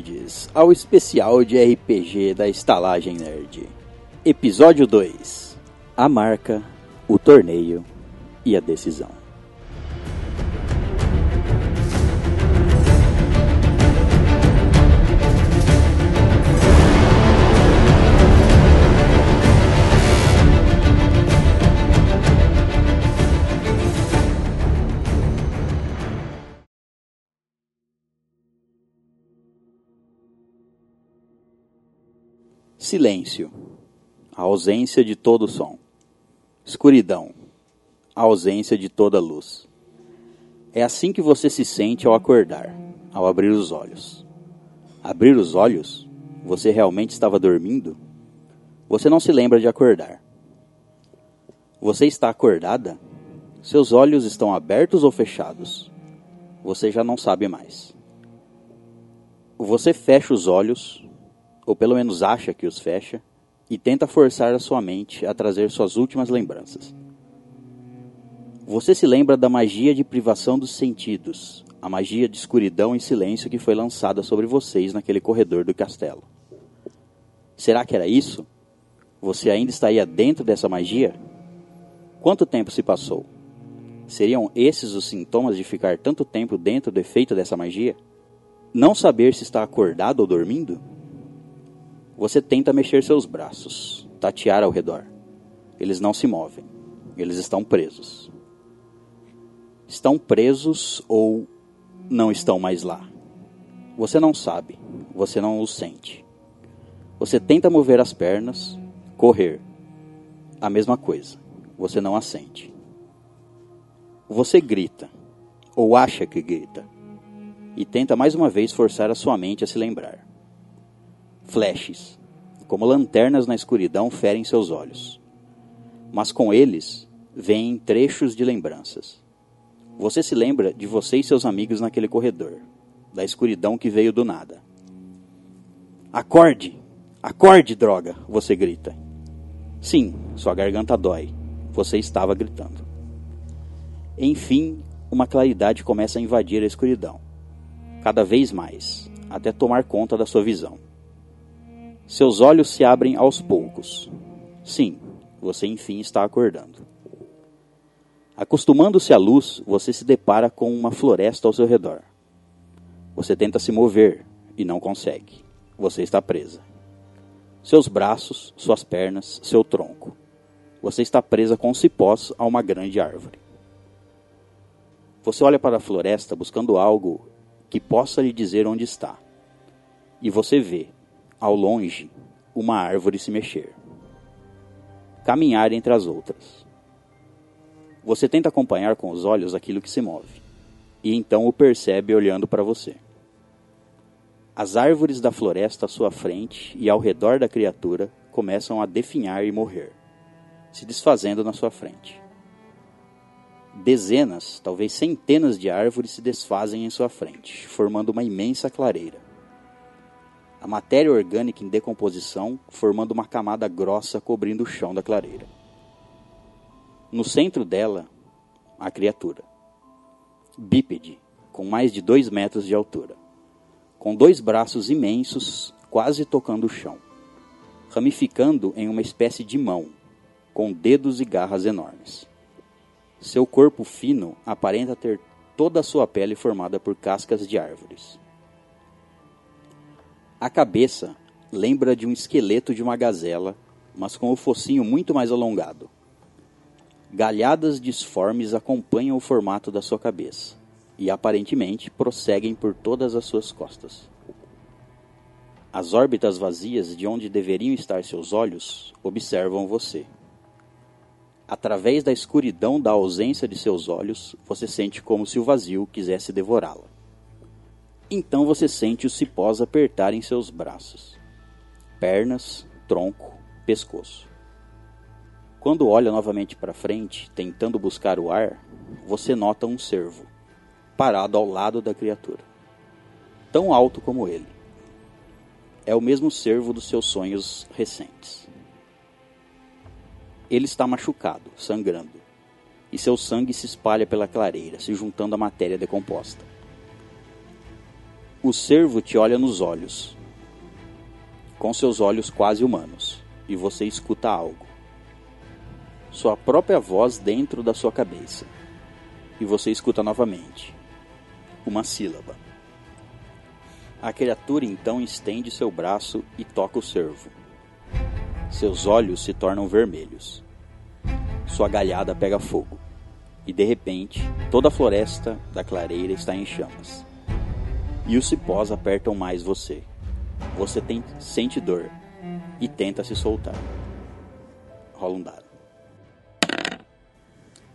hóspedes, ao especial de RPG da Estalagem Nerd. Episódio 2: A marca, o torneio e a decisão. Silêncio, a ausência de todo som. Escuridão, a ausência de toda luz. É assim que você se sente ao acordar, ao abrir os olhos. Abrir os olhos? Você realmente estava dormindo? Você não se lembra de acordar. Você está acordada? Seus olhos estão abertos ou fechados? Você já não sabe mais. Você fecha os olhos, ou pelo menos acha que os fecha, e tenta forçar a sua mente a trazer suas últimas lembranças. Você se lembra da magia de privação dos sentidos, a magia de escuridão e silêncio que foi lançada sobre vocês naquele corredor do castelo. Será que era isso? Você ainda estaria dentro dessa magia? Quanto tempo se passou? Seriam esses os sintomas de ficar tanto tempo dentro do efeito dessa magia? Não saber se está acordado ou dormindo? Você tenta mexer seus braços, tatear ao redor. Eles não se movem. Eles estão presos. Estão presos ou não estão mais lá? Você não sabe. Você não os sente. Você tenta mover as pernas, correr. A mesma coisa. Você não a sente. Você grita, ou acha que grita, e tenta mais uma vez forçar a sua mente a se lembrar. Flashes, como lanternas na escuridão, ferem seus olhos. Mas com eles vêm trechos de lembranças. Você se lembra de você e seus amigos naquele corredor, da escuridão que veio do nada. Acorde! Acorde, droga! Você grita. Sim, sua garganta dói. Você estava gritando. Enfim, uma claridade começa a invadir a escuridão, cada vez mais, até tomar conta da sua visão. Seus olhos se abrem aos poucos. Sim, você enfim está acordando. Acostumando-se à luz, você se depara com uma floresta ao seu redor. Você tenta se mover e não consegue. Você está presa. Seus braços, suas pernas, seu tronco. Você está presa com cipós a uma grande árvore. Você olha para a floresta buscando algo que possa lhe dizer onde está. E você vê, ao longe, uma árvore se mexer. Caminhar entre as outras. Você tenta acompanhar com os olhos aquilo que se move, e então o percebe olhando para você. As árvores da floresta à sua frente e ao redor da criatura começam a definhar e morrer, se desfazendo na sua frente. Dezenas, talvez centenas de árvores se desfazem em sua frente, formando uma imensa clareira a matéria orgânica em decomposição, formando uma camada grossa cobrindo o chão da clareira. No centro dela, a criatura. Bípede, com mais de dois metros de altura, com dois braços imensos, quase tocando o chão, ramificando em uma espécie de mão, com dedos e garras enormes. Seu corpo fino aparenta ter toda a sua pele formada por cascas de árvores. A cabeça lembra de um esqueleto de uma gazela, mas com o focinho muito mais alongado. Galhadas disformes acompanham o formato da sua cabeça e aparentemente prosseguem por todas as suas costas. As órbitas vazias de onde deveriam estar seus olhos observam você. Através da escuridão da ausência de seus olhos, você sente como se o vazio quisesse devorá-la. Então você sente os cipós apertar em seus braços, pernas, tronco, pescoço. Quando olha novamente para frente, tentando buscar o ar, você nota um cervo, parado ao lado da criatura, tão alto como ele. É o mesmo cervo dos seus sonhos recentes. Ele está machucado, sangrando, e seu sangue se espalha pela clareira, se juntando à matéria decomposta. O cervo te olha nos olhos, com seus olhos quase humanos, e você escuta algo. Sua própria voz dentro da sua cabeça. E você escuta novamente uma sílaba. A criatura então estende seu braço e toca o cervo. Seus olhos se tornam vermelhos. Sua galhada pega fogo. E de repente, toda a floresta da clareira está em chamas. E os cipós apertam mais você. Você tem, sente dor e tenta se soltar. Rola um dado.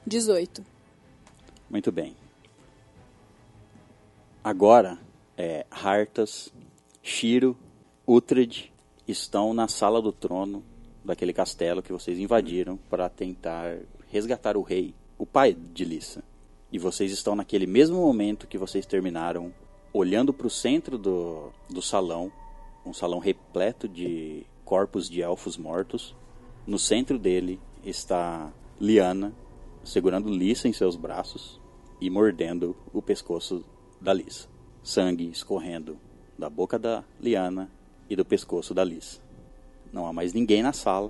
18. Muito bem. Agora, é, Hartas, Shiro, Uhtred estão na sala do trono daquele castelo que vocês invadiram para tentar resgatar o rei, o pai de Lissa. E vocês estão naquele mesmo momento que vocês terminaram, olhando para o centro do, do salão, um salão repleto de corpos de elfos mortos. No centro dele está Liana, segurando Lissa em seus braços e mordendo o pescoço da Lissa. Sangue escorrendo da boca da Liana e do pescoço da Lissa. Não há mais ninguém na sala.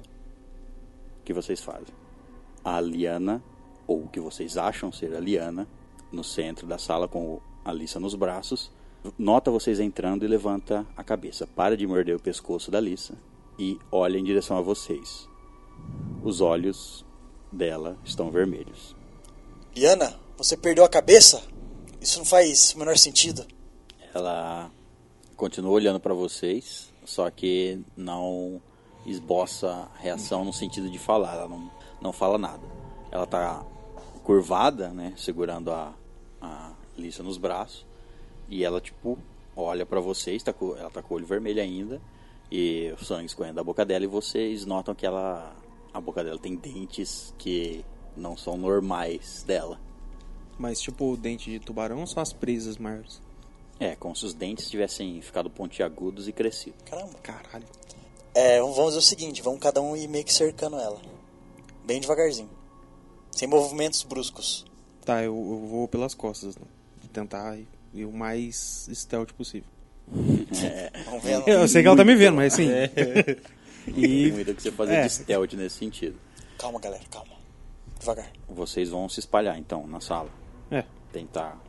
O que vocês fazem? A Liana, ou o que vocês acham ser a Liana, no centro da sala com a Lissa nos braços, nota vocês entrando e levanta a cabeça. Para de morder o pescoço da Lissa e olha em direção a vocês. Os olhos dela estão vermelhos. Liana, você perdeu a cabeça? Isso não faz o menor sentido. Ela continua olhando para vocês, só que não esboça reação no sentido de falar, ela não, não fala nada. Ela tá curvada, né, segurando a, a Lisa nos braços, e ela, tipo, olha para vocês, tá com, ela tá com o olho vermelho ainda, e o sangue escorrendo da boca dela, e vocês notam que ela, a boca dela tem dentes que não são normais dela. Mas tipo o dente de tubarão ou só as presas maiores? É, como se os dentes tivessem ficado pontiagudos e crescido. Caramba. Caralho. É, vamos fazer o seguinte, vamos cada um ir meio que cercando ela. Bem devagarzinho. Sem movimentos bruscos. Tá, eu, eu vou pelas costas, né? Tentar ir, ir o mais stealth possível. Vendo. Eu sei que ela tá me vendo, mas assim. E muito o que você fazer é. de stealth nesse sentido. Calma, galera, calma. Devagar. Vocês vão se espalhar então na sala. É. Tentar.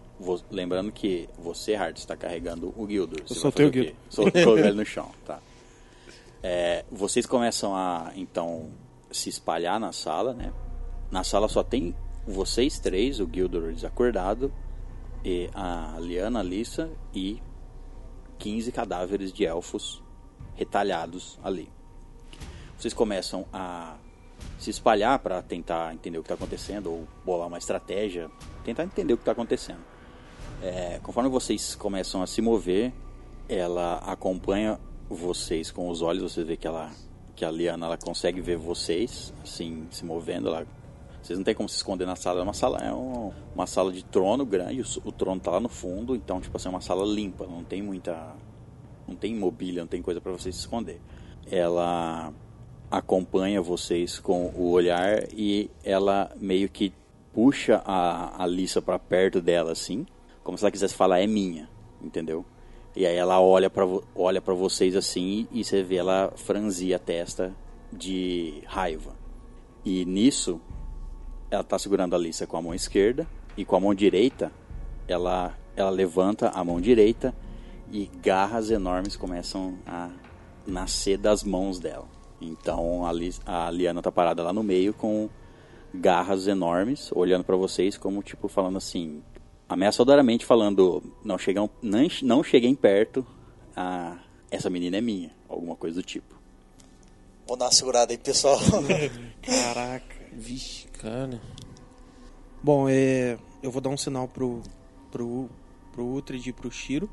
Lembrando que você, Hart, está carregando o Gildur. Você vai soltei o quê? Soltou ele no chão, tá. É, vocês começam a, então, se espalhar na sala, né? Na sala só tem vocês três, o Gildur desacordado, e a Liana, Lissa e 15 cadáveres de elfos retalhados ali. Vocês começam a se espalhar para tentar entender o que está acontecendo ou bolar uma estratégia, tentar entender o que está acontecendo. É, conforme vocês começam a se mover, ela acompanha vocês com os olhos. Você vê que ela, que a Liana, ela consegue ver vocês assim se movendo. Ela, vocês não tem como se esconder na sala. É uma sala, é um- uma sala de trono grande. O, o trono tá lá no fundo, então tipo assim, é uma sala limpa. Não tem muita, não tem mobília, não tem coisa para vocês se esconder. Ela acompanha vocês com o olhar e ela meio que puxa a, Lissa para perto dela assim, como se ela quisesse falar é minha, entendeu? E aí ela olha para olha para vocês assim e você vê ela franzir a testa de raiva. E nisso ela tá segurando a Lissa com a mão esquerda e com a mão direita ela ela levanta a mão direita e garras enormes começam a nascer das mãos dela. Então a, Li, a Liana tá parada lá no meio com garras enormes, olhando para vocês como tipo falando assim, ameaçadoramente falando, não chegam, não, não cheguem perto, a, essa menina é minha, alguma coisa do tipo. Vou dar uma segurada aí, pessoal. Caraca. Vixe, cara. Bom, é, eu vou dar um sinal pro, pro, pro Uhtred e pro Shiro.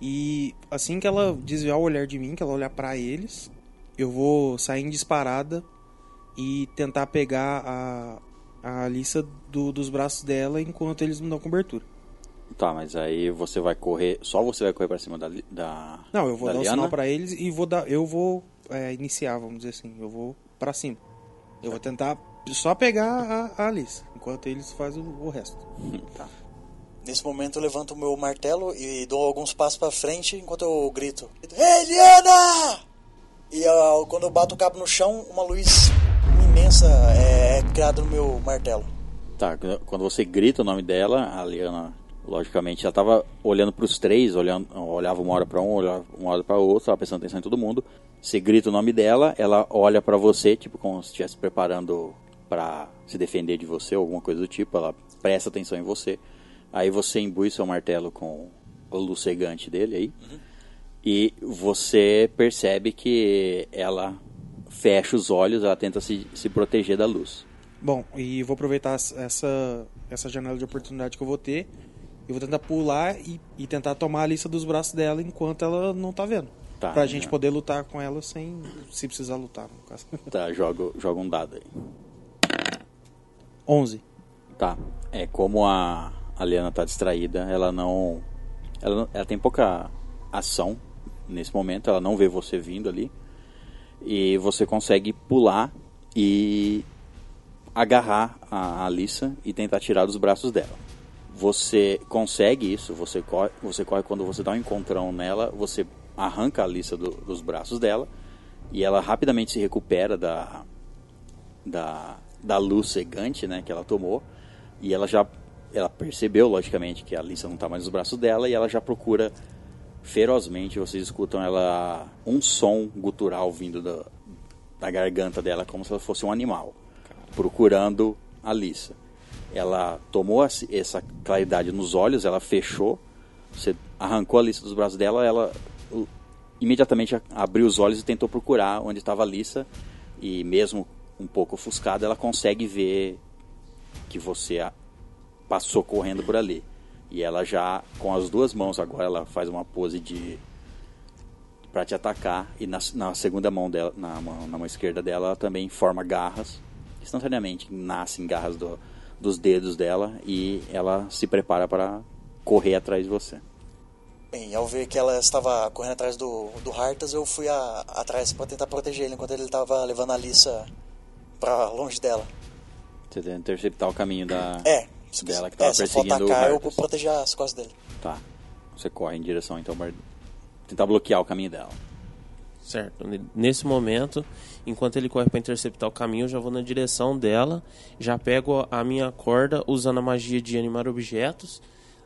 E assim que ela desviar o olhar de mim, que ela olhar pra eles, eu vou sair em disparada e tentar pegar a, a Alissa do- dos braços dela enquanto eles me dão cobertura. Tá, mas aí você vai correr, só você vai correr para cima da, da Não, eu vou da dar um Liana? sinal pra eles e vou dar, eu vou é, iniciar, vamos dizer assim, eu vou pra cima. Eu vou tentar só pegar a, a Alice, enquanto eles fazem o, o resto. Tá. Nesse momento eu levanto o meu martelo e dou alguns passos pra frente enquanto eu grito: Ei, Liana! E ah, quando eu bato o cabo no chão, uma luz imensa é, é criada no meu martelo. Tá, quando você grita o nome dela, a Liana, logicamente, ela tava olhando pros três, olhando, olhava uma hora pra um, olhava uma hora pra outro, tava prestando atenção em todo mundo. Você grita o nome dela, ela olha pra você, tipo como se estivesse preparando pra se defender de você, alguma coisa do tipo, ela presta atenção em você. Aí você imbui seu martelo com a luz cegante dele aí. E você percebe que ela fecha os olhos, ela tenta se, se proteger da luz. Bom, e vou aproveitar essa, essa janela de oportunidade que eu vou ter. Eu vou tentar pular e, e tentar tomar a lista dos braços dela enquanto ela não tá vendo. Tá, pra né? gente poder lutar com ela sem se precisar lutar, no caso. Tá, joga, joga um dado aí. 11. Tá. É como a, a Liana tá distraída, ela não. Ela, ela tem pouca ação nesse momento, ela não vê você vindo ali. E você consegue pular e agarrar a Alissa e tentar tirar dos braços dela. Você consegue isso, você corre, você corre quando você dá um encontrão nela, você arranca a Alissa do- dos braços dela e ela rapidamente se recupera da, da, da luz cegante né, que ela tomou e ela já ela percebeu logicamente que a Alissa não está mais nos braços dela e ela já procura ferozmente vocês escutam ela um som gutural vindo da, da garganta dela como se ela fosse um animal procurando a Alissa ela tomou essa claridade nos olhos ela fechou você arrancou a Alissa dos braços dela ela imediatamente abriu os olhos e tentou procurar onde estava a Alissa e mesmo um pouco ofuscada ela consegue ver que você passou correndo por ali. E ela já com as duas mãos agora ela faz uma pose de para te atacar. E na, na segunda mão dela na mão, na mão esquerda dela ela também forma garras instantaneamente nascem garras do- dos dedos dela e ela se prepara para correr atrás de você. Bem, ao ver que ela estava correndo atrás do, do Hartas, eu fui a- atrás para tentar proteger ele enquanto ele estava levando a Alissa pra longe dela. você tenta interceptar o caminho da É, se, dela que é, tava se for perseguindo o atacar, eu Hartas. proteger as costas dele. tá você corre em direção então para tentar bloquear o caminho dela Certo. Nesse momento, enquanto ele corre para interceptar o caminho, eu já vou na direção dela, já pego a minha corda usando a magia de animar objetos,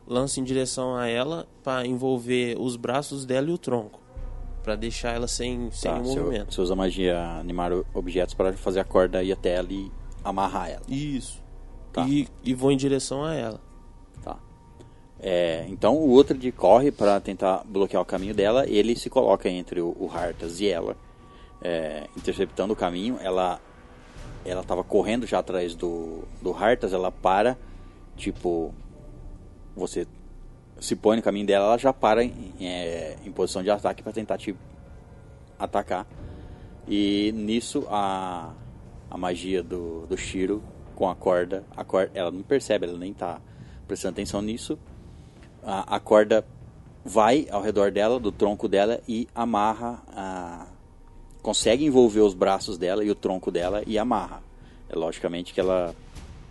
lanço em direção a ela para envolver os braços dela e o tronco, para deixar ela sem, sem Tá, movimento. você usa magia animar objetos para fazer a corda ir até ela e amarrar ela. Isso. Tá. E, e vou em direção a ela. Tá. É, então o Uhtred corre para tentar bloquear o caminho dela. Ele se coloca entre o, o Hartas e ela, é, interceptando o caminho. Ela ela estava correndo já atrás do, do Hartas. Ela para, tipo, você se põe no caminho dela, ela já para em, é, em posição de ataque para tentar te atacar. E nisso a, a magia do, do Shiro com a corda, a corda, ela não percebe, ela nem tá prestando atenção nisso. A, a corda vai ao redor dela, do tronco dela e amarra a consegue envolver os braços dela e o tronco dela e amarra. É logicamente que ela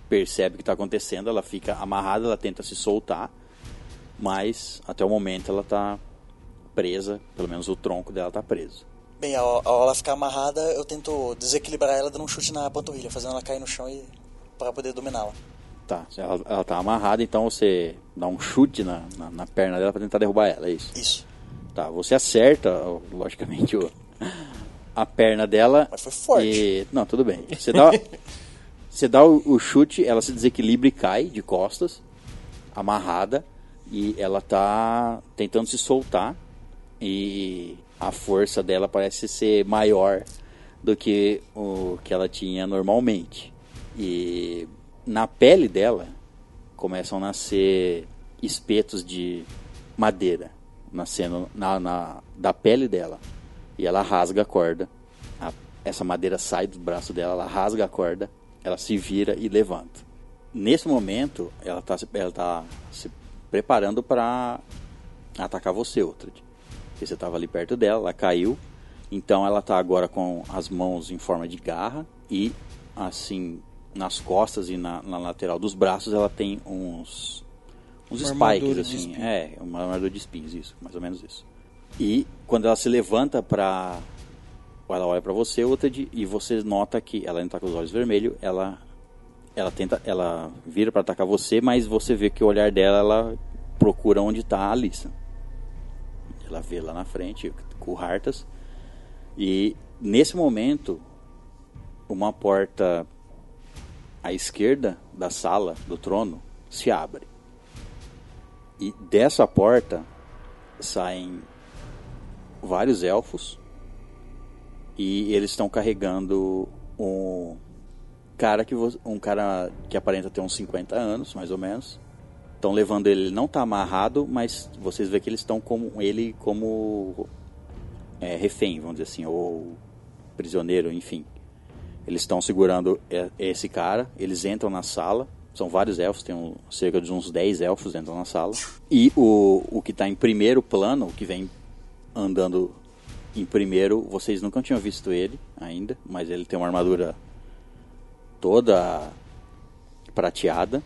percebe o que está acontecendo, ela fica amarrada, ela tenta se soltar, mas até o momento ela está presa, pelo menos o tronco dela está preso. Bem, ao, ao ela ficar amarrada, eu tento desequilibrar ela dando um chute na panturrilha, fazendo ela cair no chão e para poder dominá-la. Tá, ela, ela tá amarrada, então você dá um chute na, na, na perna dela para tentar derrubar ela, é isso? Isso. Tá, você acerta, logicamente, o, a perna dela. Mas foi forte. E, não, tudo bem. Você dá, você dá o, o chute, ela se desequilibra e cai de costas, amarrada, e ela tá tentando se soltar. E a força dela parece ser maior do que o que ela tinha normalmente. E na pele dela começam a nascer espetos de madeira nascendo na, na- da pele dela. E ela rasga a corda. A- essa madeira sai do braço dela, ela rasga a corda, ela se vira e levanta. Nesse momento, ela está ela tá se preparando para atacar você, Uhtred. Porque você estava ali perto dela, ela caiu. Então ela está agora com as mãos em forma de garra e assim nas costas e na, na lateral dos braços ela tem uns uns Uma spikes, assim. É, uma armadura de espinhos, isso, mais ou menos isso. E quando ela se levanta pra. Ela olha pra você, outra de, e você nota que ela ainda tá com os olhos vermelhos, ela. Ela tenta. Ela vira pra atacar você, mas você vê que o olhar dela, ela procura onde tá a Alissa. Ela vê lá na frente, com o Hartas. E nesse momento, uma porta à esquerda da sala do trono se abre. E dessa porta saem vários elfos e eles estão carregando um cara que um cara que aparenta ter uns 50 anos, mais ou menos. Estão levando ele, ele não está amarrado, mas vocês veem que eles estão com ele como é, refém, vamos dizer assim, ou prisioneiro, enfim. Eles estão segurando e- esse cara, eles entram na sala, são vários elfos, tem um- cerca de uns 10 elfos dentro na sala. E o, o que está em primeiro plano, o que vem andando em primeiro, vocês nunca tinham visto ele ainda, mas ele tem uma armadura toda prateada,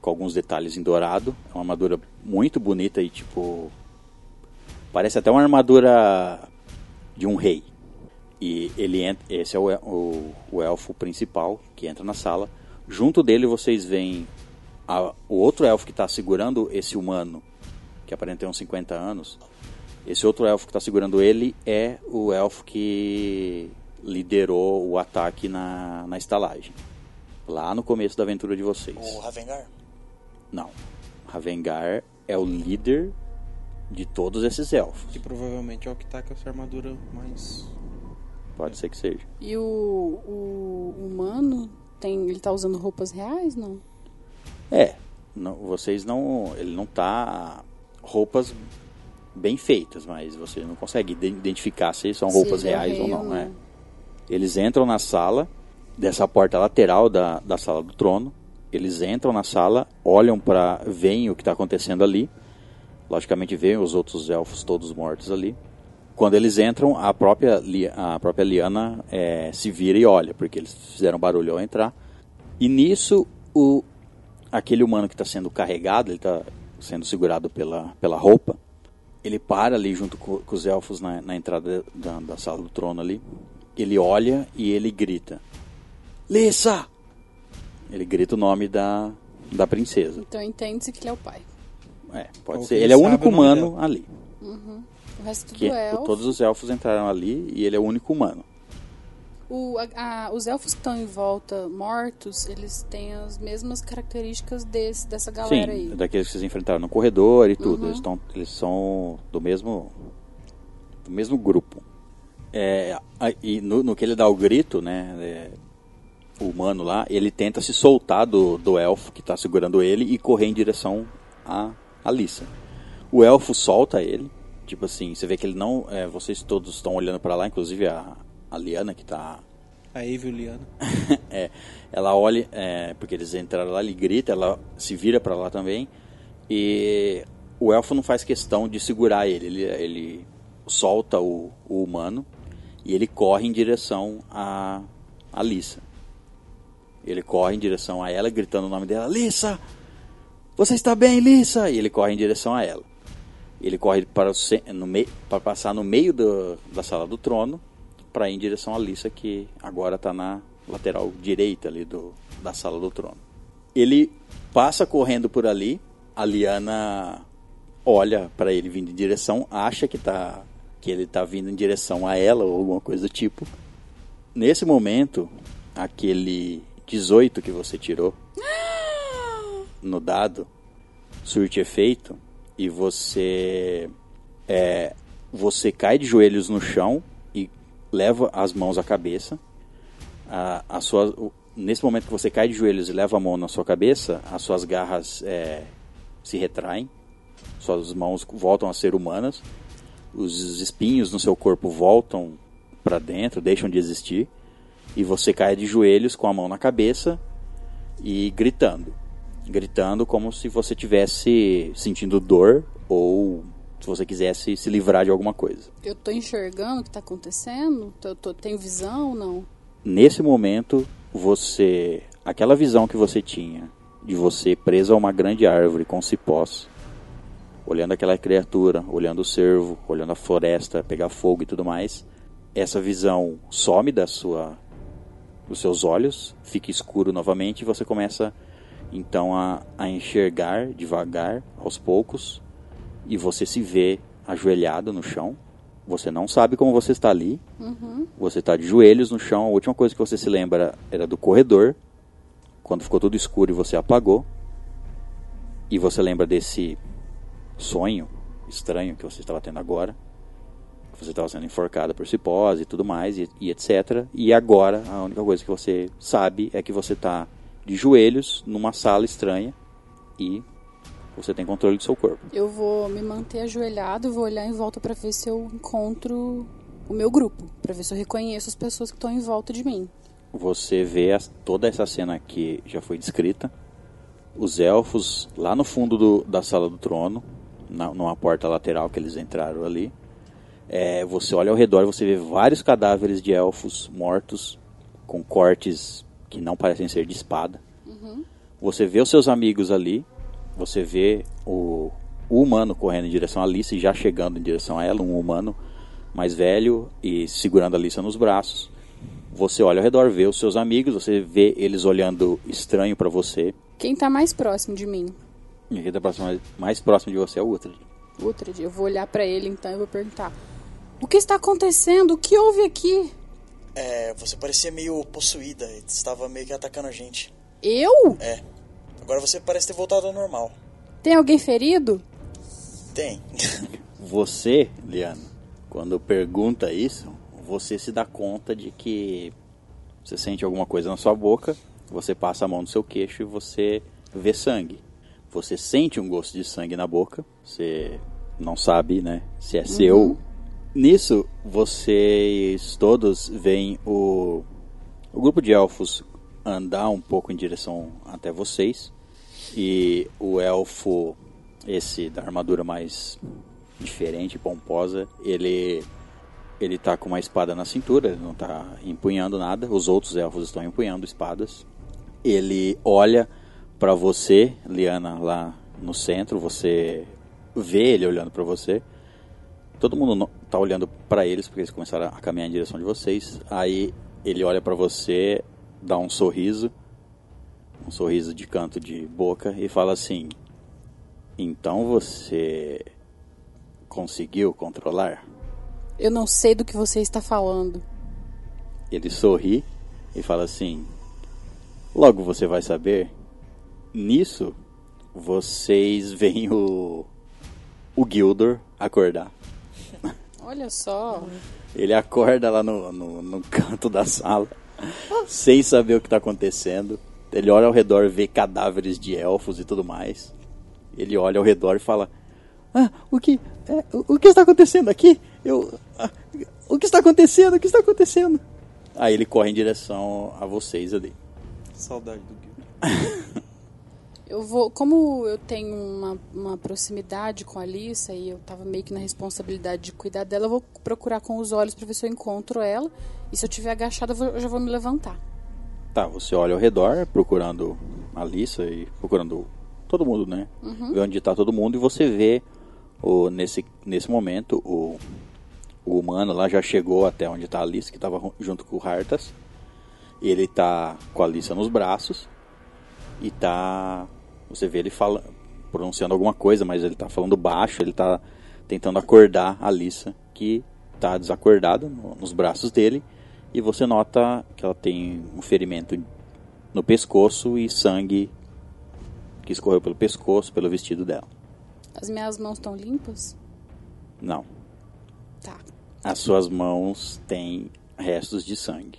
com alguns detalhes em dourado. É uma armadura muito bonita e tipo. Parece até uma armadura de um rei. E ele entra, esse é o, o, o elfo principal que entra na sala. Junto dele vocês veem a- o outro elfo que está segurando esse humano, que aparenta ter uns 50 anos. Esse outro elfo que está segurando ele é o elfo que liderou o ataque na, na estalagem. Lá no começo da aventura de vocês. O Ravengar? Não. Ravengar é o líder de todos esses elfos. Que provavelmente é o que tá com essa armadura mais. Pode ser que seja. E o, o humano, tem, ele tá usando roupas reais, não? É, não- vocês não. Ele não tá roupas bem feitas, mas você não consegue ide- identificar se são roupas é reais ou não, né? não. Eles entram na sala, dessa porta lateral da, da sala do trono. Eles entram na sala, olham para, veem o que está acontecendo ali. Logicamente veem os outros elfos todos mortos ali. Quando eles entram, a própria, a própria Liana é, se vira e olha, porque eles fizeram barulho ao entrar. E nisso, o, aquele humano que está sendo carregado, ele está sendo segurado pela, pela roupa, ele para ali junto co- com, os elfos na, na entrada da, da sala do trono ali. Ele olha e ele grita: Lissa! Ele grita o nome da, da princesa. Então entende-se que ele é o pai. É, pode Ou ser. Ele é o único humano ali. O resto Que do elfo. todos os elfos entraram ali e ele é o único humano. O, a- a- os elfos que estão em volta mortos, eles têm as mesmas características desse, dessa galera Sim, aí. daqueles que vocês enfrentaram no corredor e Uhum. tudo. Eles, tão, eles são do mesmo do mesmo grupo. É, e no, no que ele dá o grito, né, é, o humano lá, ele tenta se soltar do, do elfo que está segurando ele e correr em direção a Alissa. O elfo solta ele, tipo assim, você vê que ele não, é, vocês todos estão olhando para lá, inclusive a, a Liana que está A Eviliana. é, ela olha, é, porque eles entraram lá, ele grita, ela se vira pra lá também. E o elfo não faz questão de segurar ele, ele, ele solta o, o humano e ele corre em direção a, a Lissa. Ele corre em direção a ela, gritando o nome dela: Lissa! Você está bem, Lissa? E ele corre em direção a ela. Ele corre para, o no mei- para passar no meio do- da sala do trono para ir em direção a Lissa, que agora está na lateral direita ali do, da sala do trono. Ele passa correndo por ali, a Liana olha para ele vindo em direção, acha que, tá, que ele está vindo em direção a ela ou alguma coisa do tipo. Nesse momento, aquele 18 que você tirou no dado surte efeito e você é, você cai de joelhos no chão e leva as mãos à cabeça. A, a sua, nesse momento que você cai de joelhos e leva a mão na sua cabeça, as suas garras é, se retraem, suas mãos voltam a ser humanas, os espinhos no seu corpo voltam para dentro, deixam de existir, e você cai de joelhos com a mão na cabeça e gritando. Gritando como se você tivesse sentindo dor ou se você quisesse se livrar de alguma coisa. Eu tô enxergando o que tá acontecendo? Eu tô, tenho visão ou não? Nesse momento, você. Aquela visão que você tinha de você preso a uma grande árvore com cipós, olhando aquela criatura, olhando o cervo, olhando a floresta pegar fogo e tudo mais. Essa visão some da sua dos seus olhos, fica escuro novamente e você começa então a, a enxergar devagar, aos poucos, e você se vê ajoelhado no chão. Você não sabe como você está ali. Você está de joelhos no chão. A última coisa que você se lembra era do corredor, quando ficou tudo escuro e você apagou. E você lembra desse sonho estranho que você estava tendo agora. Você estava sendo enforcada por cipós e tudo mais, e, e etc. E agora, a única coisa que você sabe é que você está de joelhos numa sala estranha e você tem controle do seu corpo. Eu vou me manter ajoelhado, vou olhar em volta pra ver se eu encontro o meu grupo, Pra ver se eu reconheço as pessoas que estão em volta de mim. Você vê as- toda essa cena que já foi descrita. Os elfos lá no fundo do- da sala do trono, na, numa porta lateral que eles entraram ali. É, você olha ao redor e você vê vários cadáveres de elfos mortos com cortes que não parecem ser de espada. Você vê os seus amigos ali. Você vê o, o humano correndo em direção a Alice, já chegando em direção a ela, um humano mais velho e segurando a Alice nos braços. Você olha ao redor, vê os seus amigos, você vê eles olhando estranho pra você. Quem tá mais próximo de mim? Quem tá próximo- mais próximo de você é o Uhtred. Uhtred. Eu vou olhar pra ele então e vou perguntar: O que está acontecendo? O que houve aqui? É, você parecia meio possuída, estava meio que atacando a gente. Eu? É. Agora você parece ter voltado ao normal. Tem alguém ferido? Tem. Você, Liana, quando pergunta isso, você se dá conta de que você sente alguma coisa na sua boca, você passa a mão no seu queixo e você vê sangue. Você sente um gosto de sangue na boca, você não sabe, né, se é seu. Nisso, vocês todos veem o, o grupo de elfos andar um pouco em direção até vocês. E o elfo, esse da armadura mais diferente, pomposa, ele ele tá com uma espada na cintura, ele não tá empunhando nada. Os outros elfos estão empunhando espadas. Ele olha pra você, Liana, lá no centro, você vê ele olhando pra você. Todo mundo tá olhando pra eles porque eles começaram a caminhar em direção de vocês. Aí ele olha pra você, dá um sorriso, um sorriso de canto de boca e fala assim: "Então você conseguiu controlar?" Eu não sei do que você está falando. Ele sorri e fala assim: Logo você vai saber. Nisso, vocês veem o, o Gildor acordar. Olha só. Ele acorda lá no, no, no canto da sala, sem saber o que está acontecendo. Ele olha ao redor, vê cadáveres de elfos e tudo mais. Ele olha ao redor e fala: Ah, o que, é, o, o que está acontecendo aqui? Eu, ah, o que está acontecendo? O que está acontecendo? Aí ele corre em direção a vocês ali. Saudade do Gil. Eu vou, como eu tenho uma, uma proximidade com a Alissa e eu tava meio que na responsabilidade de cuidar dela, eu vou procurar com os olhos pra ver se eu encontro ela. E se eu tiver agachada, eu, vou- eu já vou me levantar. Tá, você olha ao redor, procurando a Lissa e procurando todo mundo, né? Vê onde tá todo mundo e você vê o, nesse, nesse momento o, o humano lá já chegou até onde tá a Lissa, que tava ru- junto com o Hartas. Ele tá com a Lissa nos braços e tá. Você vê ele fala, pronunciando alguma coisa, mas ele tá falando baixo, ele tá tentando acordar a Lissa, que tá desacordada no- nos braços dele. E você nota que ela tem um ferimento no pescoço e sangue que escorreu pelo pescoço, pelo vestido dela. As minhas mãos estão limpas? Não. Tá, As suas mãos têm restos de sangue.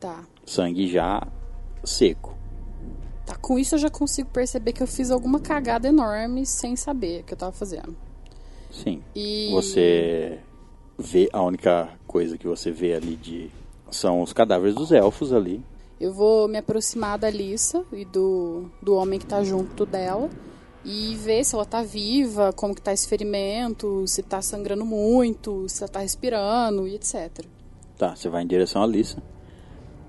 tá. Sangue já seco. Tá, com isso eu já consigo perceber que eu fiz alguma cagada enorme sem saber o que eu tava fazendo. Sim. E Você vê a única coisa que você vê ali de são os cadáveres dos elfos ali. eu vou me aproximar da Alissa e do, do homem que tá junto dela e ver se ela tá viva, como que tá esse ferimento, se tá sangrando muito, se ela tá respirando e etc. Tá, você vai em direção à Lissa.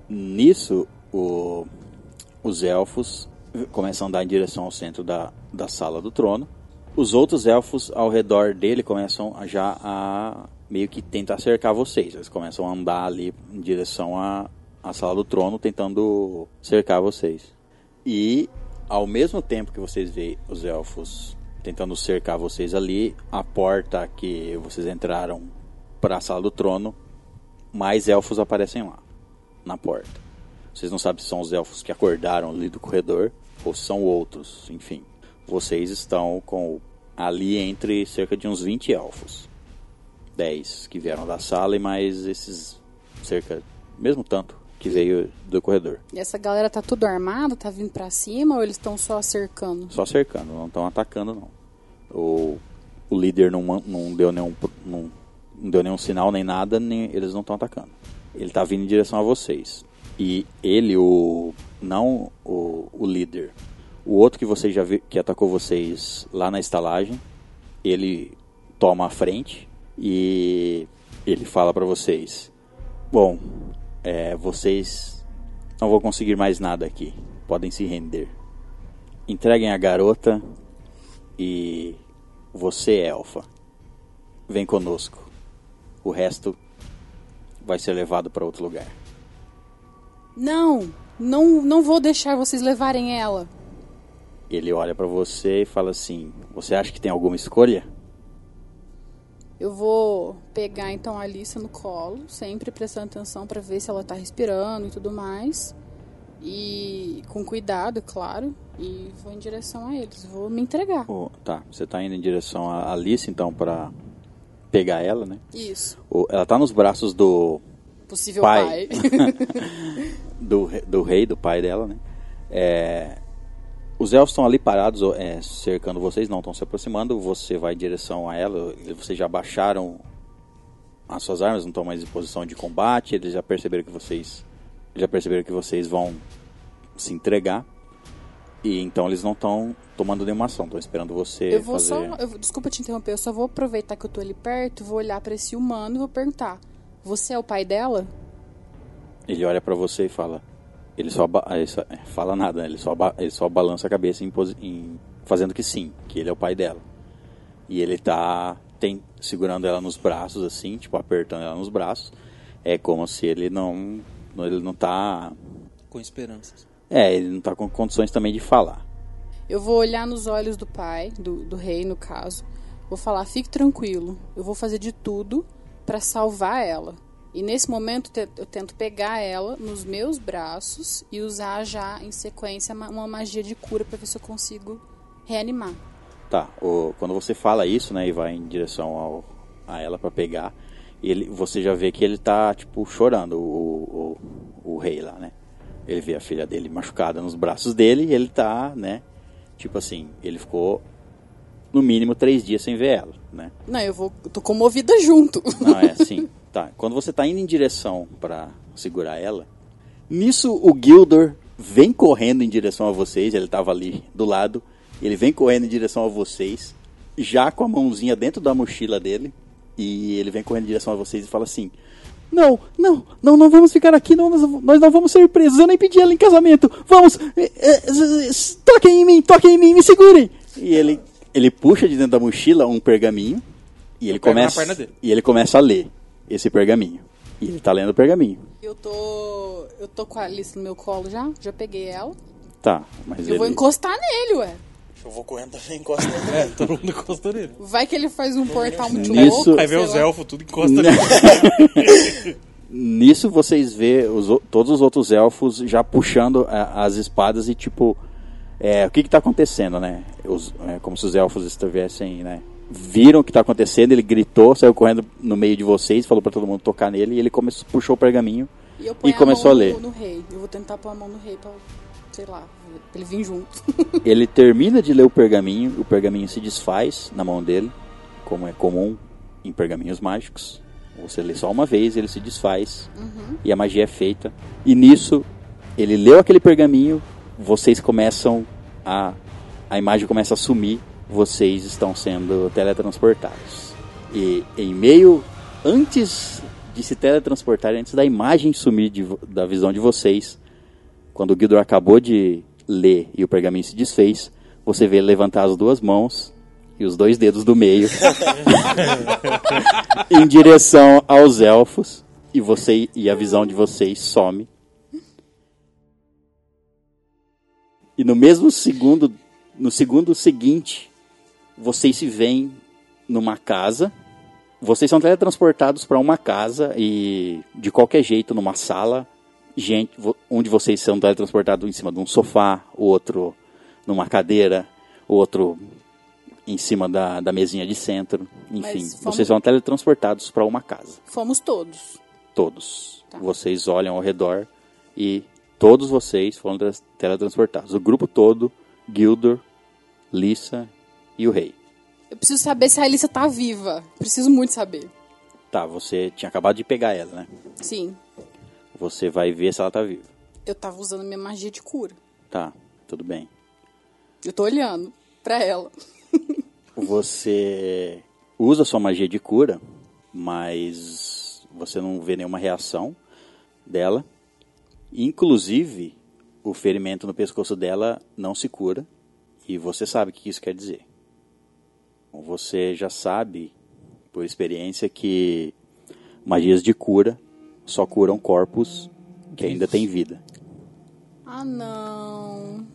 Nisso, o- os elfos começam a andar em direção ao centro da, da sala do trono. Os outros elfos ao redor dele começam já a meio que tentar cercar vocês. Eles começam a andar ali em direção à, à sala do trono, tentando cercar vocês. E ao mesmo tempo que vocês veem os elfos tentando cercar vocês ali, a porta que vocês entraram para a sala do trono, mais elfos aparecem lá, na porta. Vocês não sabem se são os elfos que acordaram ali do corredor ou se são outros, enfim. Vocês estão com ali entre cerca de uns 20 elfos. 10 que vieram da sala e mais esses cerca, mesmo tanto, que veio do corredor. E essa galera tá tudo armada, tá vindo pra cima ou eles estão só cercando? Só cercando, não estão atacando não. O, o líder não, não deu nenhum não, não deu nenhum sinal nem nada, nem eles não estão atacando. Ele tá vindo em direção a vocês. E ele, o não o, o líder, o outro que vocês já vi, que atacou vocês lá na estalagem, ele toma a frente e ele fala pra vocês: Bom, é, vocês não vão conseguir mais nada aqui. Podem se render. Entreguem a garota e você, elfa, vem conosco. O resto vai ser levado para outro lugar. Não, não, não vou deixar vocês levarem ela. Ele olha pra você e fala assim: Você acha que tem alguma escolha? Eu vou pegar então a Alice no colo, sempre prestando atenção pra ver se ela tá respirando e tudo mais. E com cuidado, claro, e vou em direção a eles, vou me entregar. Oh, tá, você tá indo em direção a Alice então pra pegar ela, né? Isso. Ela tá nos braços do Possível Pai. pai. do, do rei, do pai dela, né? É, os elfos estão ali parados, é, cercando vocês, não estão se aproximando. Você vai em direção a ela. Vocês já baixaram as suas armas, não estão mais em posição de combate. Eles já perceberam que vocês já perceberam que vocês vão se entregar. E então eles não estão tomando nenhuma ação, estão esperando você eu vou fazer. só. eu desculpa te interromper, eu só vou aproveitar que eu tô ali perto, vou olhar pra esse humano e vou perguntar: Você é o pai dela? Ele olha pra você e fala. Ele só, ele só- é, fala nada, né? ele só, ele só balança a cabeça em, em- fazendo que sim, que ele é o pai dela. E ele tá tem, segurando ela nos braços, assim, tipo, apertando ela nos braços. É como se ele não. não- Ele não tá. Com esperanças. É, ele não tá com condições também de falar. Eu vou olhar nos olhos do pai, do, do rei no caso. Vou falar: Fique tranquilo, eu vou fazer de tudo pra salvar ela. E nesse momento eu tento pegar ela nos meus braços e usar já em sequência ma- uma magia de cura pra ver se eu consigo reanimar. Tá, o- quando você fala isso, né, e vai em direção ao, a ela pra pegar, ele, você já vê que ele tá, tipo, chorando, o, o, o rei lá, né? Ele vê a filha dele machucada nos braços dele e ele tá, né, tipo assim, ele ficou no mínimo três dias sem ver ela, né? Não, eu vou. Eu tô comovida junto. Não, é assim, tá. Quando você tá indo em direção pra segurar ela, nisso o Gildor vem correndo em direção a vocês, ele tava ali do lado, ele vem correndo em direção a vocês, já com a mãozinha dentro da mochila dele, e ele vem correndo em direção a vocês e fala assim: Não, não, não, não vamos ficar aqui, não, nós, nós não vamos ser presos, eu nem pedi ela em casamento, vamos, eh, eh, toquem em mim, toquem em mim, me segurem! E ele, ele puxa de dentro da mochila um pergaminho, e ele começa perna dele. e ele começa a ler esse pergaminho. E ele tá lendo o pergaminho. Eu tô. Eu tô com a Alice no meu colo já, já peguei ela. Tá, mas Eu ele vou encostar nele, ué. Eu vou correndo também, encosta nele. É, todo mundo encosta nele. Vai que ele faz um portal muito Nisso- louco. Aí vê os elfos, tudo encosta nele. Nisso vocês vê os todos os outros elfos já puxando a- as espadas e tipo, é, o que que tá acontecendo, né? Os- é, como se os elfos estivessem, né? Viram o que tá acontecendo, ele gritou, saiu correndo no meio de vocês, falou pra todo mundo tocar nele e ele começou, puxou o pergaminho E, e começou a, a mão ler. No, no rei. Eu vou tentar pôr a mão no rei pra, sei lá, ele vir junto. Ele termina de ler o pergaminho, o pergaminho se desfaz na mão dele, como é comum em pergaminhos mágicos. Você lê só uma vez, ele se desfaz e a magia é feita. E nisso, ele leu aquele pergaminho, vocês começam a. A imagem começa a sumir, vocês estão sendo teletransportados. E em meio, antes de se teletransportarem, antes da imagem sumir de da visão de vocês, quando o Gildor acabou de lê e o pergaminho se desfez, você vê ele levantar as duas mãos e os dois dedos do meio em direção aos elfos e você e a visão de vocês some. E no mesmo segundo, no segundo seguinte, vocês se veem numa casa. Vocês são teletransportados para uma casa e de qualquer jeito numa sala, gente, onde vocês são teletransportados em cima de um sofá, o outro numa cadeira, o outro em cima da, da mesinha de centro. Enfim, fomos... vocês são teletransportados para uma casa. Fomos todos. Todos. Tá. Vocês olham ao redor e todos vocês foram teletransportados. O grupo todo, Gildor, Lissa e o rei. Eu preciso saber se a Alissa tá viva. Preciso muito saber. Tá, você tinha acabado de pegar ela, né? Sim. Você vai ver se ela tá viva. Eu tava usando minha magia de cura. Tá, tudo bem. Eu tô olhando pra ela. você usa sua magia de cura, mas você não vê nenhuma reação dela. Inclusive, o ferimento no pescoço dela não se cura. E você sabe o que isso quer dizer. Você já sabe, por experiência, que magias de cura só curam corpos que ainda têm vida. Ah, não.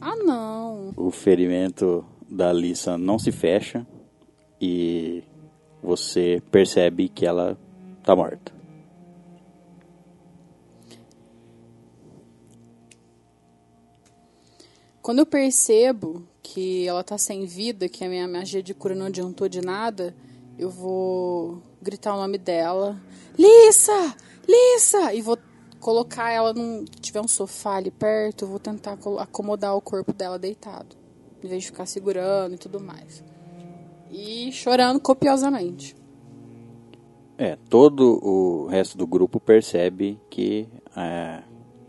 Ah, não. O ferimento da Alissa não se fecha e você percebe que ela está morta. Quando eu percebo que ela tá sem vida, que a minha magia de cura não adiantou de nada, eu vou gritar o nome dela. Lissa! Lissa! E vou colocar ela num. Tiver um sofá ali perto, eu vou tentar acomodar o corpo dela deitado. Em vez de ficar segurando e tudo mais. E chorando copiosamente. É, todo o resto do grupo percebe que é,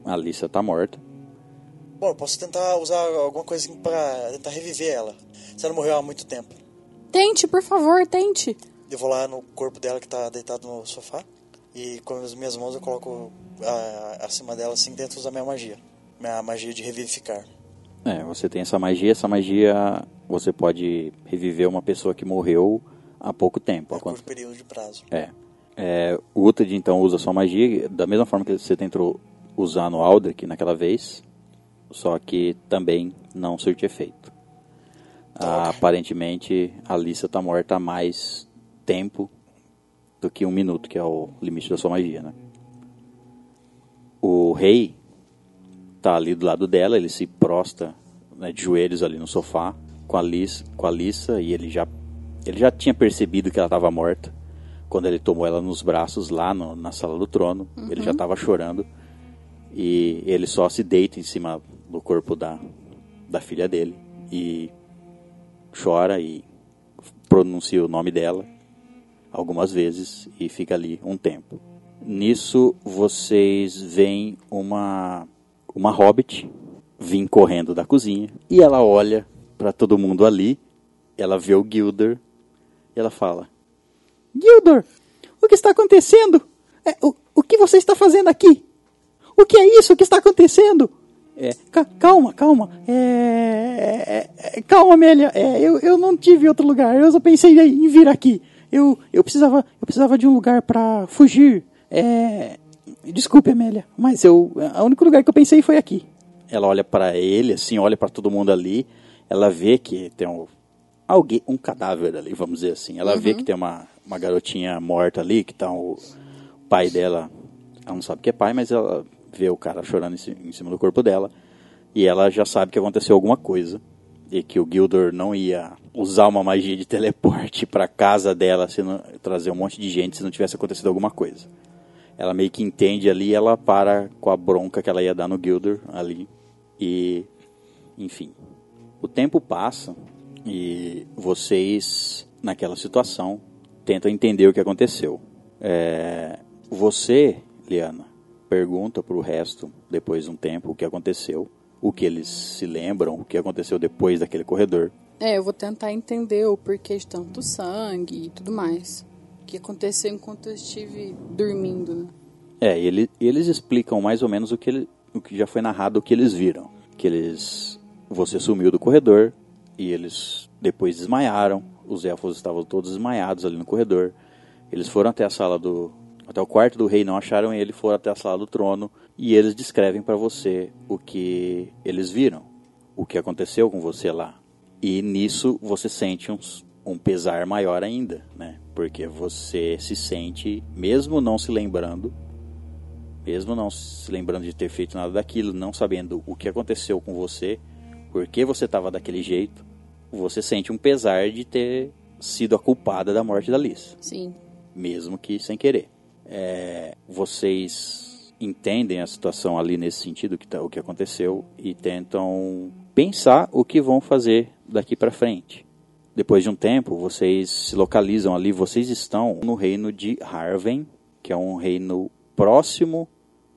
a Alissa tá morta. Bom, eu posso tentar usar alguma coisa pra tentar reviver ela. Se ela morreu há muito tempo. Tente, por favor, tente. Eu vou lá no corpo dela que tá deitado no sofá. E com as minhas mãos eu coloco a, acima dela assim, dentro da minha magia. Minha magia de revivificar. É, você tem essa magia. Essa magia você pode reviver uma pessoa que morreu há pouco tempo. É há quanto período de prazo. É. é o Utad então usa sua magia da mesma forma que você tentou usar no Aldrich naquela vez só que também não surte efeito. Ah, aparentemente, a Alissa está morta há mais tempo do que um minuto, que é o limite da sua magia, né? O rei está ali do lado dela, ele se prosta né, de joelhos ali no sofá com a Lissa, com a Lissa e ele já, ele já tinha percebido que ela estava morta quando ele tomou ela nos braços lá no, na sala do trono. Uhum. Ele já estava chorando e ele só se deita em cima do corpo da, da filha dele e chora e pronuncia o nome dela algumas vezes e fica ali um tempo. Nisso vocês veem uma uma hobbit vir correndo da cozinha e ela olha para todo mundo ali, ela vê o Gilder e ela fala: Gilder, o que está acontecendo? É, o, o que você está fazendo aqui? O que é isso? O que está acontecendo? É, calma, calma. É, é, é, calma, Amélia. É, eu, eu não tive outro lugar. Eu só pensei em vir aqui. Eu, eu, precisava, eu precisava de um lugar para fugir. É, desculpe, Amélia, mas eu, o único lugar que eu pensei foi aqui. Ela olha para ele, assim, olha para todo mundo ali. Ela vê que tem um, alguém, um cadáver ali, vamos dizer assim. Ela uhum. vê que tem uma, uma garotinha morta ali, que tá o pai dela. Ela não sabe que é pai, mas ela vê o cara chorando em cima do corpo dela. E ela já sabe que aconteceu alguma coisa. E que o Gildor não ia usar uma magia de teleporte para casa dela, se não, trazer um monte de gente se não tivesse acontecido alguma coisa. Ela meio que entende ali, ela para com a bronca que ela ia dar no Gildor ali. E, enfim. O tempo passa e vocês, naquela situação, tentam entender o que aconteceu. É, você, Liana, pergunta para o resto, depois de um tempo, o que aconteceu, o que eles se lembram, o que aconteceu depois daquele corredor. É, eu vou tentar entender o porquê de tanto sangue e tudo mais. O que aconteceu enquanto eu estive dormindo, né? É, ele, eles explicam mais ou menos o que, ele, o que já foi narrado, o que eles viram. que eles você sumiu do corredor e eles depois desmaiaram. Os elfos estavam todos desmaiados ali no corredor. Eles foram até a sala do até o quarto do rei, não acharam ele, foram até a sala do trono e eles descrevem para você o que eles viram, o que aconteceu com você lá. E nisso você sente um, um pesar maior ainda, né? Porque você se sente, mesmo não se lembrando, mesmo não se lembrando de ter feito nada daquilo, não sabendo o que aconteceu com você, por que você estava daquele jeito, você sente um pesar de ter sido a culpada da morte da Liz. Sim. Mesmo que sem querer. É, vocês entendem a situação ali nesse sentido, que tá, o que aconteceu, e tentam pensar o que vão fazer daqui para frente. Depois de um tempo, vocês se localizam ali, vocês estão no reino de Harven, que é um reino próximo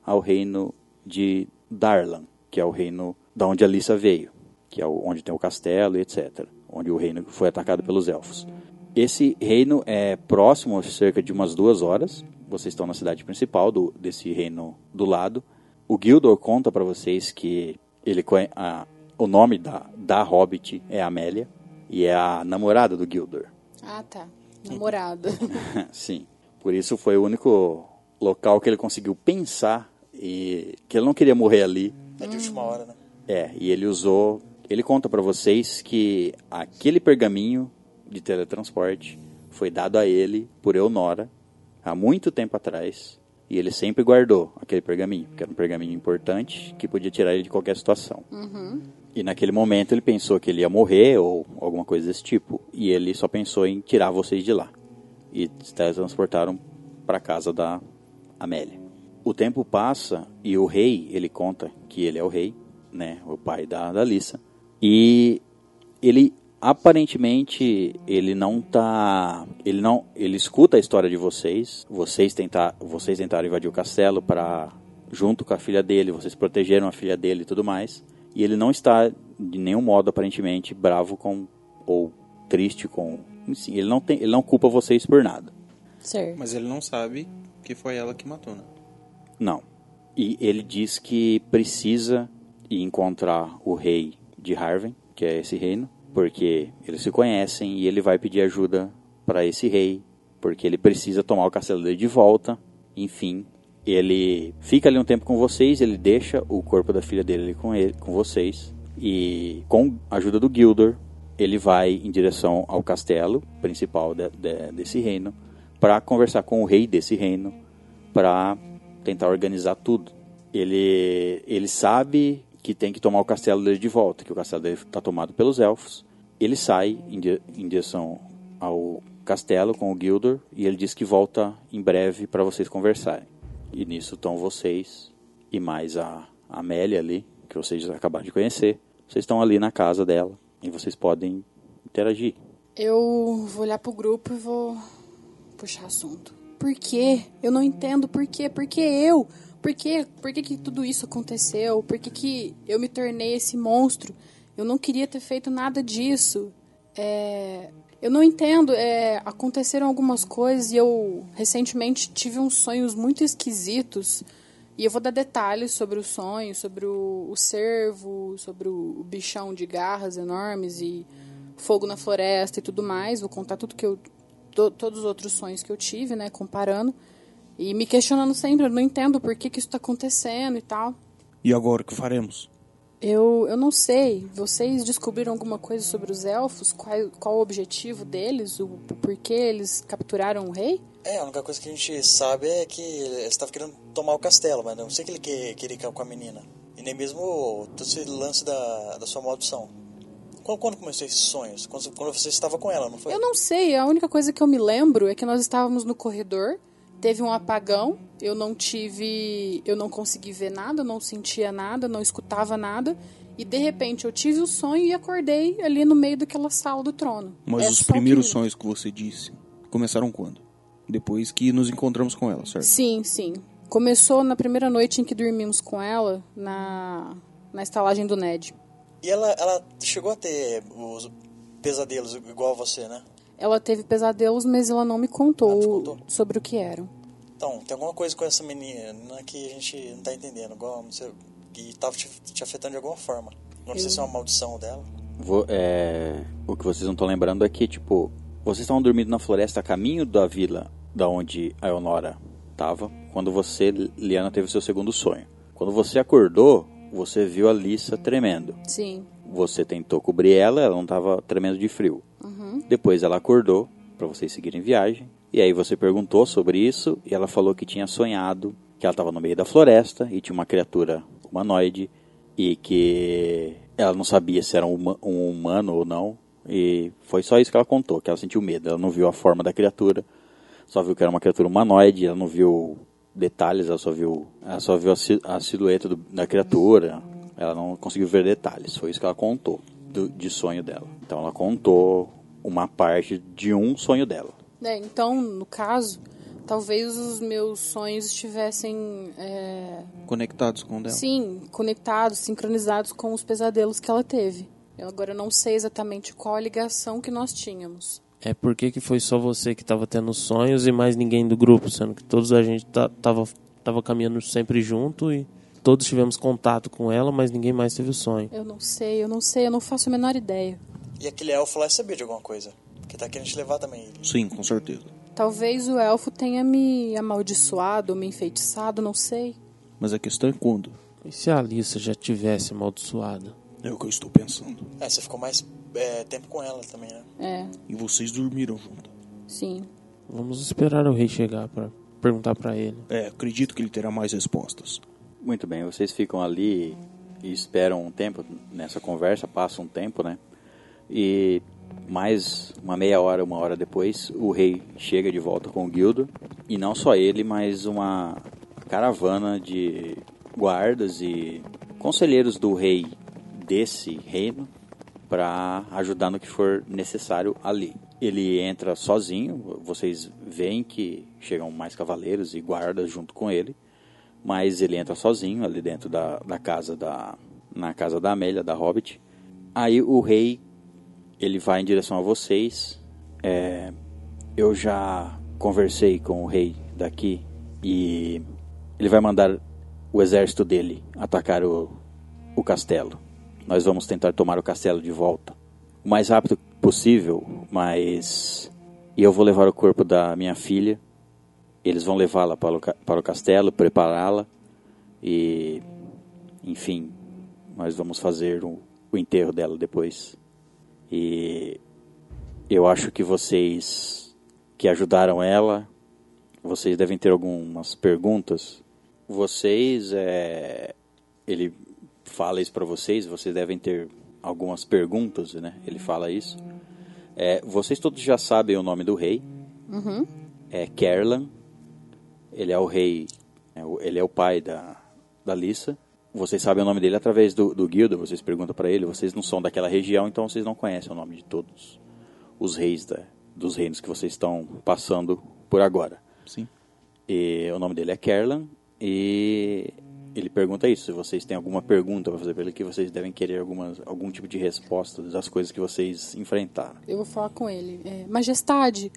ao reino de Darlan, que é o reino da onde a Lissa veio, que é onde tem o castelo e etc, onde o reino foi atacado pelos elfos. Esse reino é próximo, cerca de umas duas horas. Vocês estão na cidade principal do, desse reino do lado. O Gildor conta para vocês que ele a, o nome da, da Hobbit é Amélia e é a namorada do Gildor. Ah, tá. Namorada. Sim. Por isso foi o único local que ele conseguiu pensar e que ele não queria morrer ali. É de última hora, né? É, e ele usou. Ele conta para vocês que aquele pergaminho de teletransporte foi dado a ele por Eunora há muito tempo atrás e ele sempre guardou aquele pergaminho, que era um pergaminho importante que podia tirar ele de qualquer situação. Uhum. E naquele momento ele pensou que ele ia morrer ou alguma coisa desse tipo e ele só pensou em tirar vocês de lá e se teletransportaram para casa da Amélia. O tempo passa e o rei, ele conta que ele é o rei, né, o pai da, da Lissa, e ele aparentemente ele não tá ele não ele escuta a história de vocês. Vocês tentar vocês tentaram invadir o castelo para junto com a filha dele vocês protegeram a filha dele e tudo mais. E ele não está de nenhum modo aparentemente bravo com ou triste com sim ele não tem ele não culpa vocês por nada. Certo mas ele não sabe que foi ela que matou né? Não. E ele diz que precisa encontrar o rei de Harven que é esse reino porque eles se conhecem e ele vai pedir ajuda para esse rei, porque ele precisa tomar o castelo dele de volta. Enfim, ele fica ali um tempo com vocês, ele deixa o corpo da filha dele com ele, com vocês e com a ajuda do Gildor, ele vai em direção ao castelo principal de, de, desse reino para conversar com o rei desse reino para tentar organizar tudo. Ele ele sabe que tem que tomar o castelo dele de volta, que o castelo dele está tomado pelos elfos. Ele sai em, di em, direção ao castelo com o Gildor e ele diz que volta em breve para vocês conversarem. E nisso estão vocês e mais a Amélia ali, que vocês acabaram de conhecer. Vocês estão ali na casa dela e vocês podem interagir. Eu vou olhar pro grupo e vou puxar assunto. Por quê? Eu não entendo por quê. Por que eu? Por, quê? Por que, que tudo isso aconteceu? Por que, que eu me tornei esse monstro? Eu não queria ter feito nada disso. É, eu não entendo. É, aconteceram algumas coisas e eu recentemente tive uns sonhos muito esquisitos. E eu vou dar detalhes sobre os sonhos, sobre o, o cervo, sobre o, o bichão de garras enormes e fogo na floresta e tudo mais. Vou contar tudo que eu. To, todos os outros sonhos que eu tive, né? Comparando. E me questionando sempre, eu não entendo por que, que isso está acontecendo e tal. E agora, o que faremos? Eu, eu não sei. Vocês descobriram alguma coisa sobre os elfos? Qual, qual o objetivo deles? O porquê eles capturaram o rei? É, a única coisa que a gente sabe é que ele estava querendo tomar o castelo, mas não sei que ele quer, queria ir com a menina. E nem mesmo todo esse lance da, da sua maldição. Quando, quando começou esses sonhos? Quando, quando você estava com ela, não foi? Eu não sei. A única coisa que eu me lembro é que nós estávamos no corredor teve um apagão, eu não tive, eu não consegui ver nada, não sentia nada, não escutava nada. E de repente eu tive o sonho e acordei ali no meio daquela sala do trono. Mas É os primeiros que- sonhos que você disse começaram quando? Depois que nos encontramos com ela, certo? Sim, sim. Começou na primeira noite em que dormimos com ela na, na estalagem do Ned. E ela, ela chegou a ter os pesadelos igual a você, né? Ela teve pesadelos, mas ela não me contou, Ah, contou? sobre o que eram. Então, tem alguma coisa com essa menina que a gente não tá entendendo. Igual, não sei, que tava te, te afetando de alguma forma. Não sei se é uma maldição dela. Vo- é, o que vocês não estão lembrando é que, tipo, vocês estavam dormindo na floresta a caminho da vila da onde a Eonora estava, quando você, Liana, teve o seu segundo sonho. Quando você acordou, você viu a Lissa tremendo. Sim. Você tentou cobrir ela, ela não estava tremendo de frio. Depois ela acordou para vocês seguirem viagem. E aí você perguntou sobre isso e ela falou que tinha sonhado que ela estava no meio da floresta e tinha uma criatura humanoide e que ela não sabia se era um, um humano ou não. E foi só isso que ela contou, que ela sentiu medo. Ela não viu a forma da criatura, só viu que era uma criatura humanoide, ela não viu detalhes, ela só viu, ela só viu a silhueta do- da criatura. Ela não conseguiu ver detalhes, foi isso que ela contou do- de sonho dela. Então ela contou uma parte de um sonho dela. É, então, no caso, talvez os meus sonhos estivessem, é, Conectados com o dela. sim, conectados, sincronizados com os pesadelos que ela teve. Eu agora não sei exatamente qual a ligação que nós tínhamos. É porque que foi só você que tava tendo sonhos e mais ninguém do grupo, sendo que todos a gente ta- tava, tava caminhando sempre junto e todos tivemos contato com ela, mas ninguém mais teve o sonho. Eu não sei, eu não sei, eu não faço a menor ideia. E aquele elfo lá sabia de alguma coisa. Que tá querendo te levar também. Ele. Sim, com certeza. Talvez o elfo tenha me amaldiçoado, me enfeitiçado, não sei. Mas a questão é quando. E se a Alissa já tivesse amaldiçoada? É o que eu estou pensando. É, você ficou mais é, tempo com ela também, né? É, E vocês dormiram junto. sim. Vamos esperar o rei chegar pra perguntar pra ele. É, acredito que ele terá mais respostas. Muito bem, vocês ficam ali e esperam um tempo nessa conversa, passa um tempo, né? E mais uma meia hora, uma hora depois, o rei chega de volta com o Gildo. E não só ele, mas uma caravana de guardas e conselheiros do rei desse reino para ajudar no que for necessário ali. Ele entra sozinho, vocês veem que chegam mais cavaleiros e guardas junto com ele mas ele entra sozinho ali dentro da, da casa da na casa da Amélia da Hobbit. Aí o rei ele vai em direção a vocês. É, eu já conversei com o rei daqui e ele vai mandar o exército dele atacar o, o castelo. Nós vamos tentar tomar o castelo de volta. O mais rápido possível mas e eu vou levar o corpo da minha filha eles vão levá-la para, para o castelo, prepará-la e, enfim, nós vamos fazer o, o enterro dela depois. E eu acho que vocês que ajudaram ela, vocês devem ter algumas perguntas. Vocês, é, ele fala isso para vocês, vocês devem ter algumas perguntas, né? Ele fala isso. É, vocês todos já sabem o nome do rei. É Kerlan. Ele é o rei, é o- ele é o pai da, da Lissa. Vocês sabem o nome dele através do, do Guilda, vocês perguntam para ele. Vocês não são daquela região, então vocês não conhecem o nome de todos os reis da, dos reinos que vocês estão passando por agora. Sim. E o nome dele é Kerlan e ele pergunta isso, se vocês têm alguma pergunta para fazer para ele que vocês devem querer algumas, algum tipo de resposta das coisas que vocês enfrentaram. Eu vou falar com ele. É, Majestade,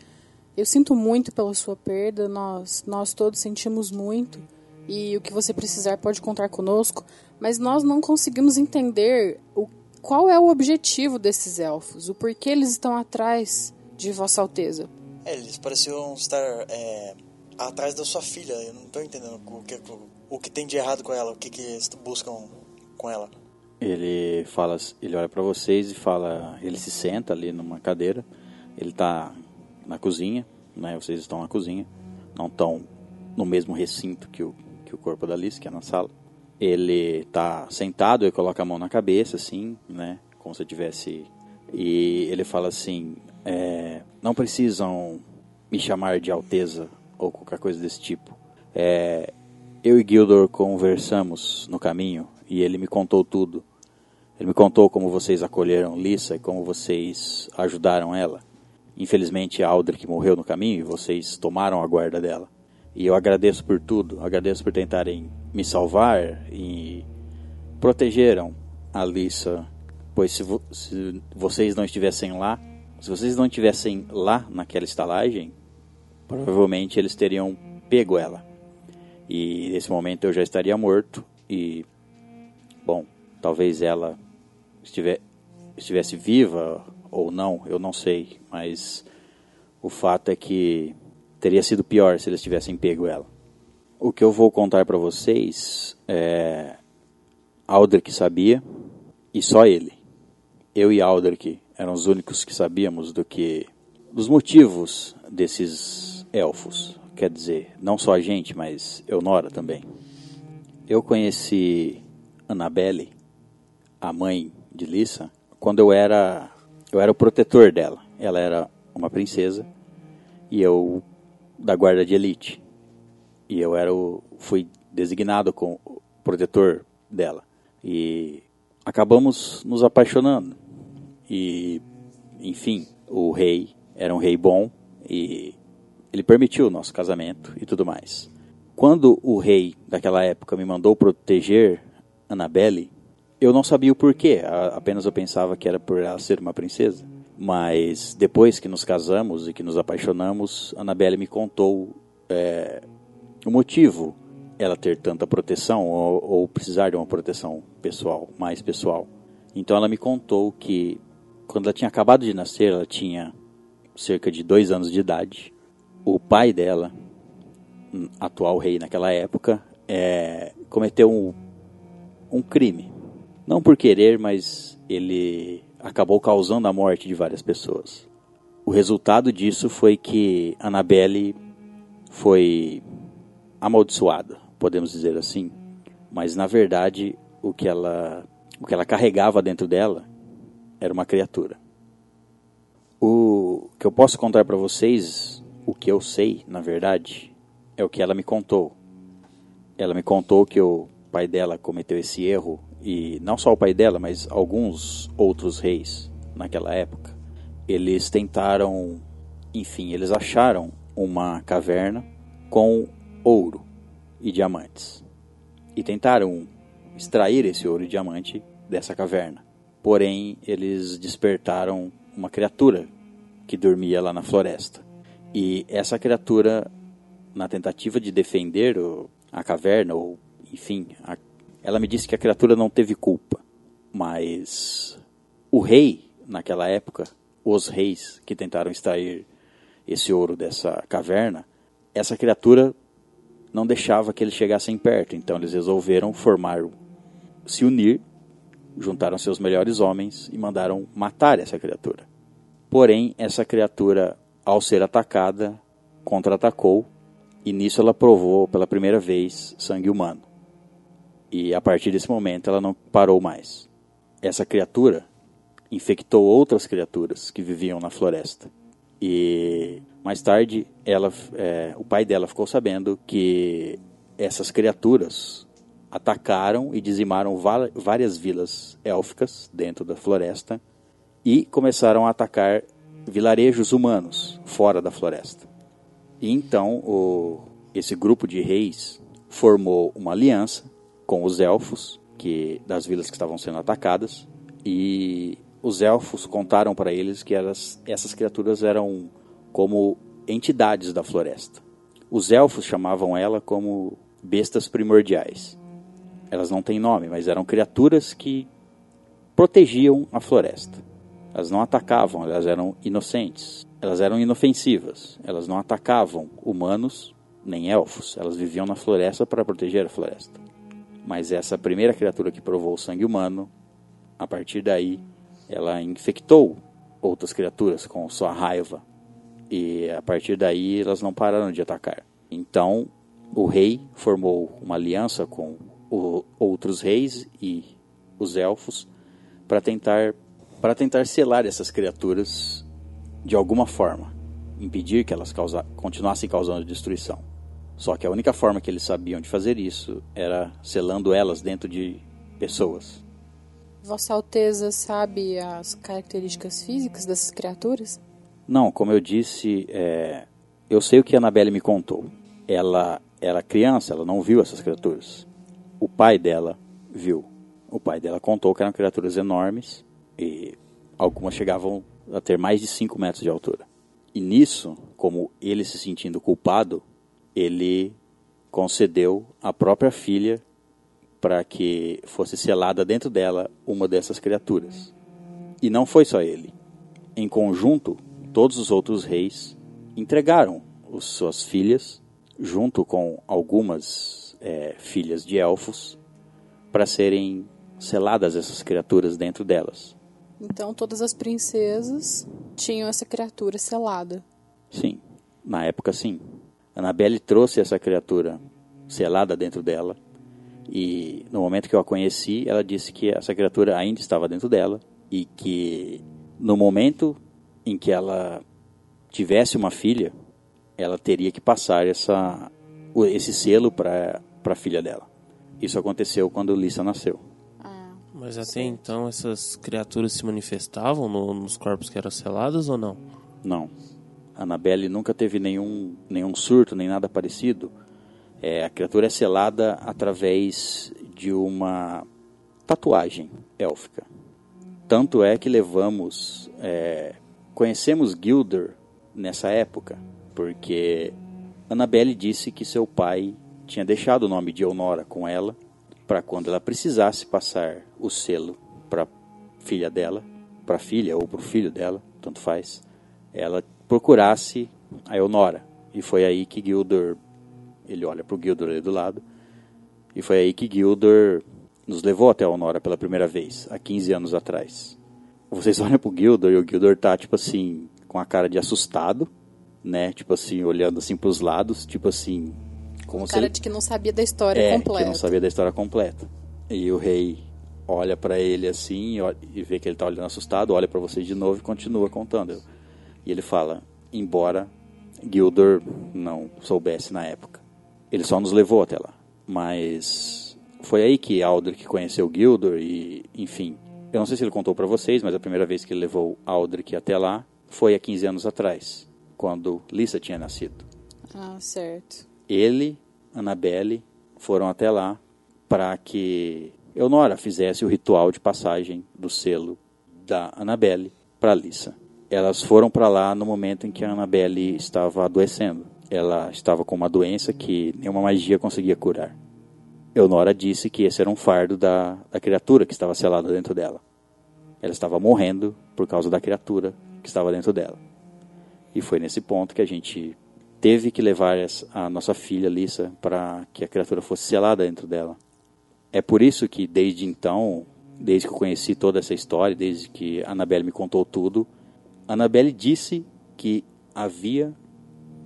eu sinto muito pela sua perda, nós, nós todos sentimos muito. E o que você precisar pode contar conosco, mas nós não conseguimos entender o, qual é o objetivo desses elfos, o porquê eles estão atrás de Vossa Alteza. É, eles pareciam estar é, atrás da sua filha. Eu não tô entendendo o que, o que tem de errado com ela, o que, que eles buscam com ela. Ele fala, ele olha para vocês e fala, ele se senta ali numa cadeira. Ele tá na cozinha, né? Vocês estão na cozinha, não estão no mesmo recinto que o que o corpo da Alice, que é na sala. Ele tá sentado, ele coloca a mão na cabeça, assim, né? Como se tivesse. E ele fala assim: é, não precisam me chamar de Alteza ou qualquer coisa desse tipo. É, eu e Gildor conversamos no caminho e ele me contou tudo. Ele me contou como vocês acolheram Lissa e como vocês ajudaram ela. Infelizmente, a Aldrich morreu no caminho e vocês tomaram a guarda dela. E eu agradeço por tudo, agradeço por tentarem me salvar e protegeram a Lissa, pois se, vo se vocês não estivessem lá, se vocês não estivessem lá naquela estalagem, provavelmente eles teriam pego ela. E nesse momento eu já estaria morto e Bom, talvez ela estivesse viva ou não, eu não sei, mas o fato é que teria sido pior se eles tivessem pego ela. O que eu vou contar para vocês é Aldrich sabia e só ele. Eu e Aldrich eram os únicos que sabíamos do que dos motivos desses elfos. Quer dizer, não só a gente, mas Eunora também. Eu conheci Annabelle, a mãe de Lissa, quando eu era eu era o protetor dela. Ela era uma princesa e eu da guarda de elite. E eu era o, fui designado como protetor dela. E acabamos nos apaixonando. E, enfim, o rei era um rei bom e ele permitiu o nosso casamento e tudo mais. Quando o rei daquela época me mandou proteger Annabelle, eu não sabia o porquê, apenas eu pensava que era por ela ser uma princesa. Mas depois que nos casamos e que nos apaixonamos, Annabelle me contou é, o motivo ela ter tanta proteção ou, ou precisar de uma proteção pessoal, mais pessoal. Então ela me contou que quando ela tinha acabado de nascer, ela tinha cerca de dois anos de idade. O pai dela, hum, atual rei naquela época, é, cometeu um, um crime. Não por querer, mas ele acabou causando a morte de várias pessoas. O resultado disso foi que Annabelle foi amaldiçoada, podemos dizer assim. Mas na verdade, o que ela o que ela carregava dentro dela era uma criatura. O que eu posso contar para vocês, o que eu sei, na verdade, é o que ela me contou. Ela me contou que o pai dela cometeu esse erro e não só o pai dela, mas alguns outros reis naquela época, eles tentaram, enfim, eles acharam uma caverna com ouro e diamantes e tentaram extrair esse ouro e diamante dessa caverna. Porém, eles despertaram uma criatura que dormia lá na floresta. E essa criatura, na tentativa de defender a caverna, ou enfim, a ela me disse que a criatura não teve culpa, mas o rei, naquela época, os reis que tentaram extrair esse ouro dessa caverna, essa criatura não deixava que eles chegassem perto, então eles resolveram formar, se unir, juntaram seus melhores homens e mandaram matar essa criatura. Porém, essa criatura, ao ser atacada, contra-atacou e nisso ela provou pela primeira vez sangue humano. E a partir desse momento ela não parou mais. Essa criatura infectou outras criaturas que viviam na floresta. E mais tarde ela, é, o pai dela ficou sabendo que essas criaturas atacaram e dizimaram várias vilas élficas dentro da floresta e começaram a atacar vilarejos humanos fora da floresta. E então o, esse grupo de reis formou uma aliança com os elfos que das vilas que estavam sendo atacadas e os elfos contaram para eles que elas, essas criaturas eram como entidades da floresta. Os elfos chamavam ela como bestas primordiais. Elas não têm nome, mas eram criaturas que protegiam a floresta. Elas não atacavam, elas eram inocentes. Elas eram inofensivas. Elas não atacavam humanos nem elfos. Elas viviam na floresta para proteger a floresta. Mas essa primeira criatura que provou o sangue humano, a partir daí, ela infectou outras criaturas com sua raiva. E a partir daí, elas não pararam de atacar. Então, o rei formou uma aliança com o, outros reis e os elfos para tentar para tentar selar essas criaturas de alguma forma, impedir que elas causa, continuassem causando destruição. Só que a única forma que eles sabiam de fazer isso era selando elas dentro de pessoas. Vossa Alteza sabe as características físicas dessas criaturas? Não, como eu disse, é... eu sei o que a Anabelle me contou. Ela era criança, ela não viu essas criaturas. O pai dela viu. O pai dela contou que eram criaturas enormes e algumas chegavam a ter mais de 5 metros de altura. E nisso, como ele se sentindo culpado, ele concedeu a própria filha para que fosse selada dentro dela uma dessas criaturas. E não foi só ele. Em conjunto, todos os outros reis entregaram as suas filhas, junto com algumas é, filhas de elfos, para serem seladas essas criaturas dentro delas. Então todas as princesas tinham essa criatura selada. Sim, na época sim. Annabelle trouxe essa criatura selada dentro dela. E no momento que eu a conheci, ela disse que essa criatura ainda estava dentro dela e que no momento em que ela tivesse uma filha, ela teria que passar essa, esse selo para a filha dela. Isso aconteceu quando Lisa nasceu. Ah, Mas até Certo. então essas criaturas se manifestavam no- nos corpos que eram selados ou não? Não. A Annabelle nunca teve nenhum, nenhum surto, nem nada parecido. É, a criatura é selada através de uma tatuagem élfica. Tanto é que levamos. é, conhecemos Gilder nessa época, porque Annabelle disse que seu pai tinha deixado o nome de Eonora com ela, para quando ela precisasse passar o selo para filha dela, para filha ou para o filho dela, tanto faz, ela procurasse a Eonora. E foi aí que Gilder, ele olha para o Gilder ali do lado, e foi aí que Gilder nos levou até a Eonora pela primeira vez, há 15 anos atrás. Vocês olham pro Gilder e o Gilder tá, tipo assim, com a cara de assustado, né? Tipo assim, olhando assim pros lados, tipo assim... Como se cara ele- de que não sabia da história é, completa. que não sabia da história completa. E o rei olha pra ele assim e vê que ele tá olhando assustado, olha pra vocês de novo e continua contando. E ele fala: embora Gilder não soubesse na época, ele só nos levou até lá. Mas foi aí que Aldrich conheceu Gilder e, enfim, eu não sei se ele contou pra vocês, mas a primeira vez que ele levou Aldrich até lá foi há 15 anos atrás, quando Lisa tinha nascido Ah, certo. ele, Annabelle, foram até lá para que Eonora fizesse o ritual de passagem do selo da Annabelle para Lisa. Elas foram para lá no momento em que a Annabelle estava adoecendo. Ela estava com uma doença que nenhuma magia conseguia curar. Eonora disse que esse era um fardo da, da criatura que estava selada dentro dela. Ela estava morrendo por causa da criatura que estava dentro dela. E foi nesse ponto que a gente teve que levar a nossa filha Lisa para que a criatura fosse selada dentro dela. É por isso que desde então, desde que eu conheci toda essa história, desde que a Annabelle me contou tudo, Annabelle disse que havia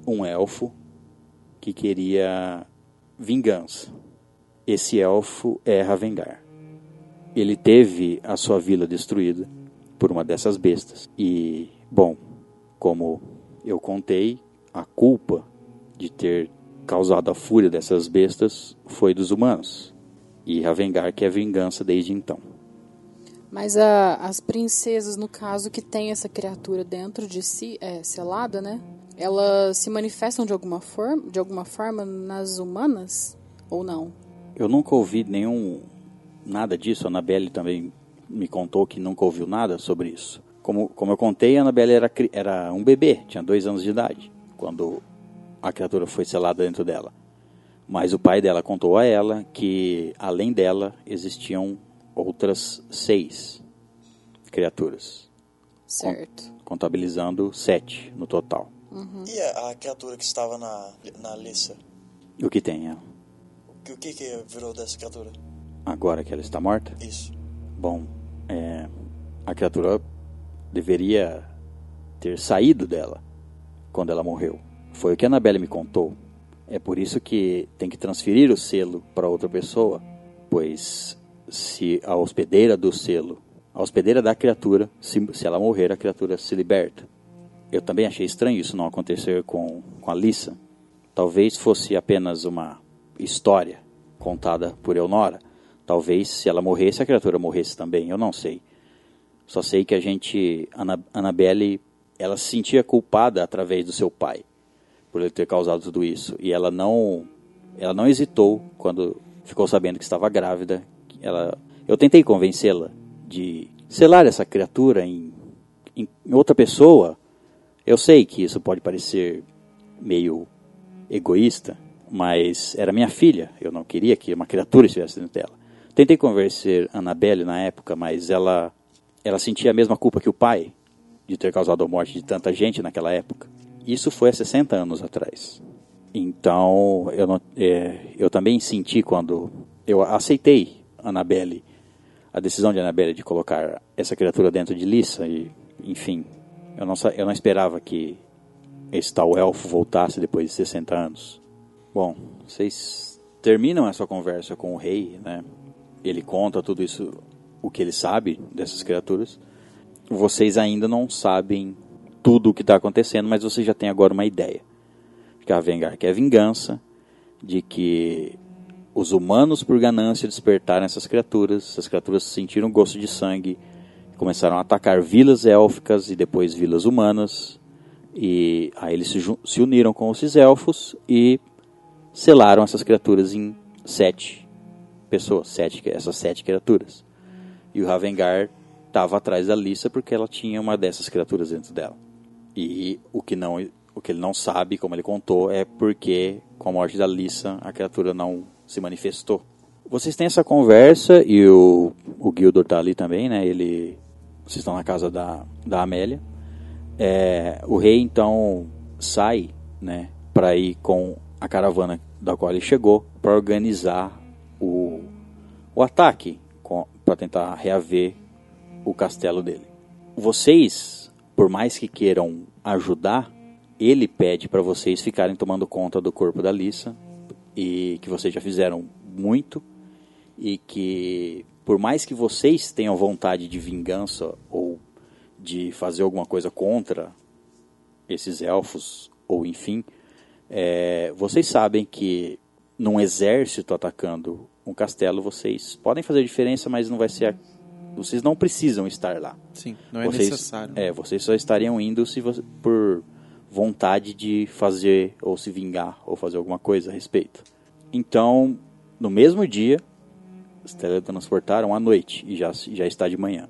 um elfo que queria vingança. Esse elfo é Ravengar. Ele teve a sua vila destruída por uma dessas bestas. E, bom, como eu contei, a culpa de ter causado a fúria dessas bestas foi dos humanos. E Ravengar quer vingança desde então. Mas a- as princesas, no caso, que tem essa criatura dentro de si, é, selada, né? Elas se manifestam de alguma forma, de alguma forma nas humanas ou não? Eu nunca ouvi nenhum nada disso. A Annabelle também me contou que nunca ouviu nada sobre isso. Como, como eu contei, a Annabelle era, era um bebê, tinha dois anos de idade, quando a criatura foi selada dentro dela. Mas o pai dela contou a ela que, além dela, existiam outras seis criaturas, Certo. contabilizando sete no total. E a, a criatura que estava na, na Lissa? O que tem ela? O que, o que que virou dessa criatura? Agora que ela está morta? Isso. Bom, é, a criatura deveria ter saído dela quando ela morreu. Foi o que a Annabelle me contou. É por isso que tem que transferir o selo para outra pessoa, pois se a hospedeira do selo, a hospedeira da criatura, se, se ela morrer, a criatura se liberta. Eu também achei estranho isso não acontecer com, com a Lissa. Talvez fosse apenas uma história contada por Eonora. Talvez se ela morresse, a criatura morresse também. Eu não sei. Só sei que a gente, Ana, Annabelle, ela se sentia culpada através do seu pai por ele ter causado tudo isso. E ela não, ela não hesitou quando ficou sabendo que estava grávida. Ela, eu tentei convencê-la de selar essa criatura em, em, outra pessoa. Eu sei que isso pode parecer meio egoísta, mas era minha filha. Eu não queria que uma criatura estivesse dentro dela. tentei convencer Annabelle na época, mas ela, ela sentia a mesma culpa que o pai de ter causado a morte de tanta gente naquela época. Isso foi há 60 anos atrás. Então, eu, não, é, eu também senti quando eu aceitei Annabelle, a decisão de Annabelle de colocar essa criatura dentro de Lissa, e, enfim, eu não, eu não esperava que esse tal elfo voltasse depois de 60 anos. Bom, vocês terminam essa conversa com o rei, né? Ele conta tudo isso, o que ele sabe dessas criaturas. Vocês ainda não sabem tudo o que está acontecendo, mas vocês já têm agora uma ideia. Que a Vengar quer vingança, de que os humanos, por ganância, despertaram essas criaturas. Essas criaturas sentiram gosto de sangue, começaram a atacar vilas élficas e depois vilas humanas. E aí eles se, se uniram com esses elfos e selaram essas criaturas em sete pessoas, sete, essas sete criaturas. E o Ravengar estava atrás da Lissa porque ela tinha uma dessas criaturas dentro dela. E o que não o que ele não sabe, como ele contou, é porque com a morte da Lissa a criatura não se manifestou. Vocês têm essa conversa e o, o Gildor está ali também, né? Ele, vocês estão na casa da, da Amélia. É, o rei então sai, né, para ir com a caravana da qual ele chegou para organizar o, o ataque para tentar reaver o castelo dele. Vocês, por mais que queiram ajudar, ele pede para vocês ficarem tomando conta do corpo da Lissa e que vocês já fizeram muito e que por mais que vocês tenham vontade de vingança ou de fazer alguma coisa contra esses elfos ou enfim, é, vocês sabem que num exército atacando um castelo vocês podem fazer diferença, mas não vai ser a vocês não precisam estar lá. Sim, não é vocês, necessário. É, vocês só estariam indo se você, por vontade de fazer ou se vingar ou fazer alguma coisa a respeito. Então, no mesmo dia, se teletransportaram à noite e já, já está de manhã.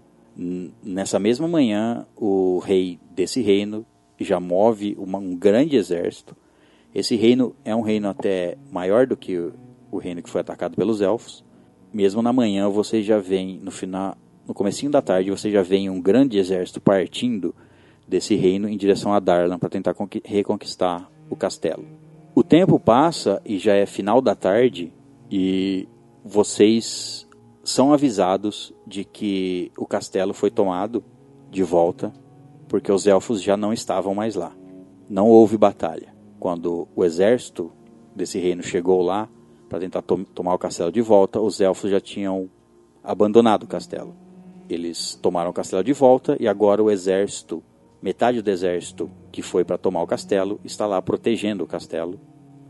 Nessa mesma manhã, o rei desse reino já move uma, um grande exército. Esse reino é um reino até maior do que o, o reino que foi atacado pelos elfos. Mesmo na manhã, você já vem no final, no comecinho da tarde, você já vê um grande exército partindo desse reino em direção a Darlan para tentar reconquistar o castelo. O tempo passa e já é final da tarde e vocês são avisados de que o castelo foi tomado de volta porque os elfos já não estavam mais lá. Não houve batalha. Quando o exército desse reino chegou lá para tentar to tomar o castelo de volta, os elfos já tinham abandonado o castelo. Eles tomaram o castelo de volta e agora o exército, metade do exército que foi para tomar o castelo, está lá protegendo o castelo,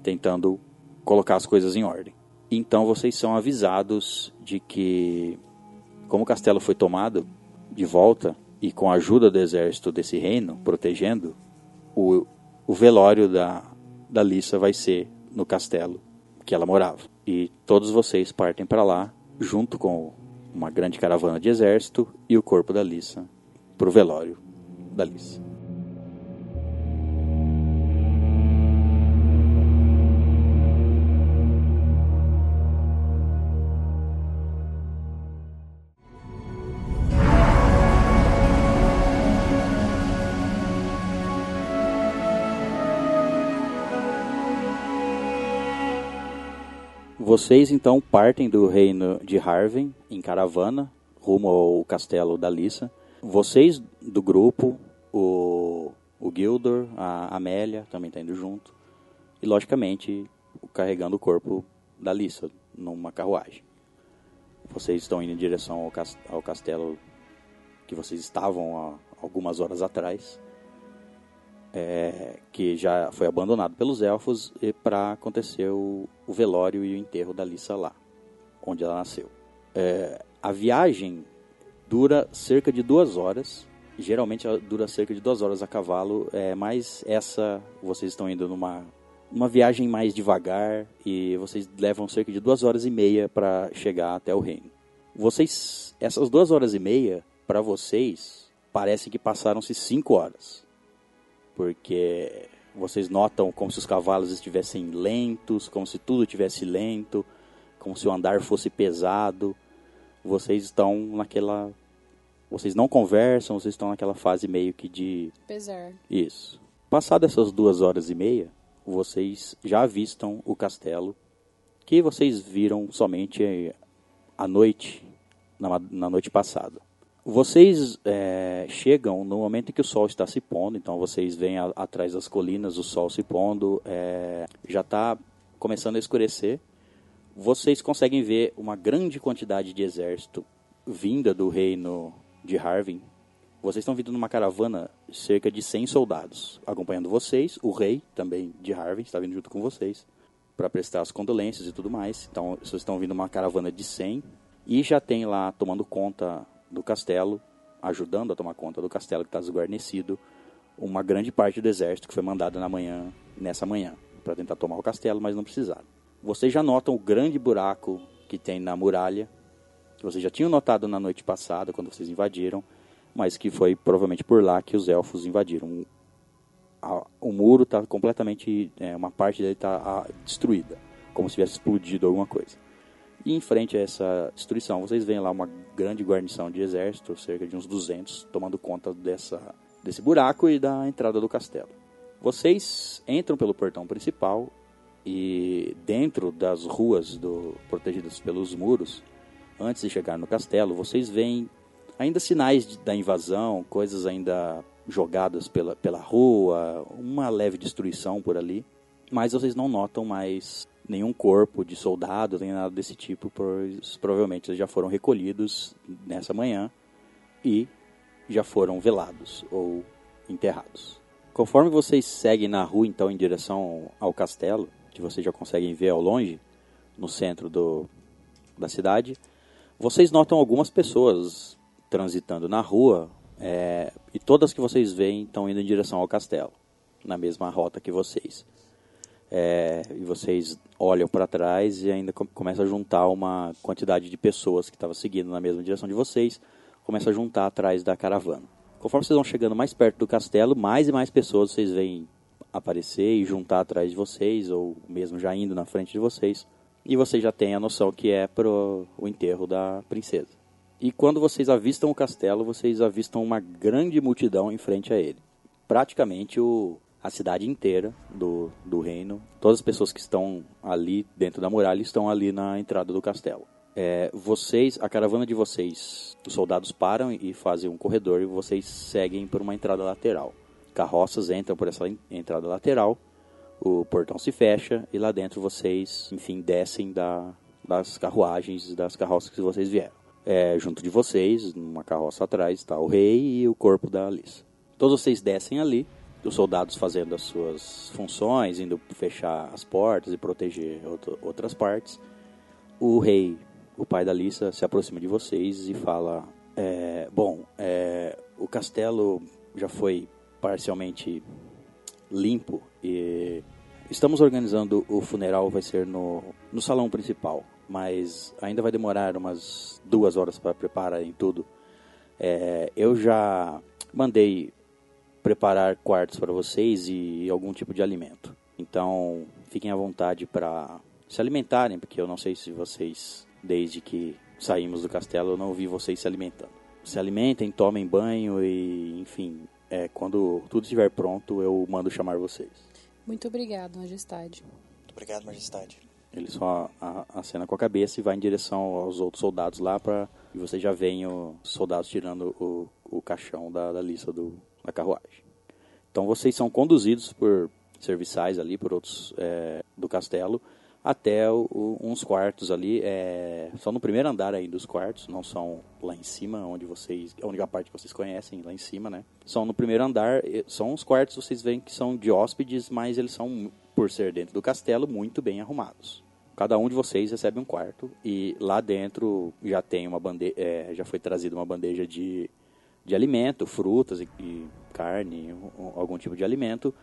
tentando colocar as coisas em ordem. Então vocês são avisados de que, como o castelo foi tomado de volta e com a ajuda do exército desse reino protegendo, o, o velório da, da Lissa vai ser no castelo que ela morava. E todos vocês partem para lá junto com uma grande caravana de exército e o corpo da Lissa para o velório da Lissa. Vocês então partem do reino de Harven em caravana rumo ao castelo da Lissa. Vocês do grupo, o, o Gildor, a Amélia também está indo junto. E logicamente carregando o corpo da Lissa numa carruagem. Vocês estão indo em direção ao, cast ao castelo que vocês estavam há algumas horas atrás é, que já foi abandonado pelos elfos para acontecer o, o, velório e o enterro da Lissa lá, onde ela nasceu. É, a viagem dura cerca de duas horas. Geralmente dura cerca de duas horas a cavalo, é, mas essa vocês estão indo numa uma viagem mais devagar e vocês levam cerca de duas horas e meia para chegar até o reino. Vocês, essas duas horas e meia para vocês parece que passaram-se cinco horas porque vocês notam como se os cavalos estivessem lentos, como se tudo estivesse lento, como se o andar fosse pesado. vocês estão naquela. Vocês não conversam, vocês estão naquela fase meio que de. Pesar. Isso. Passado essas duas horas e meia, vocês já avistam o castelo, que vocês viram somente à noite, na, na noite passada. Vocês é, chegam no momento em que o sol está se pondo, então vocês veem a, atrás das colinas o sol se pondo, é, já está começando a escurecer. Vocês conseguem ver uma grande quantidade de exército vinda do reino de Harvin. Vocês estão vindo numa caravana, cerca de 100 soldados, acompanhando vocês. O rei, também de Harvin, está vindo junto com vocês, para prestar as condolências e tudo mais. Então, vocês estão vindo numa caravana de 100. E já tem lá, tomando conta do castelo, ajudando a tomar conta do castelo que está desguarnecido, uma grande parte do exército que foi mandada na manhã, nessa manhã, para tentar tomar o castelo, mas não precisaram. Vocês já notam o grande buraco que tem na muralha, que vocês já tinham notado na noite passada, quando vocês invadiram, mas que foi provavelmente por lá que os elfos invadiram. O muro está completamente, é, uma parte dele está destruída, como se tivesse explodido alguma coisa. E em frente a essa destruição, vocês veem lá uma grande guarnição de exército, cerca de uns 200, tomando conta dessa, desse buraco e da entrada do castelo. Vocês entram pelo portão principal e dentro das ruas do, protegidas pelos muros, antes de chegar no castelo, vocês veem ainda sinais de, da invasão, coisas ainda jogadas pela, pela rua, uma leve destruição por ali, mas vocês não notam mais nenhum corpo de soldado, nem nada desse tipo, pois provavelmente eles já foram recolhidos nessa manhã e já foram velados ou enterrados. Conforme vocês seguem na rua, então, em direção ao castelo, que vocês já conseguem ver ao longe, no centro do, da cidade, vocês notam algumas pessoas transitando na rua é, e todas que vocês veem estão indo em direção ao castelo, na mesma rota que vocês. É, e vocês olham para trás e ainda começa a juntar uma quantidade de pessoas que estava seguindo na mesma direção de vocês, começa a juntar atrás da caravana. Conforme vocês vão chegando mais perto do castelo, mais e mais pessoas vocês veem aparecer e juntar atrás de vocês, ou mesmo já indo na frente de vocês, e vocês já têm a noção que é para o enterro da princesa. E quando vocês avistam o castelo, vocês avistam uma grande multidão em frente a ele. Praticamente o, a cidade inteira do, do reino, todas as pessoas que estão ali dentro da muralha estão ali na entrada do castelo. É, vocês, a caravana de vocês, os soldados param e fazem um corredor e vocês seguem por uma entrada lateral. Carroças entram por essa entrada lateral, o portão se fecha e lá dentro vocês, enfim, descem da, das carruagens, das carroças que vocês vieram. É, junto de vocês, numa carroça atrás, está o rei e o corpo da Alice. Todos vocês descem ali os soldados fazendo as suas funções, indo fechar as portas e proteger outro, outras partes. O rei, o pai da Lisa, se aproxima de vocês e fala: é, Bom, é, o castelo já foi parcialmente limpo e estamos organizando o funeral, vai ser no, no salão principal, mas ainda vai demorar umas duas horas para prepararem tudo. É, eu já mandei preparar quartos para vocês e algum tipo de alimento. Então, fiquem à vontade para se alimentarem, porque eu não sei se vocês, desde que saímos do castelo, eu não vi vocês se alimentando. Se alimentem, tomem banho e, enfim, é, quando tudo estiver pronto, eu mando chamar vocês. Muito obrigado, Majestade. Muito obrigado, Majestade. Ele só acena com a cabeça e vai em direção aos outros soldados lá para e você já vem os soldados tirando o, o caixão da, da lista do, da carruagem. Então vocês são conduzidos por serviçais ali, por outros é, do castelo, até o, o, uns quartos ali, é, no primeiro andar aí dos quartos, não são lá em cima, onde vocês, a única parte que vocês conhecem, lá em cima, né? São no primeiro andar, são os quartos, vocês veem que são de hóspedes, mas eles são, por ser dentro do castelo, muito bem arrumados. Cada um de vocês recebe um quarto e lá dentro já tem uma bandeja, é, já foi trazida uma bandeja de de alimento, frutas e, e carne, algum tipo de alimento,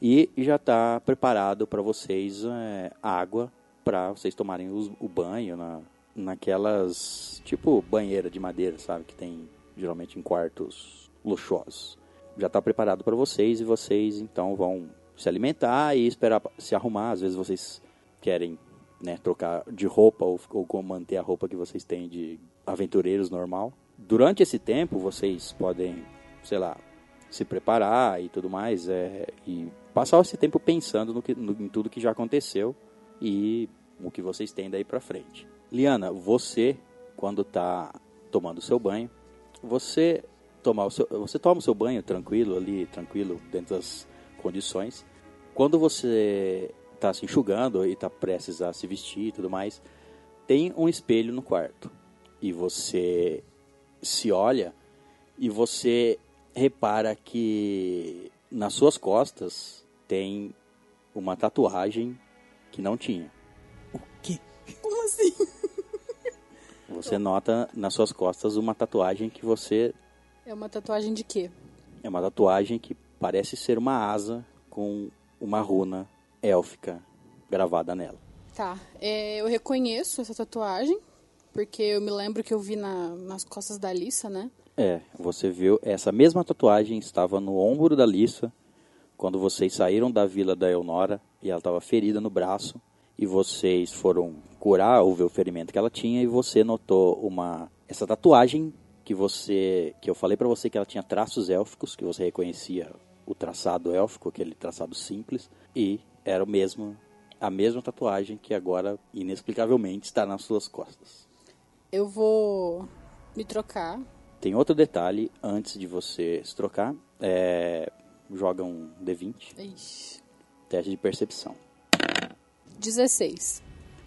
e já está preparado para vocês é, água para vocês tomarem os, o banho na, naquelas tipo banheira de madeira, sabe, que tem geralmente em quartos luxuosos. Já está preparado para vocês e vocês então vão se alimentar e esperar se arrumar. Às vezes vocês querem né, trocar de roupa ou, ou manter a roupa que vocês têm de aventureiros normal. Durante esse tempo, vocês podem, sei lá, se preparar e tudo mais, é, e passar esse tempo pensando no que, no, em tudo que já aconteceu e o que vocês têm daí pra frente. Liana, você, quando tá tomando seu banho, você, tomar seu, você toma o seu banho tranquilo ali, tranquilo, dentro das condições. Quando você tá se enxugando e tá prestes a se vestir e tudo mais, tem um espelho no quarto. E você se olha e você repara que nas suas costas tem uma tatuagem que não tinha. O quê? Como assim? Você nota nas suas costas uma tatuagem que você É uma tatuagem de quê? é uma tatuagem que parece ser uma asa com uma runa élfica gravada nela. Tá. É, eu reconheço essa tatuagem, porque eu me lembro que eu vi na- nas costas da Alissa, né? É, você viu, essa mesma tatuagem estava no ombro da Lissa quando vocês saíram da vila da Elnora e ela estava ferida no braço e vocês foram curar ou ver o ferimento que ela tinha e você notou uma essa tatuagem que você que eu falei pra você que ela tinha traços élficos, que você reconhecia o traçado élfico, aquele traçado simples e era o mesmo a mesma tatuagem que agora inexplicavelmente está nas suas costas. Eu vou me trocar. Tem outro detalhe antes de você se trocar. É, joga um D20, Ixi. teste de percepção. 16.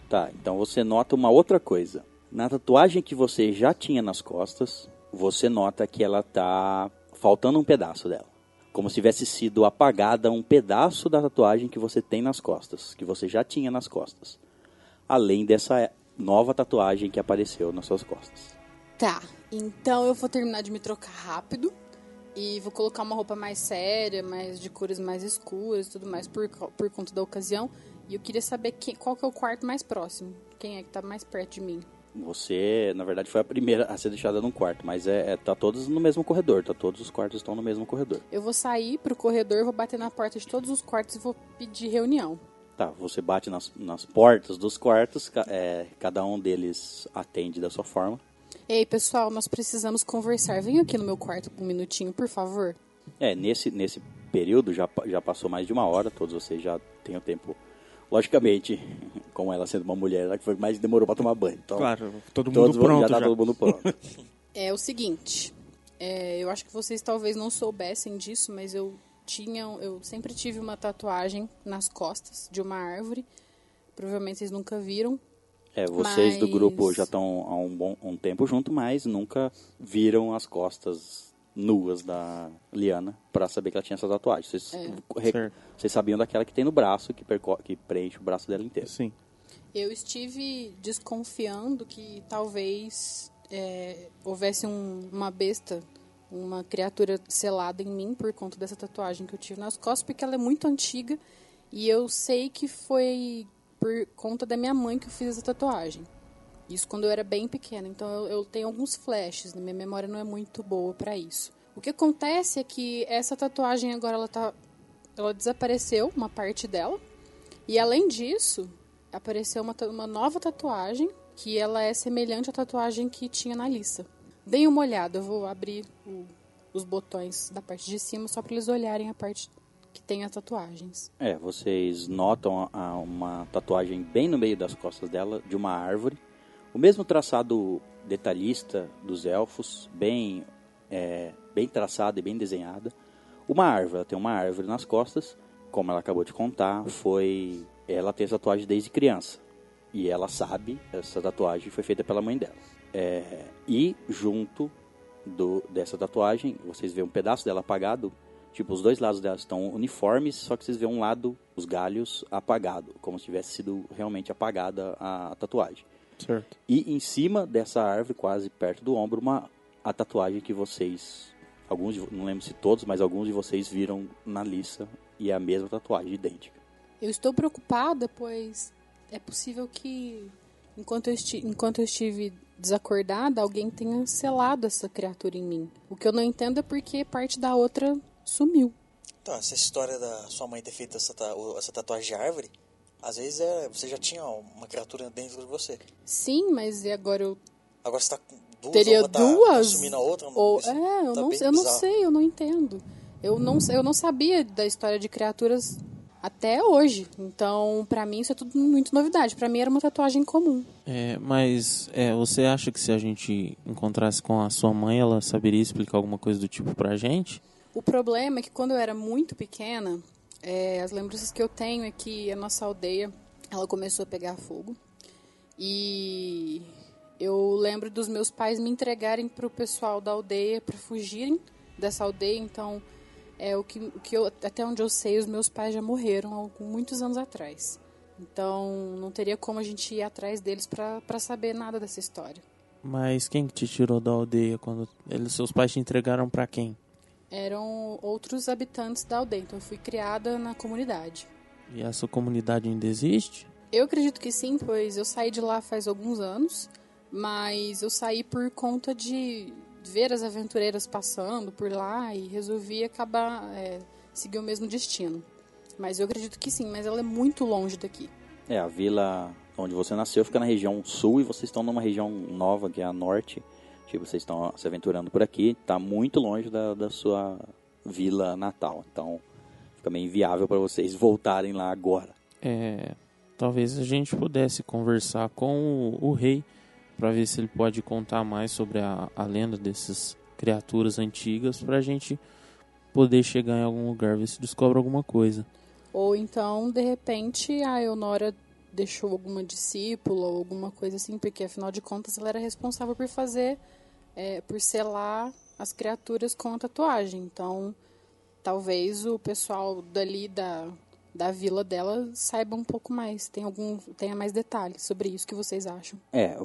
Tá, então você nota uma outra coisa. Na tatuagem que você já tinha nas costas, você nota que ela tá faltando um pedaço dela. Como se tivesse sido apagada um pedaço da tatuagem que você tem nas costas, que você já tinha nas costas. Além dessa nova tatuagem que apareceu nas suas costas. Tá, então eu vou terminar de me trocar rápido e vou colocar uma roupa mais séria, mais de cores mais escuras e tudo mais por, por conta da ocasião. E eu queria saber quem, qual que é o quarto mais próximo. Quem é que tá mais perto de mim? Você, na verdade, foi a primeira a ser deixada num quarto, mas é, é- tá todos no mesmo corredor, tá todos os quartos estão no mesmo corredor. Eu vou sair pro corredor, vou bater na porta de todos os quartos e vou pedir reunião. Tá, você bate nas, nas portas dos quartos, é, cada um deles atende da sua forma. Ei, pessoal, nós precisamos conversar. Vem aqui no meu quarto um minutinho, por favor. É, nesse, nesse período já, já passou mais de uma hora, todos vocês já têm o tempo. Logicamente, como ela sendo uma mulher, ela que foi que mais demorou pra tomar banho. Então, Claro, todo mundo pronto já já. tá todo mundo pronto. É o seguinte, é, eu acho que vocês talvez não soubessem disso, mas eu tinha, eu sempre tive uma tatuagem nas costas de uma árvore. Provavelmente vocês nunca viram. É, vocês do Mas- grupo já estão há um bom um tempo junto, mas nunca viram as costas nuas da Liana pra saber que ela tinha essa tatuagem. Vocês, re- Certo. vocês sabiam daquela que tem no braço, que, perco- que preenche o braço dela inteiro. Sim. Eu estive desconfiando que talvez é, houvesse um- uma besta, uma criatura selada em mim por conta dessa tatuagem que eu tive nas costas, porque ela é muito antiga e eu sei que foi por conta da minha mãe que eu fiz essa tatuagem. Isso quando eu era bem pequena, então eu, eu tenho alguns flashes, né? minha memória não é muito boa para isso. O que acontece é que essa tatuagem agora ela tá ela desapareceu, uma parte dela. E além disso, apareceu uma, uma nova tatuagem que ela é semelhante à tatuagem que tinha na lista. Deem uma olhada, eu vou abrir o- os botões da parte de cima só para eles olharem a parte que as tatuagens. É, vocês notam a- uma tatuagem bem no meio das costas dela, de uma árvore. O mesmo traçado detalhista dos elfos, bem, é, bem traçada e bem desenhada. Uma árvore, ela tem uma árvore nas costas, como ela acabou de contar, foi. Ela tem essa tatuagem desde criança. E ela sabe, essa tatuagem foi feita pela mãe dela. É, e junto do, dessa tatuagem, vocês veem um pedaço dela apagado. Tipo, os dois lados dela estão uniformes, só que vocês veem um lado, os galhos, apagado. Como se tivesse sido realmente apagada a tatuagem. Certo. E em cima dessa árvore, quase perto do ombro, uma, a tatuagem que vocês, alguns, não lembro se todos, mas alguns de vocês viram na lista. E é a mesma tatuagem, idêntica. Eu estou preocupada, pois é possível que, enquanto eu, esti enquanto eu estive desacordada, alguém tenha selado essa criatura em mim. O que eu não entendo é porque parte da outra sumiu. Então, essa história da sua mãe ter feito essa, essa tatuagem de árvore, às vezes é, você já tinha uma criatura dentro de você. Sim, mas e agora eu Agora você tá duas Teria uma tá duas? consumindo a outra. Ou, Isso é, eu, tá não, eu não sei, eu não entendo. Eu não, eu não sabia da história de criaturas até hoje. Então, pra mim, isso é tudo muito novidade. Pra mim, era uma tatuagem comum. É, mas é, você acha que se a gente encontrasse com a sua mãe, ela saberia explicar alguma coisa do tipo pra gente? O problema é que quando eu era muito pequena, é, as lembranças que eu tenho é que a nossa aldeia ela começou a pegar fogo. E eu lembro dos meus pais me entregarem para o pessoal da aldeia para fugirem dessa aldeia. Então, é o que, o que eu, até onde eu sei, os meus pais já morreram há muitos anos atrás. Então, não teria como a gente ir atrás deles para saber nada dessa história. Mas quem que te tirou da aldeia quando eles, seus pais te entregaram pra quem? Eram outros habitantes da aldeia. Então, eu fui criada na comunidade. E essa comunidade ainda existe? Eu acredito que sim, pois eu saí de lá faz alguns anos, mas eu saí por conta de ver as aventureiras passando por lá e resolvi acabar é, seguir o mesmo destino. Mas eu acredito que sim, mas ela é muito longe daqui. É, a vila onde você nasceu fica na região sul e vocês estão numa região nova, que é a norte. Tipo, vocês estão se aventurando por aqui, tá muito longe da, da sua vila natal. Então, fica meio inviável para vocês voltarem lá agora. É, talvez a gente pudesse conversar com o, o rei para ver se ele pode contar mais sobre a, a lenda dessas criaturas antigas pra gente poder chegar em algum lugar, ver se descobre alguma coisa. Ou então, de repente, a Eonora deixou alguma discípula ou alguma coisa assim, porque afinal de contas ela era responsável por fazer, é, por selar as criaturas com a tatuagem. Então, talvez o pessoal dali da, da vila dela saiba um pouco mais, tem algum, tenha mais detalhes sobre isso que vocês acham. É,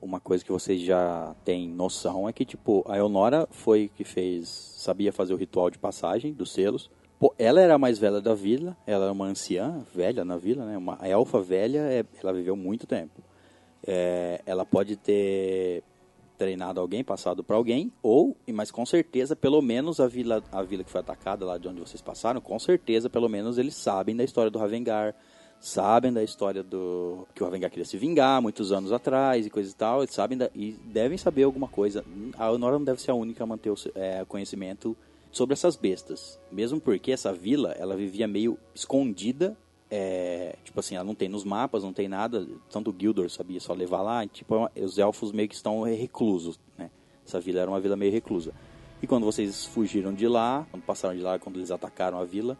uma coisa que vocês já têm noção é que, tipo, a Eonora foi que fez, sabia fazer o ritual de passagem dos selos. Pô, ela era a mais velha da vila, ela era uma anciã velha na vila, né? Uma elfa velha, é- ela viveu muito tempo. É, ela pode ter treinado alguém, passado para alguém, ou, mas com certeza, pelo menos a vila, a vila que foi atacada lá de onde vocês passaram, com certeza, pelo menos eles sabem da história do Ravengar, sabem da história do que o Ravengar queria se vingar muitos anos atrás e coisa e tal, eles sabem da, e devem saber alguma coisa. A Honora não deve ser a única a manter o é, conhecimento sobre essas bestas, mesmo porque essa vila ela vivia meio escondida é, tipo assim, ela não tem nos mapas, não tem nada. Tanto o Gildor sabia só levar lá. Tipo, os elfos meio que estão reclusos, né? Essa vila era uma vila meio reclusa. E quando vocês fugiram de lá, quando passaram de lá, quando eles atacaram a vila,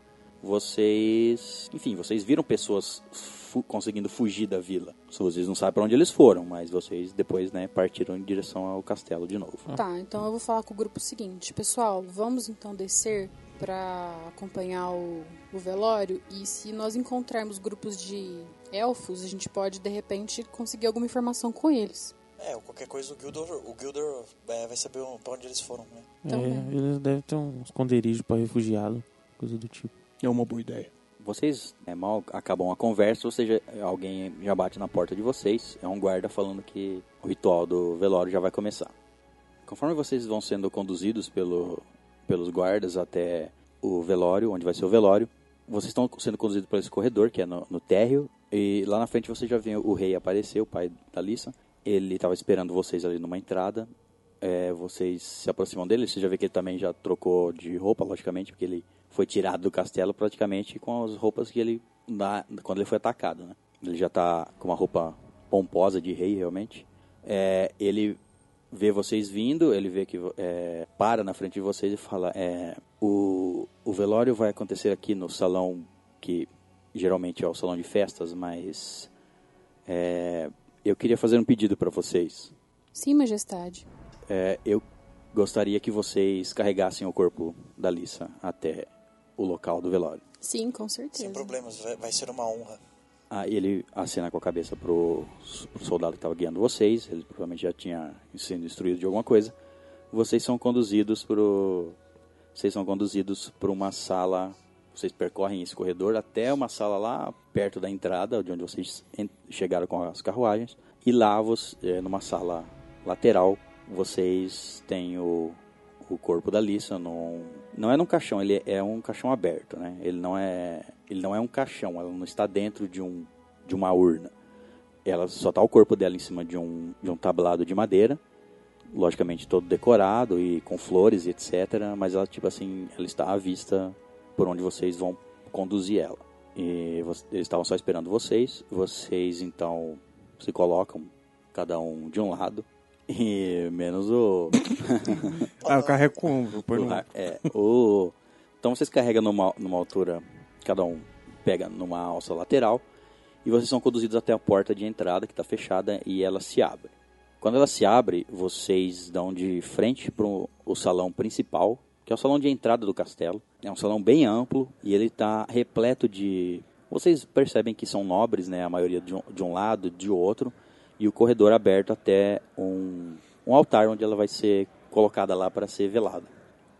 vocês, enfim, vocês viram pessoas fu- conseguindo fugir da vila. Só Vocês não sabem para onde eles foram, mas vocês depois, né, partiram em direção ao castelo de novo. Tá, então eu vou falar com o grupo seguinte. Pessoal, vamos então descer para acompanhar o, o velório e se nós encontrarmos grupos de elfos, a gente pode de repente conseguir alguma informação com eles. É, ou qualquer coisa o Gildor, o Gildor é, vai saber pra onde eles foram, né? Então, é, né? eles devem ter um esconderijo para refugiado, coisa do tipo. É uma boa ideia. Vocês né, mal acabam a conversa, ou seja, alguém já bate na porta de vocês. É um guarda falando que o ritual do velório já vai começar. Conforme vocês vão sendo conduzidos pelo, pelos guardas até o velório, onde vai ser o velório, vocês estão sendo conduzidos por esse corredor, que é no, no térreo, e lá na frente você já vê o rei aparecer, o pai da Lissa. Ele estava esperando vocês ali numa entrada. É, vocês se aproximam dele, você já vê que ele também já trocou de roupa, logicamente, porque ele foi tirado do castelo praticamente com as roupas que ele quando ele foi atacado, né? Ele já está com uma roupa pomposa de rei, realmente. É, ele vê vocês vindo, ele vê que é, para na frente de vocês e fala: é, o, o velório vai acontecer aqui no salão que geralmente é o salão de festas, mas é, eu queria fazer um pedido para vocês. Sim, majestade. É, eu gostaria que vocês carregassem o corpo da Lissa até o local do velório. Sim, com certeza. Sem problemas, vai, vai ser uma honra. Aí ele acena com a cabeça pro, pro soldado que estava guiando vocês. Ele provavelmente já tinha sido instruído de alguma coisa. Vocês são conduzidos pro, vocês são conduzidos para uma sala. Vocês percorrem esse corredor até uma sala lá perto da entrada, de onde vocês chegaram com as carruagens. E lá, é, numa sala lateral, vocês têm o, o corpo da Lissa num, não é num caixão, ele é um caixão aberto, né? Ele não é, ele não é um caixão, ela não está dentro de um de uma urna. Ela só tá o corpo dela em cima de um de um tablado de madeira. logicamente todo decorado e com flores e etc. Mas ela, tipo assim, ela está à vista por onde vocês vão conduzir ela. E eles estavam só esperando vocês. Vocês então se colocam cada um de um lado. E menos o. Ah, eu carrego com o ombro. põe no- é, o então vocês carregam numa, numa altura, cada um pega numa alça lateral. E vocês são conduzidos até a porta de entrada que está fechada e ela se abre. Quando ela se abre, vocês dão de frente para o salão principal, que é o salão de entrada do castelo. É um salão bem amplo e ele está repleto de. Vocês percebem que são nobres, né? A maioria de um, de um lado, de outro, e o corredor aberto até um, um altar onde ela vai ser colocada lá para ser velada.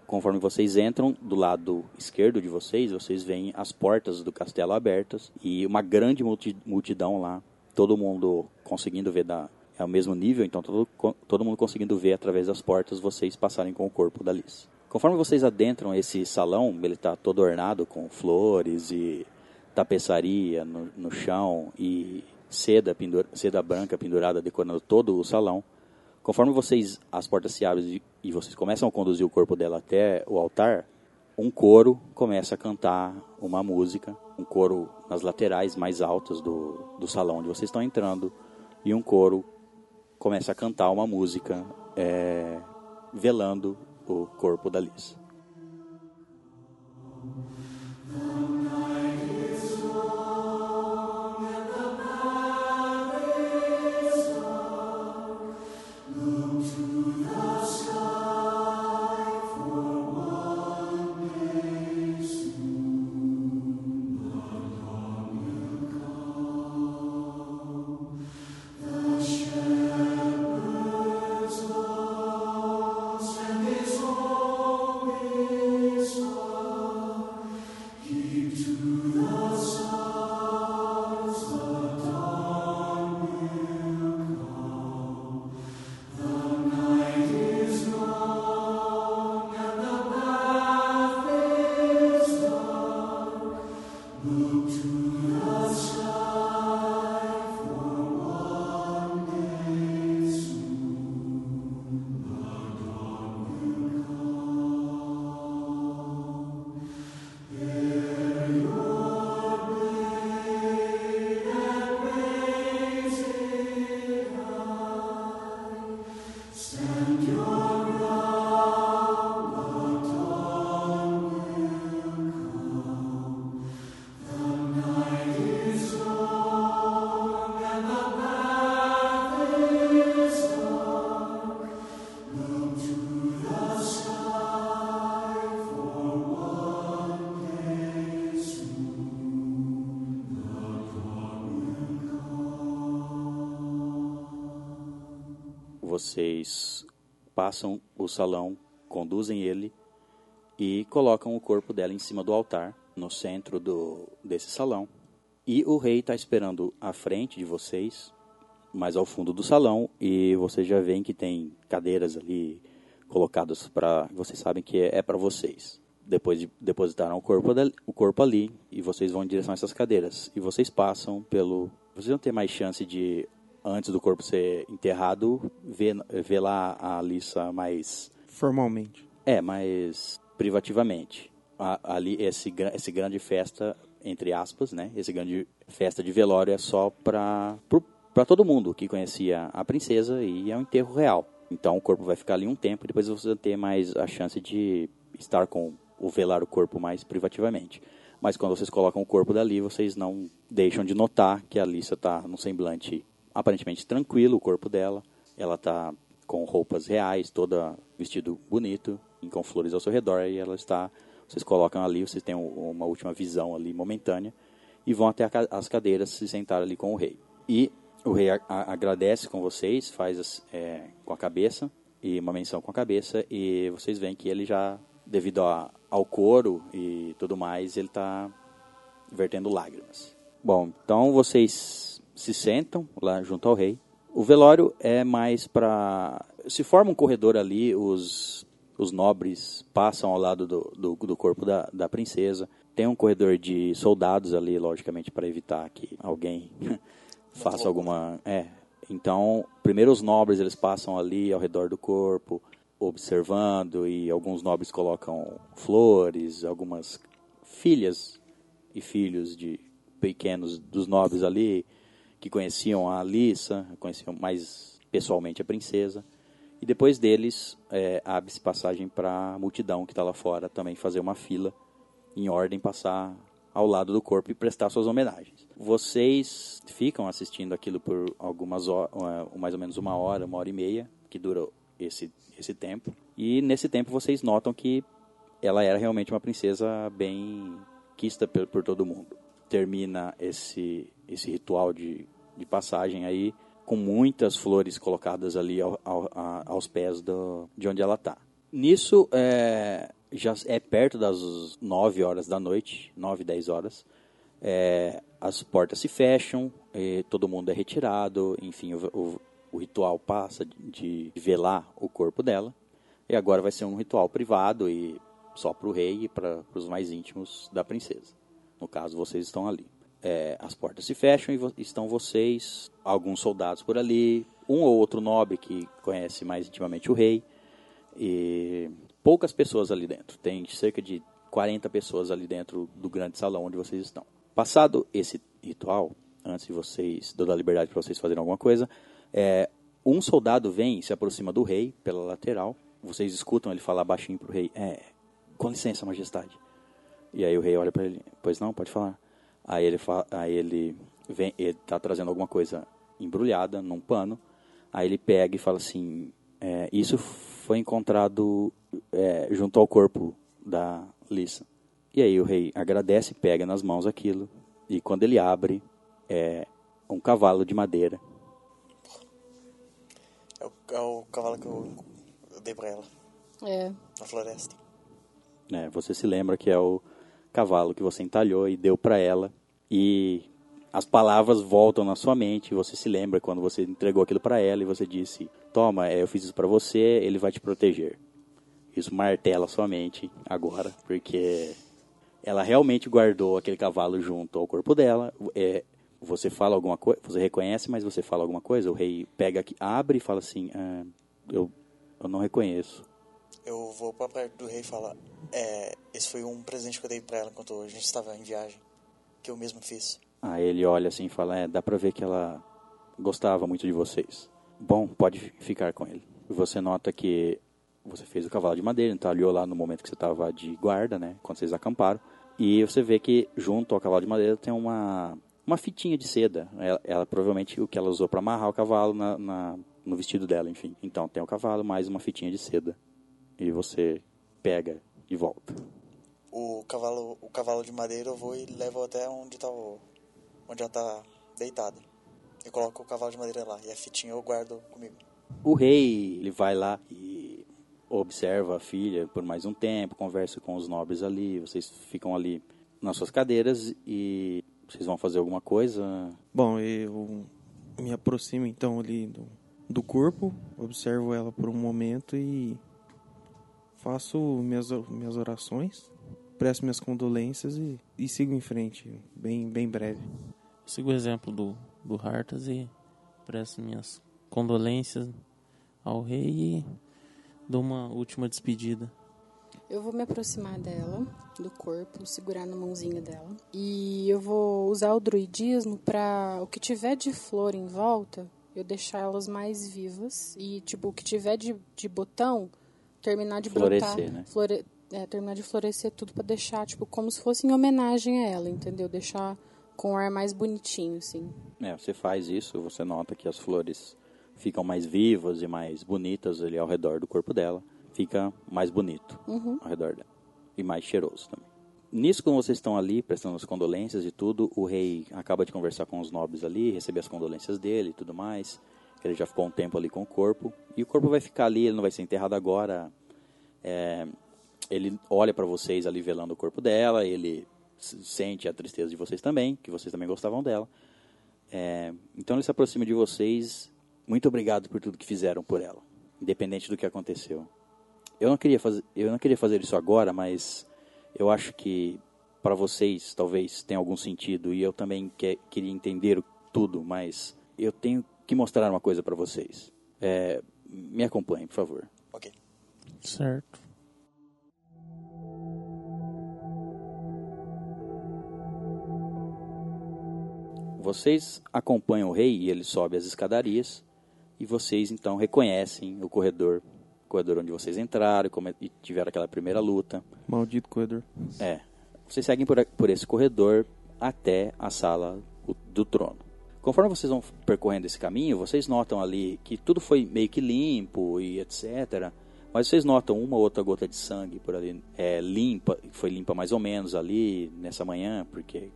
Conforme vocês entram do lado esquerdo de vocês, vocês veem as portas do castelo abertas e uma grande multi- multidão lá, todo mundo conseguindo ver da é o mesmo nível, então todo, todo mundo conseguindo ver através das portas vocês passarem com o corpo da Liz. Conforme vocês adentram esse salão, ele está todo ornado com flores e tapeçaria no, no chão e seda, pendur, seda branca pendurada decorando todo o salão. Conforme vocês as portas se abrem e- vocês começam a conduzir o corpo dela até o altar, um coro começa a cantar uma música, um coro nas laterais mais altas do, do salão onde vocês estão entrando, e um coro começa a cantar uma música é, velando o corpo da Liz. Passam o salão, conduzem ele e colocam o corpo dela em cima do altar, no centro do, desse salão. E o rei está esperando à frente de vocês, mais ao fundo do salão, e vocês já veem que tem cadeiras ali colocadas para. Vocês sabem que é, é para vocês. Depois de depositaram o corpo, o corpo ali e vocês vão em direção a essas cadeiras. E vocês passam pelo. Vocês vão ter mais chance de, antes do corpo ser enterrado, ver, ver lá a Alissa mais. Formalmente. É, mais privativamente. A- ali, esse, esse grande festa, entre aspas, né? Esse grande festa de velório é só para para todo mundo que conhecia a princesa e é um enterro real. Então o corpo vai ficar ali um tempo e depois vocês vão ter mais a chance de estar com o velar o corpo mais privativamente. Mas quando vocês colocam o corpo dali, vocês não deixam de notar que a Alissa está num semblante aparentemente tranquilo, o corpo dela. Ela está com roupas reais, toda vestido bonito, e com flores ao seu redor, e ela está. Vocês colocam ali, vocês têm um- uma última visão ali momentânea e vão até as cadeiras se sentar ali com o rei. E o rei agradece com vocês, faz é, com a cabeça e uma menção com a cabeça e vocês veem que ele já, devido a- ao coro e tudo mais, ele está vertendo lágrimas. Bom, então vocês se sentam lá junto ao rei. O velório é mais para se forma um corredor ali, os os nobres passam ao lado do, do, do corpo da, da princesa. Tem um corredor de soldados ali, logicamente, para evitar que alguém faça alguma. É, Então, primeiro os nobres eles passam ali ao redor do corpo, observando e alguns nobres colocam flores, algumas filhas e filhos de pequenos dos nobres ali que conheciam a Alissa, conheciam mais pessoalmente a princesa. E depois deles, é, abre-se passagem para a multidão que está lá fora também fazer uma fila em ordem, passar ao lado do corpo e prestar suas homenagens. Vocês ficam assistindo aquilo por algumas horas, mais ou menos uma hora, uma hora e meia, que dura esse, esse tempo. E nesse tempo vocês notam que ela era realmente uma princesa bem quista por, por todo mundo. Termina esse, esse ritual de, de passagem aí com muitas flores colocadas ali ao, ao, aos pés do, de onde ela está. Nisso, é, já é perto das 9 horas da noite, 9, 10 horas. É, as portas se fecham, todo mundo é retirado, enfim, o, o, o ritual passa de, de velar o corpo dela. E agora vai ser um ritual privado e só para o rei e para os mais íntimos da princesa. No caso, vocês estão ali é, as portas se fecham e vo estão vocês, alguns soldados por ali, um ou outro nobre que conhece mais intimamente o rei, e poucas pessoas ali dentro. Tem cerca de 40 pessoas ali dentro do grande salão onde vocês estão. Passado esse ritual, antes de vocês, dou a liberdade para vocês fazerem alguma coisa, é, um soldado vem e se aproxima do rei pela lateral. Vocês escutam ele falar baixinho para o rei: É, com licença, majestade. E aí o rei olha para ele: Pois não, pode falar. Aí ele, aí ele vem, ele tá trazendo alguma coisa embrulhada num pano. Aí ele pega e fala assim: é, Isso foi encontrado é, junto ao corpo da Lissa. E aí o rei agradece, pega nas mãos aquilo. E quando ele abre, é um cavalo de madeira. É o, é o cavalo que eu, eu dei pra ela. É. Na floresta. É, você se lembra que é o cavalo que você entalhou e deu para ela e as palavras voltam na sua mente, você se lembra quando você entregou aquilo para ela e você disse: "Toma, é, eu fiz isso para você, ele vai te proteger". Isso martela sua mente agora, porque ela realmente guardou aquele cavalo junto ao corpo dela. É, você fala alguma coisa, você reconhece, mas você fala alguma coisa. O rei pega abre e fala assim: ah, eu, eu não reconheço. Eu vou para perto do rei e falar: é, esse foi um presente que eu dei para ela enquanto a gente estava em viagem que eu mesmo fiz. Aí ele olha assim e fala: É, dá pra ver que ela gostava muito de vocês. Bom, pode ficar com ele. Você nota que você fez o cavalo de madeira, olhou lá no momento que você estava de guarda, né? Quando vocês acamparam. E você vê que junto ao cavalo de madeira tem uma, uma fitinha de seda. Ela, ela provavelmente o que ela usou para amarrar o cavalo na, na, no vestido dela, enfim. Então tem o cavalo mais uma fitinha de seda. E você pega de volta o cavalo, o cavalo de madeira eu vou e levo até onde tá o, onde ela tá deitada. Eu coloco o cavalo de madeira lá e a fitinha eu guardo comigo. O rei, ele vai lá e observa a filha por mais um tempo, conversa com os nobres ali, vocês ficam ali nas suas cadeiras e vocês vão fazer alguma coisa? Bom, eu me aproximo então ali do, do corpo, observo ela por um momento e faço minhas, minhas orações presto minhas condolências e, e sigo em frente, bem, bem breve. Sigo o exemplo do, do Hartas e presto minhas condolências ao rei e dou uma última despedida. Eu vou me aproximar dela, do corpo, segurar na mãozinha dela. E eu vou usar o druidismo para o que tiver de flor em volta, eu deixar elas mais vivas. E, tipo, o que tiver de, de botão, terminar de Florescer, brotar. Né? Flore é, terminar de florescer tudo para deixar, tipo, como se fosse em homenagem a ela, entendeu? Deixar com um ar mais bonitinho, assim. É, você faz isso, você nota que as flores ficam mais vivas e mais bonitas ali ao redor do corpo dela. Fica mais bonito uhum. ao redor dela. E mais cheiroso também. Nisso, quando vocês estão ali prestando as condolências e tudo, o rei acaba de conversar com os nobres ali, receber as condolências dele e tudo mais. Ele já ficou um tempo ali com o corpo. E o corpo vai ficar ali, ele não vai ser enterrado agora. É, ele olha para vocês ali velando o corpo dela, ele sente a tristeza de vocês também, que vocês também gostavam dela. É, então ele se aproxima de vocês. Muito obrigado por tudo que fizeram por ela, independente do que aconteceu. Eu não queria fazer, eu não queria fazer isso agora, mas eu acho que para vocês talvez tenha algum sentido e eu também que, queria entender tudo, mas eu tenho que mostrar uma coisa para vocês. É, me acompanhe, por favor. Ok. Certo. Vocês acompanham o rei e ele sobe as escadarias e vocês então reconhecem o corredor, o corredor onde vocês entraram e tiveram aquela primeira luta. Maldito corredor. É. Vocês seguem por, por esse corredor até a sala do trono. Conforme vocês vão percorrendo esse caminho, vocês notam ali que tudo foi meio que limpo e etc. Mas vocês notam uma ou outra gota de sangue por ali, é, limpa, foi limpa mais ou menos ali nessa manhã, porque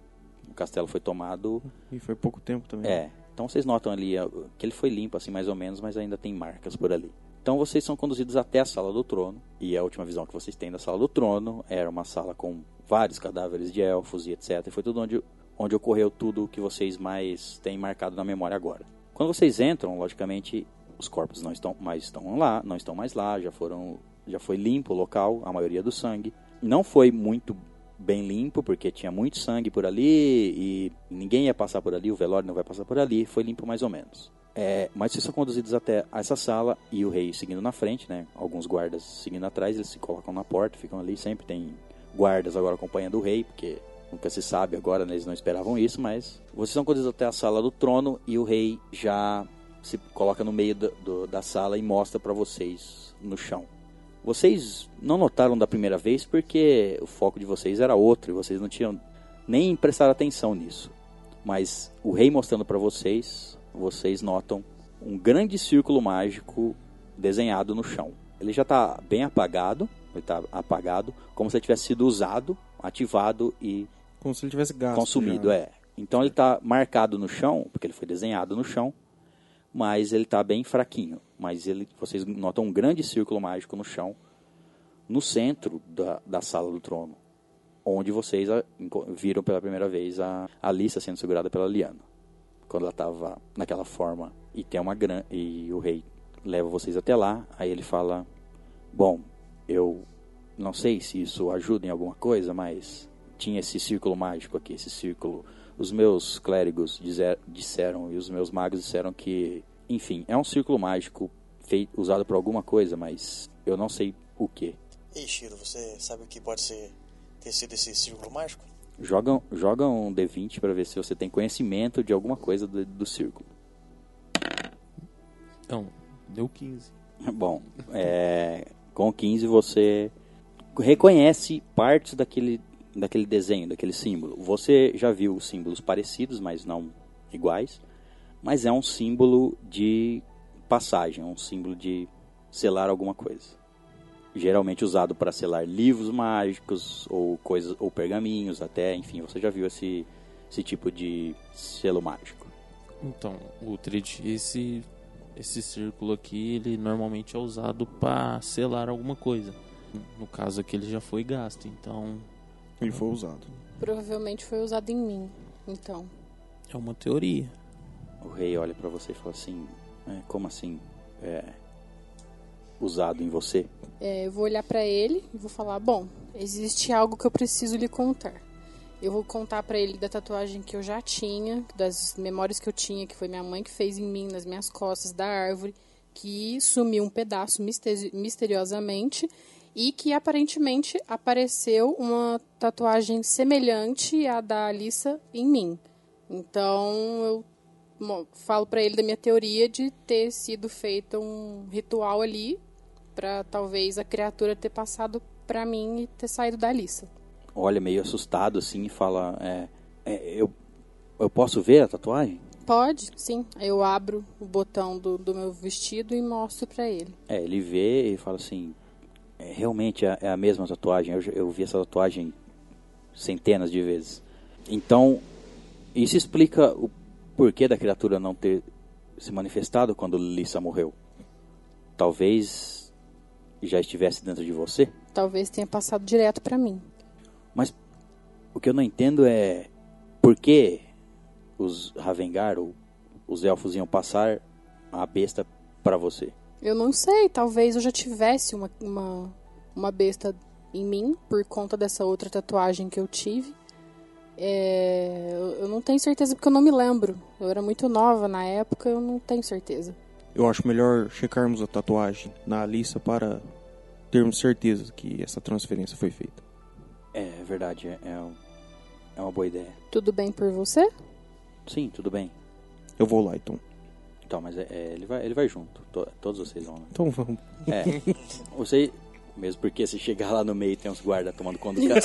o castelo foi tomado E foi pouco tempo também. é. Então vocês notam ali ó, que ele foi limpo assim mais ou menos, mas ainda tem marcas por ali. Então vocês são conduzidos até a sala do trono e a última visão que vocês têm da sala do trono era uma sala com vários cadáveres de elfos e etc. E foi tudo onde onde ocorreu tudo o que vocês mais têm marcado na memória agora. Quando vocês entram, logicamente os corpos não estão mais estão lá, não estão mais lá, já foram já foi limpo o local, a maioria do sangue. Não foi muito bem limpo, porque tinha muito sangue por ali e ninguém ia passar por ali, o velório não vai passar por ali, foi limpo mais ou menos. É, mas vocês são conduzidos até essa sala e o rei seguindo na frente, né? Alguns guardas seguindo atrás, eles se colocam na porta, ficam ali, sempre tem guardas agora acompanhando o rei, porque nunca se sabe agora, né? eles não esperavam isso, mas vocês são conduzidos até a sala do trono e o rei já se coloca no meio do- do- da sala e mostra para vocês no chão. Vocês não notaram da primeira vez porque o foco de vocês era outro e vocês não tinham nem prestaram atenção nisso. Mas o rei mostrando para vocês, vocês notam um grande círculo mágico desenhado no chão. Ele já está bem apagado, ele está apagado, como se ele tivesse sido usado, ativado e Como se ele tivesse gasto. consumido, já. é. Então ele está marcado no chão, porque ele foi desenhado no chão, mas ele está bem fraquinho. Mas ele, vocês notam um grande círculo mágico no chão, no centro da, da sala do trono, onde vocês a- viram pela primeira vez a Alissa sendo segurada pela Liana, quando ela estava naquela forma e tem uma gran e o rei leva vocês até lá. Aí ele fala: Bom, eu não sei se isso ajuda em alguma coisa, mas tinha esse círculo mágico aqui, esse círculo. Os meus clérigos dizer, disseram e os meus magos disseram que, enfim, é um círculo mágico feito, usado por alguma coisa, mas eu não sei o que. Ei, Shiro, você sabe o que pode ser ter sido esse círculo mágico? Joga, joga um D20 para ver se você tem conhecimento de alguma coisa do, do círculo. Então, deu 15. Bom, é, com 15 você reconhece partes daquele, daquele desenho, daquele símbolo. Você já viu símbolos parecidos, mas não iguais. Mas é um símbolo de passagem, um símbolo de selar alguma coisa. Geralmente usado para selar livros mágicos ou coisas ou pergaminhos, até, enfim, você já viu esse, esse tipo de selo mágico. Então, Utrid, esse esse círculo aqui, ele normalmente é usado para selar alguma coisa. No caso aqui ele já foi gasto, então Ele foi usado. Provavelmente foi usado em mim. Então, é uma teoria. O rei olha para você e fala assim: "É, como assim? É, usado em você? é, eu vou olhar pra ele e vou falar: Bom, existe algo que eu preciso lhe contar. Eu vou contar pra ele da tatuagem que eu já tinha, das memórias que eu tinha, que foi minha mãe que fez em mim, nas minhas costas, da árvore, que sumiu um pedaço misteri- misteriosamente e que aparentemente apareceu uma tatuagem semelhante à da Alissa em mim. Então eu falo pra ele da minha teoria de ter sido feito um ritual ali pra talvez a criatura ter passado pra mim e ter saído da Alissa. Olha meio assustado assim e fala: é, é, eu, eu posso ver a tatuagem? Pode, sim. Eu abro o botão do, do meu vestido e mostro pra ele. É, ele vê e fala assim: "É, realmente é, é a mesma tatuagem. Eu, eu vi essa tatuagem centenas de vezes. Então, isso explica o porquê da criatura não ter se manifestado quando Lissa morreu. Talvez já estivesse dentro de você. Talvez tenha passado direto pra mim. Mas o que eu não entendo é por que os Ravengar ou os elfos iam passar a besta para você. Eu não sei, talvez eu já tivesse uma, uma, uma besta em mim por conta dessa outra tatuagem que eu tive. É, eu, não tenho certeza porque eu não me lembro. Eu era muito nova na época, eu não tenho certeza. Eu acho melhor checarmos a tatuagem na lista para termos certeza que essa transferência foi feita. É verdade, é, é, é uma boa ideia. Tudo bem por você? Sim, tudo bem. Eu vou lá então. Então, mas é, é, ele, vai, ele vai junto. To- todos vocês vão, né? Então vamos. É. Você. Mesmo porque se chegar lá no meio tem uns guardas tomando conta do cara.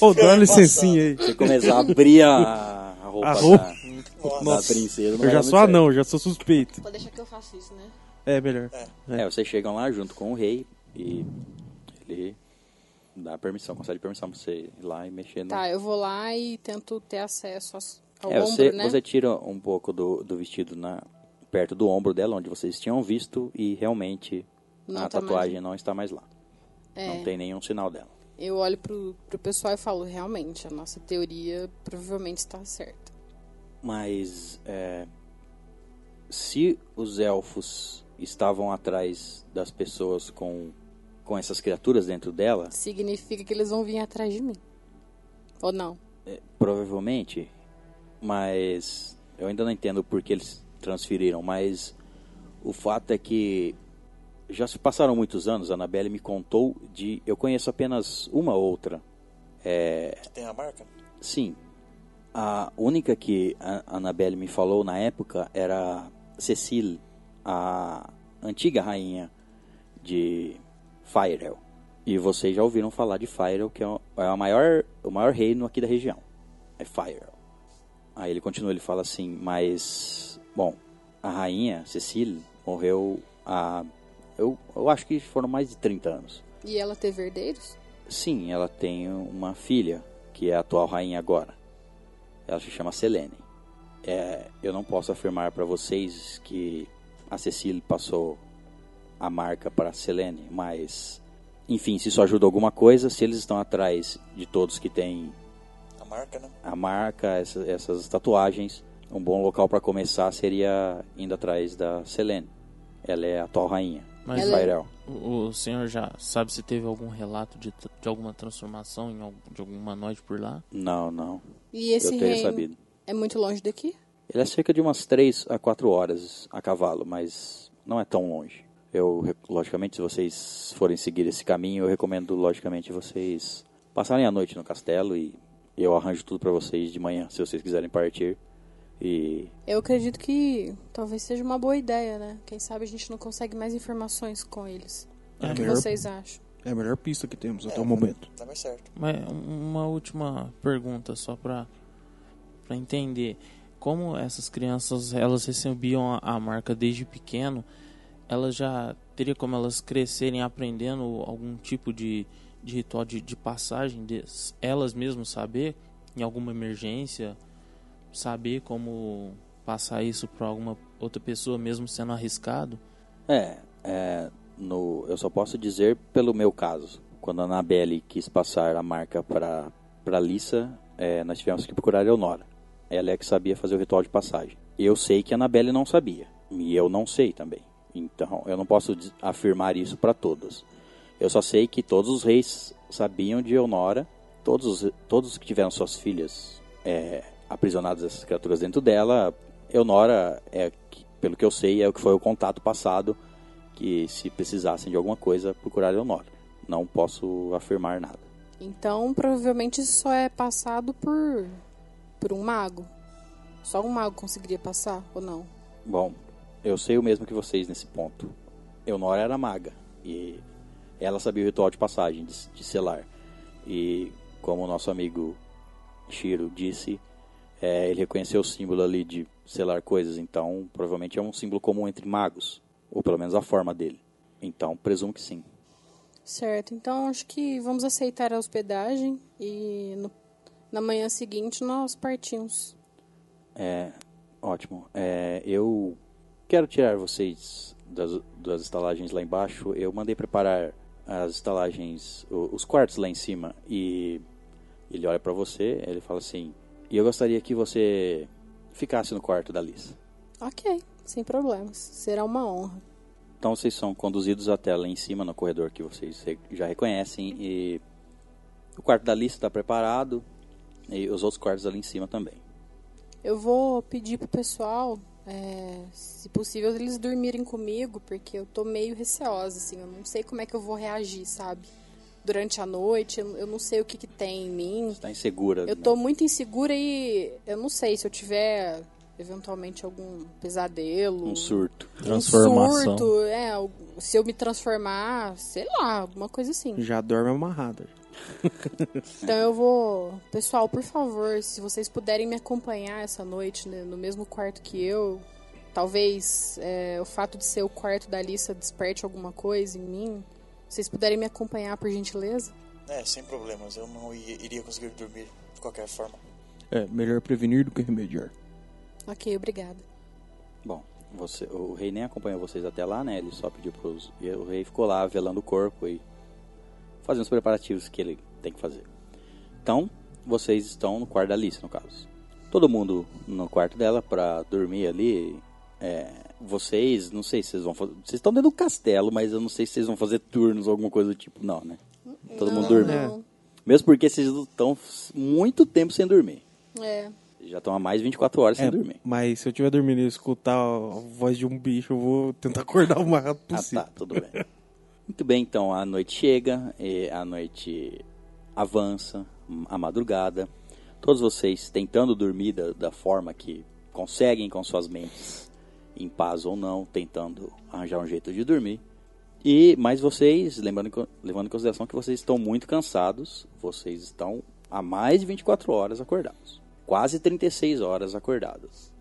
Ô, dá uma licencinha aí. Você começar a abrir a, a roupa A roupa? da, da Nossa. princesa. não Eu já sou anão, eu já sou suspeito. Pode deixar que eu faça isso, né? É melhor. certo. É, vocês chegam lá junto com o rei e ele dá permissão, concede permissão pra você ir lá e mexer no. Tá, eu vou lá e tento ter acesso ao é, ombro, você, né? você tira um pouco do, do vestido na, perto do ombro dela, onde vocês tinham visto, e realmente Não a tá tatuagem mais- não está mais lá. É. Não tem nenhum sinal dela. Eu olho pro, pro pessoal e falo, realmente, a nossa teoria provavelmente está certa. Mas é, se os elfos estavam atrás das pessoas com, com essas criaturas dentro dela, Significa que eles vão vir atrás de mim. Ou não? é, provavelmente, mas eu ainda não entendo por que eles transferiram, mas o fato é que já se passaram muitos anos, a Annabelle me contou de. Eu conheço apenas uma outra. É, Que tem a marca? Sim. A única que a Annabelle me falou na época era Cecile, a antiga rainha de Firel. E vocês já ouviram falar de Firel, que é o, é a maior, o maior reino aqui da região. É Firel. Aí ele continua, ele fala assim, mas... Bom, a rainha, Cecile, morreu há... Eu, eu acho que foram mais de 30 anos. E ela teve herdeiros? Sim, ela tem uma filha, que é a atual rainha agora. Ela se chama Selene. É, eu não posso afirmar para vocês que a Cecile passou a marca para Selene, mas enfim, se isso ajuda alguma coisa, se eles estão atrás de todos que têm A marca, né? a marca, essa- essas tatuagens, um bom local para começar seria indo atrás da Selene. Ela é a atual rainha Mas é- Fairel. o, o senhor já sabe se teve algum relato de, de alguma transformação em algum, de algum humanoide por lá? Não, não. E esse eu teria reino sabido. é muito longe daqui? Ele é cerca de umas 3 a 4 horas a cavalo, mas não é tão longe. Eu, logicamente, se vocês forem seguir esse caminho, eu recomendo, logicamente, vocês passarem a noite no castelo e eu arranjo tudo para vocês de manhã, se vocês quiserem partir. E Eu acredito que talvez seja uma boa ideia, né? Quem sabe a gente não consegue mais informações com eles. É o que melhor- vocês acham? É a melhor pista que temos até É, o momento. Tá mais certo. Mas um- uma última pergunta só para para entender como essas crianças elas recebiam a, a marca desde pequeno, elas já teria como elas crescerem aprendendo algum tipo de, de ritual de, de passagem, de, elas mesmas saber em alguma emergência, saber como passar isso para alguma outra pessoa mesmo sendo arriscado. é, é, no, eu só posso dizer pelo meu caso. Quando a Anabelle quis passar a marca para para Lissa, é, nós tivemos que procurar a Leonora. Ela é que sabia fazer o ritual de passagem. Eu sei que a Anabelle não sabia. E eu não sei também. Então, eu não posso afirmar isso para todos. Eu só sei que todos os reis sabiam de Eonora. Todos, os- todos que tiveram suas filhas é, aprisionadas essas criaturas dentro dela. Eonora, é, pelo que eu sei, é o que foi o contato passado. Que se precisassem de alguma coisa, procurar Eonora. Não posso afirmar nada. Então, provavelmente isso só é passado por por um mago. Só um mago conseguiria passar ou não? Bom, eu sei o mesmo que vocês nesse ponto. Eonora era maga e ela sabia o ritual de passagem, de, de selar. E como o nosso amigo Shiro disse, é, ele reconheceu o símbolo ali de selar coisas, então provavelmente é um símbolo comum entre magos, ou pelo menos a forma dele. Então presumo que sim. Certo. Então, acho que vamos aceitar a hospedagem e no- na manhã seguinte nós partimos. É, ótimo. É, eu quero tirar vocês das, das estalagens lá embaixo. Eu mandei preparar as estalagens, os quartos lá em cima. E ele olha pra você, ele fala assim: E eu gostaria que você ficasse no quarto da Liz. Ok, sem problemas. Será uma honra. Então vocês são conduzidos até lá em cima, no corredor que vocês já reconhecem. E o quarto da Liz está preparado. E os outros quartos ali em cima também. Eu vou pedir pro pessoal, é, se possível, eles dormirem comigo, porque eu tô meio receosa, assim. Eu não sei como é que eu vou reagir, sabe? Durante a noite, eu não sei o que, que tem em mim. Você tá insegura. Eu né? tô muito insegura e eu não sei se eu tiver eventualmente algum pesadelo. Um surto. um Transformação. surto, é, se eu me transformar, sei lá, alguma coisa assim. Já dorme amarrada. Então eu vou. Pessoal, por favor, se vocês puderem me acompanhar essa noite né, no mesmo quarto que eu, talvez é, o fato de ser o quarto da Alissa desperte alguma coisa em mim. Vocês puderem me acompanhar, por gentileza? É, sem problemas. Eu não ia- iria conseguir dormir de qualquer forma. É, melhor prevenir do que remediar. Ok, obrigada. Bom, você, o rei nem acompanhou vocês até lá, né? Ele só pediu pros. E o rei ficou lá velando o corpo e fazendo os preparativos que ele tem que fazer. Então, vocês estão no quarto da Alice, no caso. Todo mundo no quarto dela pra dormir ali. É, vocês, não sei se vocês vão fazer. Vocês estão dentro do castelo, mas eu não sei se vocês vão fazer turnos ou alguma coisa do tipo, não, né? Todo Não, mundo dormindo. não. Mesmo porque vocês estão muito tempo sem dormir. É. Já estão há mais de 24 horas sem É, dormir. mas se eu estiver dormindo e escutar a voz de um bicho, eu vou tentar acordar o mais rápido Ah, possível. tá, tudo bem. Muito bem, então a noite chega, e a noite avança, a madrugada. Todos vocês tentando dormir da, da forma que conseguem com suas mentes, em paz ou não, tentando arranjar um jeito de dormir. E mas vocês, lembrando, levando em consideração que vocês estão muito cansados, vocês estão há mais de 24 horas acordados. Quase 36 horas acordados.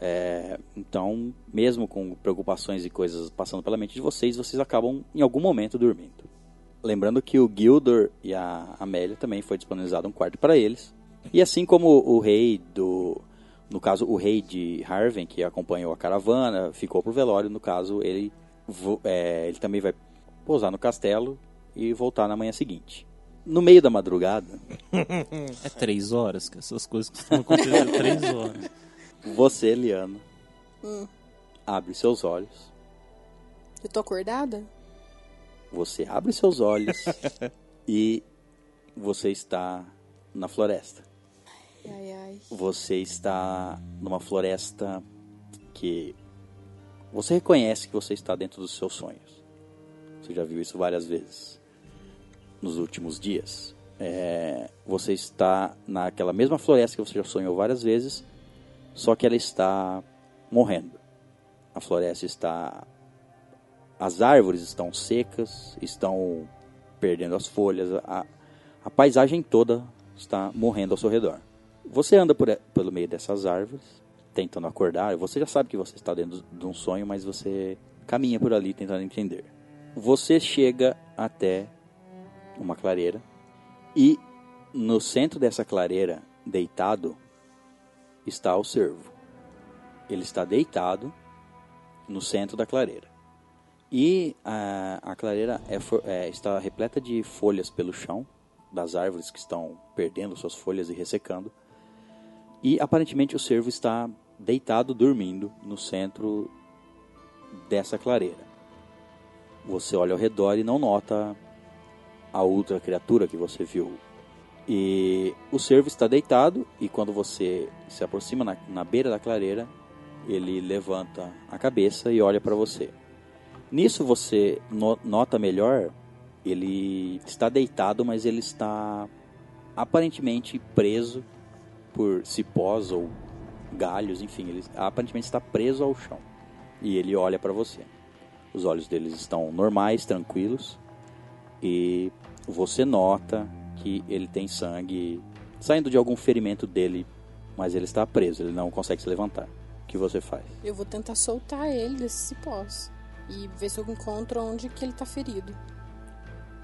É, então, mesmo com preocupações e coisas passando pela mente de vocês, vocês acabam em algum momento dormindo. Lembrando que o Gildor e a Amélia também foi disponibilizado um quarto para eles. E assim como o rei do. No caso, o rei de Harven, que acompanhou a caravana, ficou pro velório. No caso, ele, é, ele também vai pousar no castelo e voltar na manhã seguinte. No meio da madrugada, É três horas, que essas coisas costumam acontecer três horas. você, Liano, abre seus olhos. Eu tô acordada? Você abre seus olhos e você está na floresta. Ai, ai. Você está numa floresta que você reconhece que você está dentro dos seus sonhos. Você já viu isso várias vezes nos últimos dias. É, você está naquela mesma floresta que você já sonhou várias vezes, só que ela está morrendo. A floresta está. As árvores estão secas, estão perdendo as folhas, a, a paisagem toda está morrendo ao seu redor. Você anda por, pelo meio dessas árvores, tentando acordar. Você já sabe que você está dentro de um sonho, mas você caminha por ali tentando entender. Você chega até uma clareira e no centro dessa clareira, deitado, está o cervo. Ele está deitado no centro da clareira. E a, a clareira é, é, está repleta de folhas pelo chão, das árvores que estão perdendo suas folhas e ressecando. E aparentemente o cervo está deitado, dormindo, no centro dessa clareira. Você olha ao redor e não nota a outra criatura que você viu. E o cervo está deitado e quando você se aproxima na, na beira da clareira, ele levanta a cabeça e olha para você. Nisso você no- nota melhor, ele está deitado, mas ele está aparentemente preso por cipós ou galhos, enfim, ele aparentemente está preso ao chão. E ele olha para você. Os olhos deles estão normais, tranquilos, e você nota que ele tem sangue saindo de algum ferimento dele, mas ele está preso, ele não consegue se levantar. O que você faz? Eu vou tentar soltar ele desses cipós. E ver se eu encontro onde que ele tá ferido.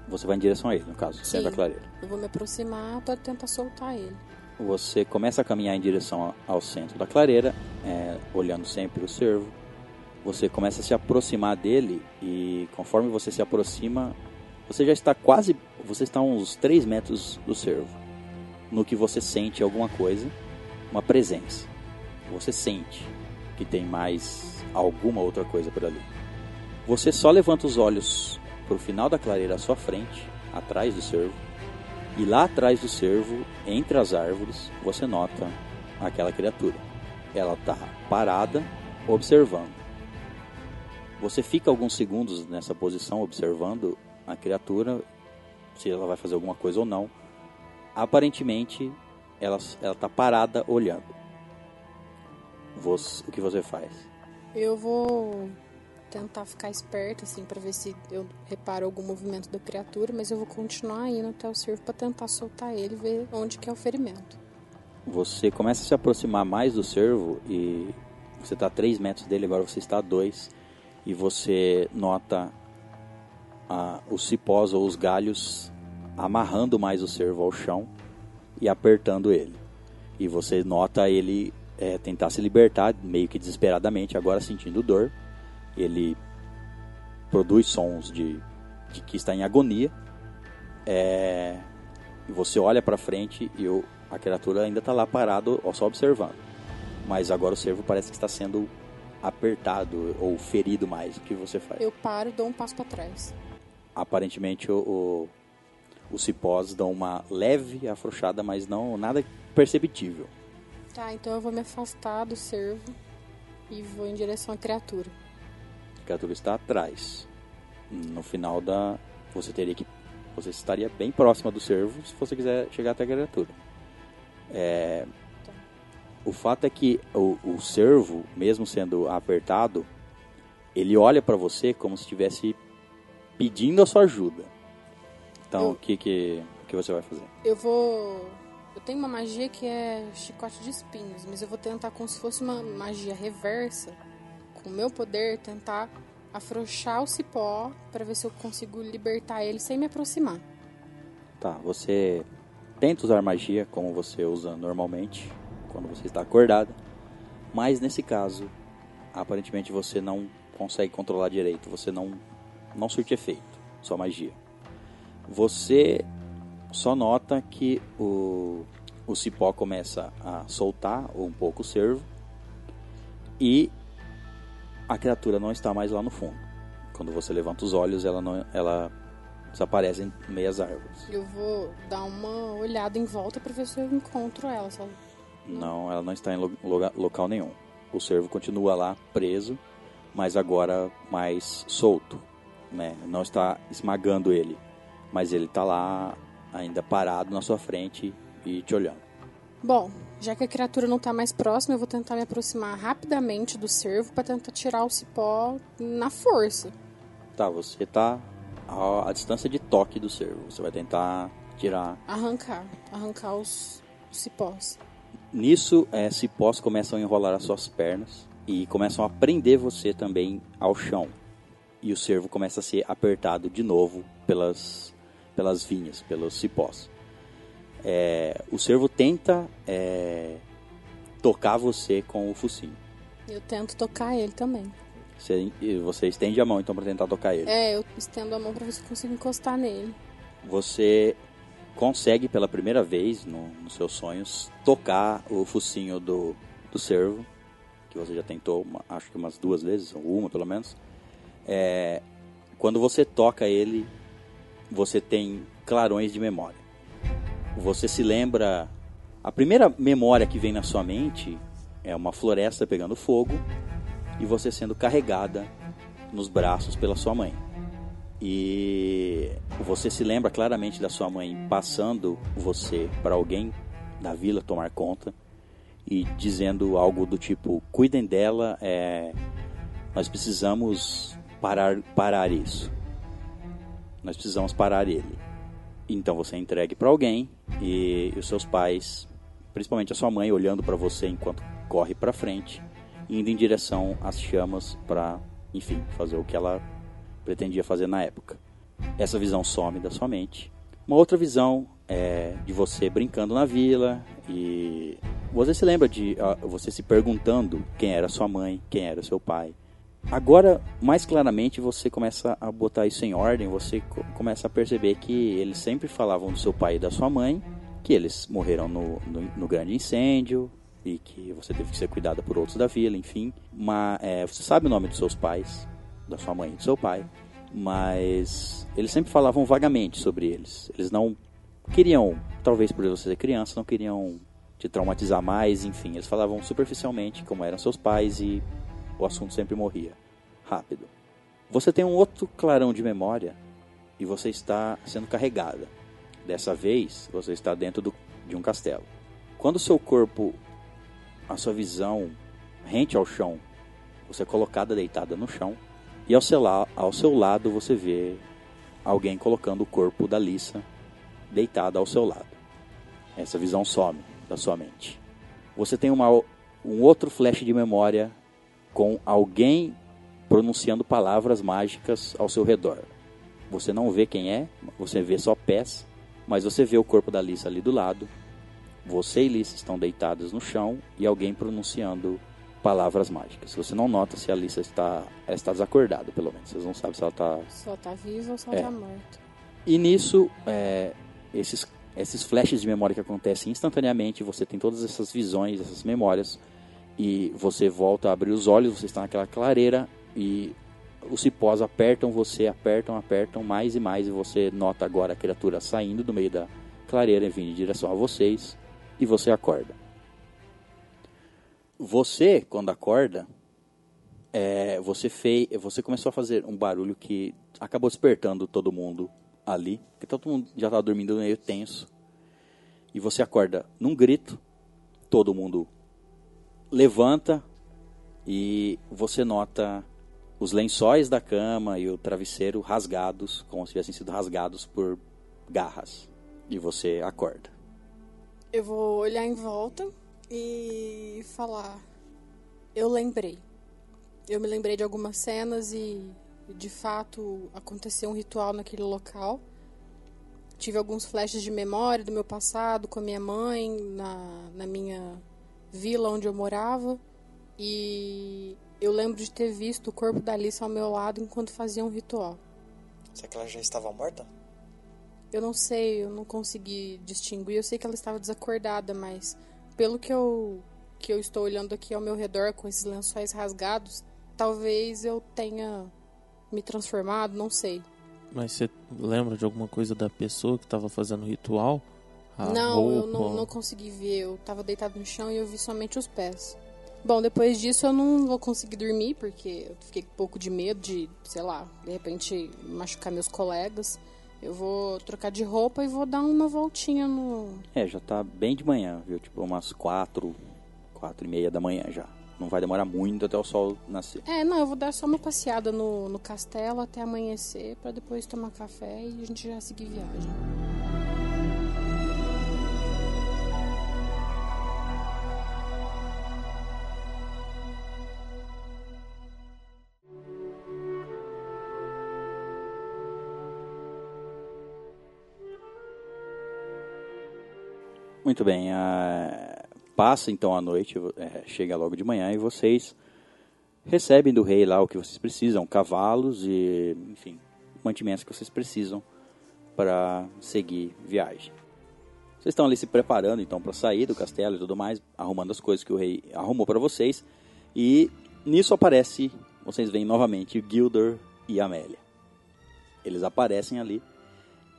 Você vai em direção a ele, no caso, Sim. da clareira. Eu vou me aproximar pra tentar soltar ele. Você começa a caminhar em direção ao centro da clareira, é, olhando sempre o cervo. Você começa a se aproximar dele e conforme você se aproxima, você já está quase. Você está a uns 3 metros do cervo. No que você sente alguma coisa, uma presença. Você sente que tem mais alguma outra coisa por ali. Você só levanta os olhos para o final da clareira à sua frente, atrás do cervo, e lá atrás do cervo, entre as árvores, você nota aquela criatura. ela tá parada, observando. Você fica alguns segundos nessa posição observando a criatura, se ela vai fazer alguma coisa ou não. Aparentemente, ela ela tá parada olhando. Você, o que você faz? Eu vou tentar ficar esperto, assim, pra ver se eu reparo algum movimento da criatura, mas eu vou continuar indo até o cervo pra tentar soltar ele ver onde que é o ferimento. Você começa a se aproximar mais do cervo e você está a 3 metros dele, agora você está a 2 e você nota ah, os cipós ou os galhos amarrando mais o cervo ao chão e apertando ele. E você nota ele é, tentar se libertar, meio que desesperadamente, agora sentindo dor. Ele produz sons de, de que está em agonia. É, e você olha para frente e o, a criatura ainda está lá parado, só observando. Mas agora o cervo parece que está sendo apertado ou ferido mais. O que você faz? Eu paro e dou um passo pra trás. Aparentemente o, o, os cipós dão uma leve afrouxada, mas não nada perceptível. Tá, então eu vou me afastar do cervo e vou em direção à criatura. A criatura está atrás. No final da. Você teria que. Você estaria bem próxima do cervo se você quiser chegar até a criatura. É, o fato é que o, o cervo, mesmo sendo apertado, ele olha para você como se estivesse pedindo a sua ajuda. Então, Eu- o que, que, que você vai fazer? Eu vou. Eu tenho uma magia que é chicote de espinhos, mas eu vou tentar como se fosse uma magia reversa, com o meu poder, tentar afrouxar o cipó pra ver se eu consigo libertar ele sem me aproximar. Tá, você tenta usar magia como você usa normalmente quando você está acordada, mas nesse caso, aparentemente você não consegue controlar direito, você não não surte efeito, sua magia. Você só nota que o, o cipó começa a soltar um pouco o cervo e a criatura não está mais lá no fundo. Quando você levanta os olhos, ela não, ela desaparece em meias árvores. Eu vou dar uma olhada em volta pra ver se eu encontro ela. Só... Não, ela não está em lo- local nenhum. O cervo continua lá preso, mas agora mais solto, né? Não está esmagando ele, mas ele está lá ainda parado na sua frente e te olhando. Bom, já que a criatura não tá mais próxima, eu vou tentar me aproximar rapidamente do cervo pra tentar tirar o cipó na força. Tá, você está à, à distância de toque do cervo. Você vai tentar tirar. Arrancar. Arrancar os cipós. Nisso, é, cipós começam a enrolar as suas pernas e começam a prender você também ao chão. E o cervo começa a ser apertado de novo pelas, pelas vinhas, pelos cipós. É, o cervo tenta é, tocar você com o focinho. Eu tento tocar ele também. Você, você estende a mão então para tentar tocar ele. É, eu estendo a mão ver se eu consigo encostar nele. Você consegue pela primeira vez no, nos seus sonhos tocar o focinho do, do cervo, que você já tentou, uma- acho que umas duas vezes, ou uma pelo menos. É, quando você toca ele, você tem clarões de memória. Você se lembra. A primeira memória que vem na sua mente é uma floresta pegando fogo e você sendo carregada nos braços pela sua mãe. E você se lembra claramente da sua mãe passando você para alguém da vila tomar conta e dizendo algo do tipo: cuidem dela, é, nós precisamos parar, parar isso. Nós precisamos parar ele. Então você é entregue para alguém e os seus pais, principalmente a sua mãe, olhando para você enquanto corre para frente, indo em direção às chamas para, enfim, fazer o que ela pretendia fazer na época. Essa visão some da sua mente. Uma outra visão é de você brincando na vila e você se lembra de ah, você se perguntando quem era sua mãe, quem era seu pai. Agora, mais claramente, você começa a botar isso em ordem, você co- começa a perceber que eles sempre falavam do seu pai e da sua mãe, que eles morreram no, no, no grande incêndio e que você teve que ser cuidada por outros da vila, enfim. Mas é, você sabe o nome dos seus pais, da sua mãe e do seu pai, mas eles sempre falavam vagamente sobre eles. Eles não queriam, talvez por você ser criança, não queriam te traumatizar mais, enfim. Eles falavam superficialmente como eram seus pais e o assunto sempre morria rápido. Você tem um outro clarão de memória e você está sendo carregada. Dessa vez, você está dentro do, de um castelo. Quando seu corpo, a sua visão rente ao chão, você é colocada deitada no chão e ao seu, ao seu lado você vê alguém colocando o corpo da Lissa deitada ao seu lado. Essa visão some da sua mente. Você tem uma, um outro flash de memória com alguém pronunciando palavras mágicas ao seu redor. Você não vê quem é, você vê só pés, mas você vê o corpo da Lissa ali do lado. Você e Lissa estão deitados no chão e alguém pronunciando palavras mágicas. Você não nota se a Lissa está, ela está desacordada, pelo menos. Vocês não sabem se ela está Se ela tá viva ou se É. ela tá morta. e nisso, é, esses, esses flashes de memória que acontecem instantaneamente, você tem todas essas visões, essas memórias, e você volta a abrir os olhos, você está naquela clareira, e os cipós apertam você, apertam, apertam mais e mais, e você nota agora a criatura saindo do meio da clareira e vindo em direção a vocês, e você acorda. Você, quando acorda, é, você fez, você começou a fazer um barulho que acabou despertando todo mundo ali, porque todo mundo já estava dormindo meio tenso. E você acorda num grito, todo mundo levanta e você nota os lençóis da cama e o travesseiro rasgados, como se tivessem sido rasgados por garras. E você acorda. Eu vou olhar em volta e falar. Eu lembrei. Eu me lembrei de algumas cenas e, de fato, aconteceu um ritual naquele local. Tive alguns flashes de memória do meu passado com a minha mãe, na, na minha vila onde eu morava. E eu lembro de ter visto o corpo da Alice ao meu lado enquanto fazia um ritual. Será que ela já estava morta? Eu não sei, eu não consegui distinguir. Eu sei que ela estava desacordada, mas pelo que eu que eu estou olhando aqui ao meu redor com esses lençóis rasgados, talvez eu tenha me transformado, não sei. Mas você lembra de alguma coisa da pessoa que estava fazendo o ritual? Não, eu roupa? não, não consegui ver. Eu estava deitado no chão e eu vi somente os pés. Bom, depois disso eu não vou conseguir dormir porque eu fiquei com um pouco de medo de, sei lá, de repente machucar meus colegas. Eu vou trocar de roupa e vou dar uma voltinha no, É, já tá bem de manhã, viu? Tipo, umas quatro, quatro e meia da manhã já. Não vai demorar muito até o sol nascer. É, não, eu vou dar só uma passeada no, no castelo até amanhecer pra depois tomar café e a gente já seguir viagem. Muito bem, a- passa então a noite, é, chega logo de manhã e vocês recebem do rei lá o que vocês precisam, cavalos e, enfim, mantimentos que vocês precisam para seguir viagem. Vocês estão ali se preparando então para sair do castelo e tudo mais, arrumando as coisas que o rei arrumou para vocês. E nisso aparece, vocês veem novamente Gildor e Amélia. Eles aparecem ali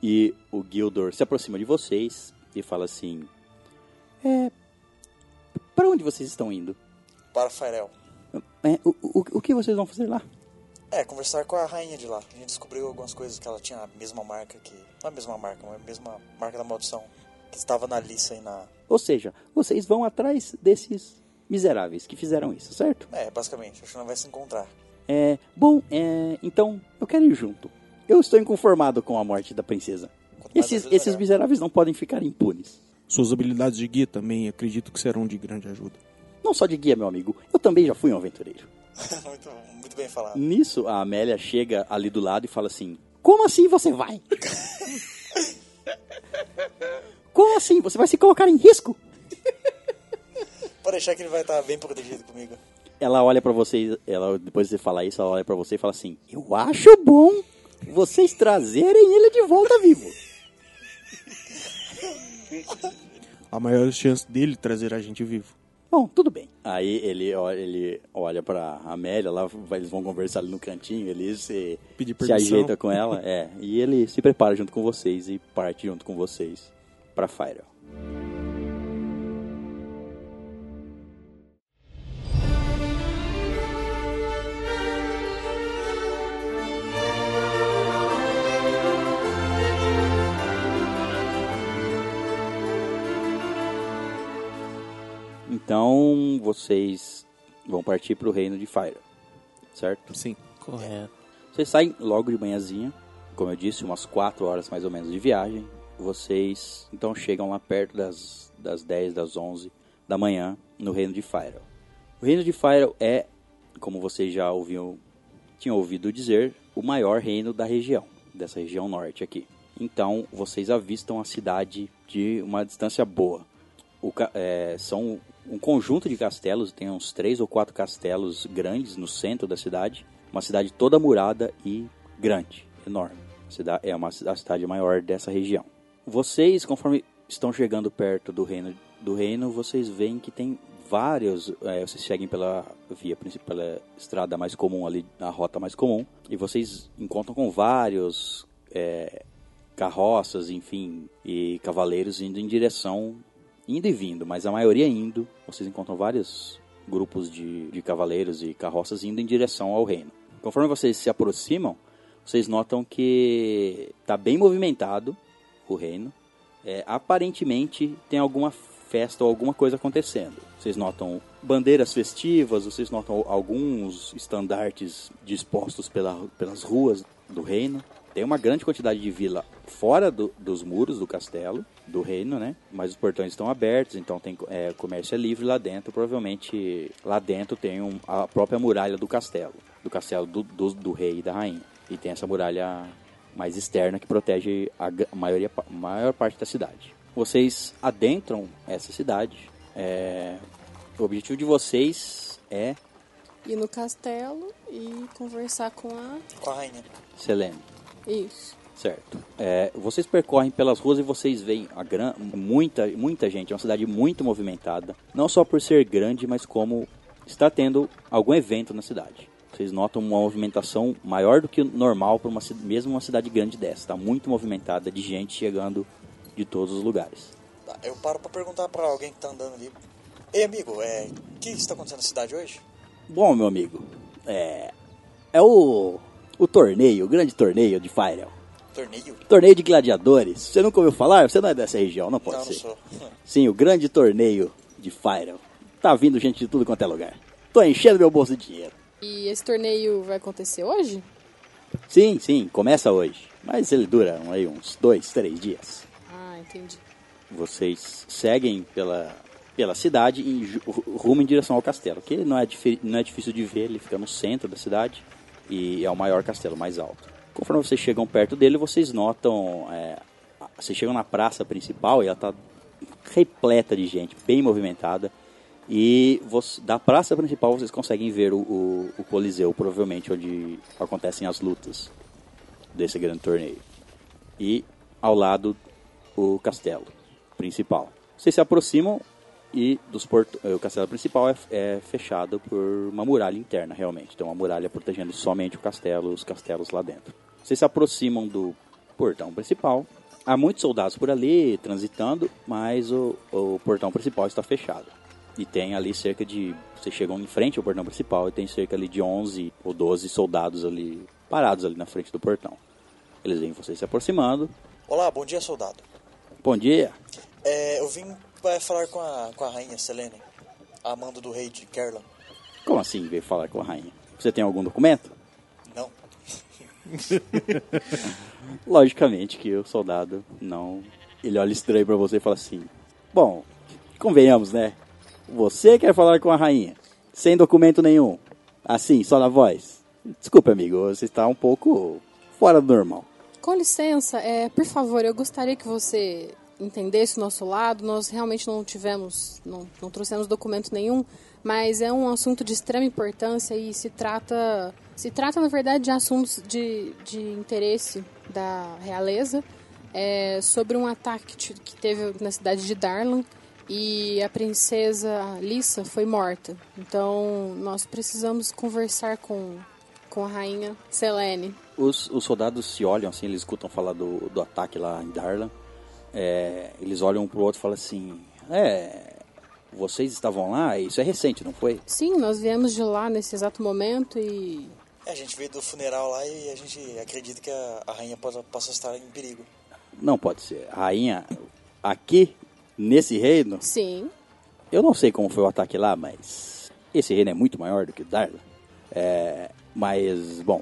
e o Gildor se aproxima de vocês e fala assim: É. Para onde vocês estão indo? Para Fairel. É, o, o, o que vocês vão fazer lá? É, conversar com a rainha de lá. A gente descobriu algumas coisas que ela tinha a mesma marca que. Não a mesma marca, mas a mesma marca da maldição. Que estava na lista e na. Ou seja, vocês vão atrás desses miseráveis que fizeram isso, certo? É, basicamente, acho que não vai se encontrar. É. Bom, é, então eu quero ir junto. Eu estou inconformado com a morte da princesa. Esses, esses miseráveis não podem ficar impunes. Suas habilidades de guia também acredito que serão de grande ajuda. Não só de guia, meu amigo. Eu também já fui um aventureiro. muito, muito bem falado. Nisso, a Amélia chega ali do lado e fala assim: Como assim você vai? Como assim? Você vai se colocar em risco? Pode deixar que ele vai estar bem protegido comigo. Ela olha pra vocês, ela, depois de você falar isso, ela olha pra você e fala assim: Eu acho bom vocês trazerem ele de volta vivo. A maior chance dele trazer a gente vivo. Bom, tudo bem. Aí ele olha, ele olha pra Amélia, lá eles vão conversar ali no cantinho, ele se, se ajeita com ela, é. E ele se prepara junto com vocês e parte junto com vocês pra Fire. Então vocês vão partir para o reino de Fire, certo? Sim. Correto. Vocês saem logo de manhãzinha, como eu disse, umas 4 horas mais ou menos de viagem. Vocês então chegam lá perto das, das 10, das 11 da manhã no reino de Fire. O reino de Fire é, como vocês já ouviam, tinham ouvido dizer, o maior reino da região, dessa região norte aqui. Então vocês avistam a cidade de uma distância boa. Ca- é, são um conjunto de castelos, tem uns três ou quatro castelos grandes no centro da cidade. Uma cidade toda murada e grande, enorme. É uma a cidade maior dessa região. Vocês, conforme estão chegando perto do reino, do reino vocês veem que tem vários. é, vocês seguem pela via principal, pela estrada mais comum ali, a rota mais comum, e vocês encontram com vários é, carroças, enfim, e cavaleiros indo em direção, indo e vindo, mas a maioria indo. Vocês encontram vários grupos de, de cavaleiros e carroças indo em direção ao reino. Conforme vocês se aproximam, vocês notam que está bem movimentado o reino. É, aparentemente tem alguma festa ou alguma coisa acontecendo. Vocês notam bandeiras festivas, vocês notam alguns estandartes dispostos pela, pelas ruas do reino. Tem uma grande quantidade de vila fora do- dos muros do castelo, do reino, né? Mas os portões estão abertos, então tem é, comércio é livre lá dentro. Provavelmente lá dentro tem um- a própria muralha do castelo, do castelo do, do, do rei e da rainha. E tem essa muralha mais externa que protege a, maioria, maior parte da cidade. Vocês adentram essa cidade. é, o objetivo de vocês é Ir no castelo e conversar com a. Com a rainha. Selene. Isso. Certo. É, vocês percorrem pelas ruas e vocês veem a gran... muita, muita gente. É uma cidade muito movimentada. Não só por ser grande, mas como está tendo algum evento na cidade. Vocês notam uma movimentação maior do que o normal para uma mesmo uma cidade grande dessa. Está muito movimentada de gente chegando de todos os lugares. Tá, Eu paro pra perguntar pra alguém que tá andando ali. Ei, amigo, é, o que está acontecendo na cidade hoje? Bom, meu amigo, é é o o torneio, o grande torneio de Fire. Torneio? Torneio de gladiadores. Você nunca ouviu falar? Você não é dessa região, não pode não, ser. não sou. Sim, o grande torneio de Fire. Tá vindo gente de tudo quanto é lugar. Tô enchendo meu bolso de dinheiro. E esse torneio vai acontecer hoje? Sim, sim, começa hoje. Mas ele dura aí uns dois, três dias. Ah, entendi. Vocês seguem pela, pela cidade e rumo em direção ao castelo, que não é, não é difícil de ver, ele fica no centro da cidade e é o maior castelo, mais alto. Conforme vocês chegam perto dele, vocês notam. é, vocês chegam na praça principal e ela está repleta de gente, bem movimentada. E você- da praça principal vocês conseguem ver o, o, o Coliseu, provavelmente onde acontecem as lutas desse grande torneio. E ao lado o castelo principal. Vocês se aproximam e dos port... eh, o castelo principal é, é fechado por uma muralha interna, realmente. Tem uma muralha protegendo somente o castelo, os castelos lá dentro. Vocês se aproximam do portão principal. Há muitos soldados por ali transitando, mas o, o portão principal está fechado. E tem ali cerca de. Vocês chegam em frente ao portão principal e tem cerca ali de 11 ou 12 soldados ali parados ali na frente do portão. Eles veem vocês se aproximando. Olá, bom dia, soldado. Bom dia. É, eu vim é, falar com a, com a rainha Selene, a mando do rei de Kerlan. Como assim veio falar com a rainha? Você tem algum documento? Não. Logicamente que o soldado não. Ele olha estranho pra você e fala assim: Bom, convenhamos, né? Você quer falar com a rainha, sem documento nenhum, assim, só na voz. Desculpe, amigo, você está um pouco fora do normal. Com licença, é, por favor, eu gostaria que você entendesse o nosso lado. Nós realmente não tivemos, não, não trouxemos documento nenhum, mas é um assunto de extrema importância e se trata, se trata na verdade de assuntos de, de interesse da realeza, é, sobre um ataque que teve na cidade de Darlan e a princesa Lissa foi morta. Então nós precisamos conversar com com a rainha Selene. Os, os soldados se olham assim, eles escutam falar do, do ataque lá em Darlan. É, eles olham um pro outro e falam assim: É, vocês estavam lá? Isso é recente, não foi? Sim, nós viemos de lá nesse exato momento e. É, a gente veio do funeral lá e a gente acredita que a, a rainha possa, possa estar em perigo. Não pode ser. A rainha, aqui, nesse reino, Sim. eu não sei como foi o ataque lá, mas esse reino é muito maior do que o Darla. É, mas, bom,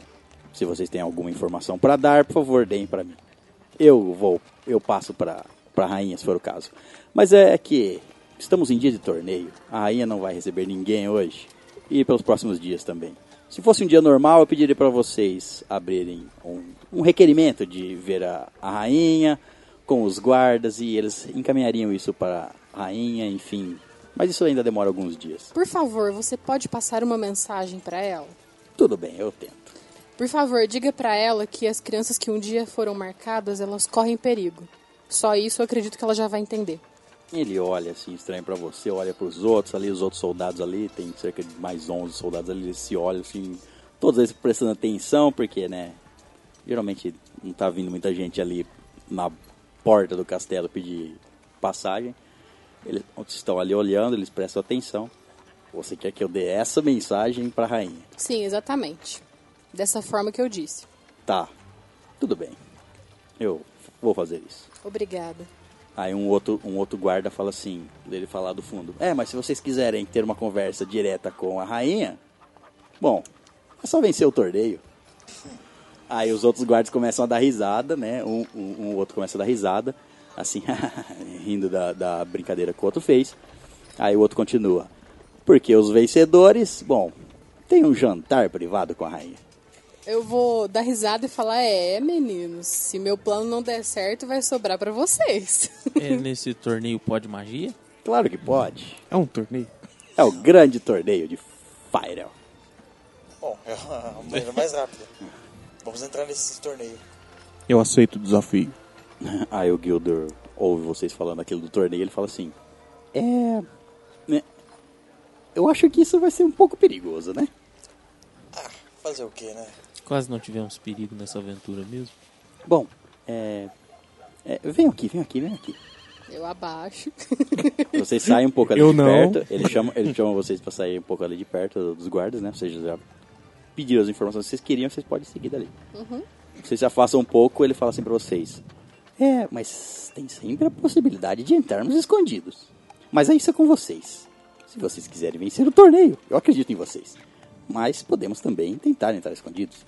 se vocês têm alguma informação para dar, por favor, deem para mim. Eu vou, eu passo para para rainha, se for o caso. Mas é que estamos em dia de torneio. A rainha não vai receber ninguém hoje e pelos próximos dias também. Se fosse um dia normal, eu pediria para vocês abrirem um, um, requerimento de ver a, a rainha com os guardas e eles encaminhariam isso para a rainha, enfim. Mas isso ainda demora alguns dias. Por favor, você pode passar uma mensagem para ela? Tudo bem, eu tento. Por favor, diga para ela que as crianças que um dia foram marcadas, elas correm perigo. Só isso eu acredito que ela já vai entender. Ele olha assim, estranho para você, olha para os outros ali, os outros soldados ali, tem cerca de mais 11 soldados ali, eles se olham assim, todos eles prestando atenção, porque, né, geralmente não tá vindo muita gente ali na porta do castelo pedir passagem. Eles estão ali olhando, eles prestam atenção. Você quer que eu dê essa mensagem para a rainha? Sim, exatamente. Dessa forma que eu disse. Tá. Tudo bem. Eu vou fazer isso. Obrigada. Aí um outro, um outro guarda fala assim, dele falar do fundo. É, mas se vocês quiserem ter uma conversa direta com a rainha, bom, é só vencer o torneio. Aí os outros guardas começam a dar risada, né? Um, um, um outro começa a dar risada, assim, rindo da, da brincadeira que o outro fez. Aí o outro continua. Porque os vencedores, bom, tem um jantar privado com a rainha. Eu vou dar risada e falar: é, meninos, se meu plano não der certo, vai sobrar para vocês. É, nesse torneio pode magia? Claro que pode. É um torneio? É o grande torneio de Fire. Bom, é a maneira mais rápida. Vamos entrar nesse torneio. Eu aceito o desafio. Aí o Gilder ouve vocês falando aquilo do torneio ele fala assim: É. Né, eu acho que isso vai ser um pouco perigoso, né? Ah, fazer o quê, né? Quase não tivemos perigo nessa aventura mesmo. Bom, é. é venham aqui, venham aqui, venham aqui. Eu abaixo. Vocês saem um pouco ali Eu de não. perto. Ele chama, ele chama vocês pra sair um pouco ali de perto dos guardas, né? Vocês já pediram as informações que vocês queriam, vocês podem seguir dali. Vocês se afastam um pouco, ele fala assim pra vocês. É, mas tem sempre a possibilidade de entrarmos escondidos. Mas é isso é com vocês. Se vocês quiserem vencer o torneio, eu acredito em vocês. Mas podemos também tentar entrar escondidos.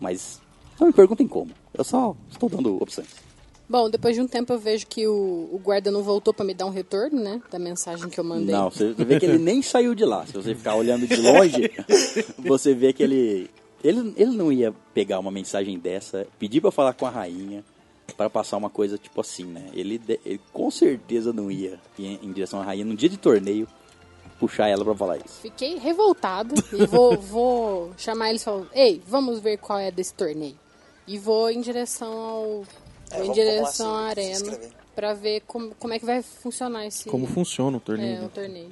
Mas não me perguntem como. Eu só estou dando opções. Bom, depois de um tempo eu vejo que o, o guarda não voltou para me dar um retorno, né? Da mensagem que eu mandei. Não, você vê que ele nem saiu de lá. Se você ficar olhando de longe, você vê que ele, ele. Ele não ia pegar uma mensagem dessa, pedir pra falar com a rainha, pra passar uma coisa tipo assim, né? Ele, ele com certeza não ia em, em direção à rainha no dia de torneio puxar ela pra falar isso. Fiquei revoltada e vou, vou chamar eles e falar: Ei, vamos ver qual é desse torneio. E vou em direção ao. É, vou em direção se- à arena pra ver como, como é que vai funcionar esse Como funciona o torneio? é, né? o torneio.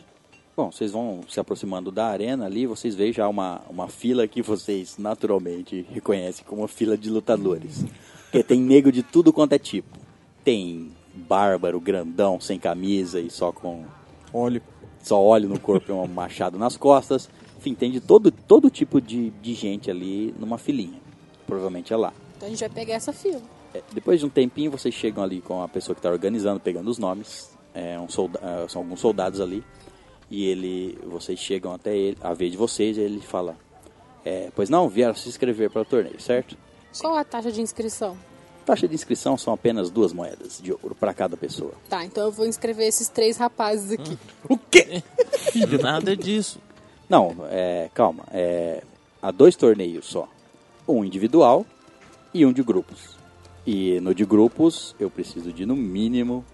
Bom, vocês vão se aproximando da arena ali, vocês veem já uma, uma fila que vocês naturalmente reconhecem como uma fila de lutadores. Porque tem nego de tudo quanto é tipo. Tem bárbaro, grandão, sem camisa e só com Olha, só óleo no corpo e um machado nas costas. Enfim, tem de todo, todo tipo de, de gente ali numa filinha. Provavelmente é lá. Então a gente vai pegar essa fila. É, depois de um tempinho, vocês chegam ali com a pessoa que está organizando, pegando os nomes. É, um solda- é, são alguns soldados ali. E ele, vocês chegam até ele, a vez de vocês, e ele fala: é, Pois não, vieram se inscrever para o torneio, certo? Qual a taxa de inscrição? Taxa de inscrição são apenas duas moedas de ouro para cada pessoa. Tá, então eu vou inscrever esses três rapazes aqui. o quê? Filho, nada disso. Não, é, calma. É, há dois torneios só: um individual e um de grupos. E no de grupos, eu preciso de no mínimo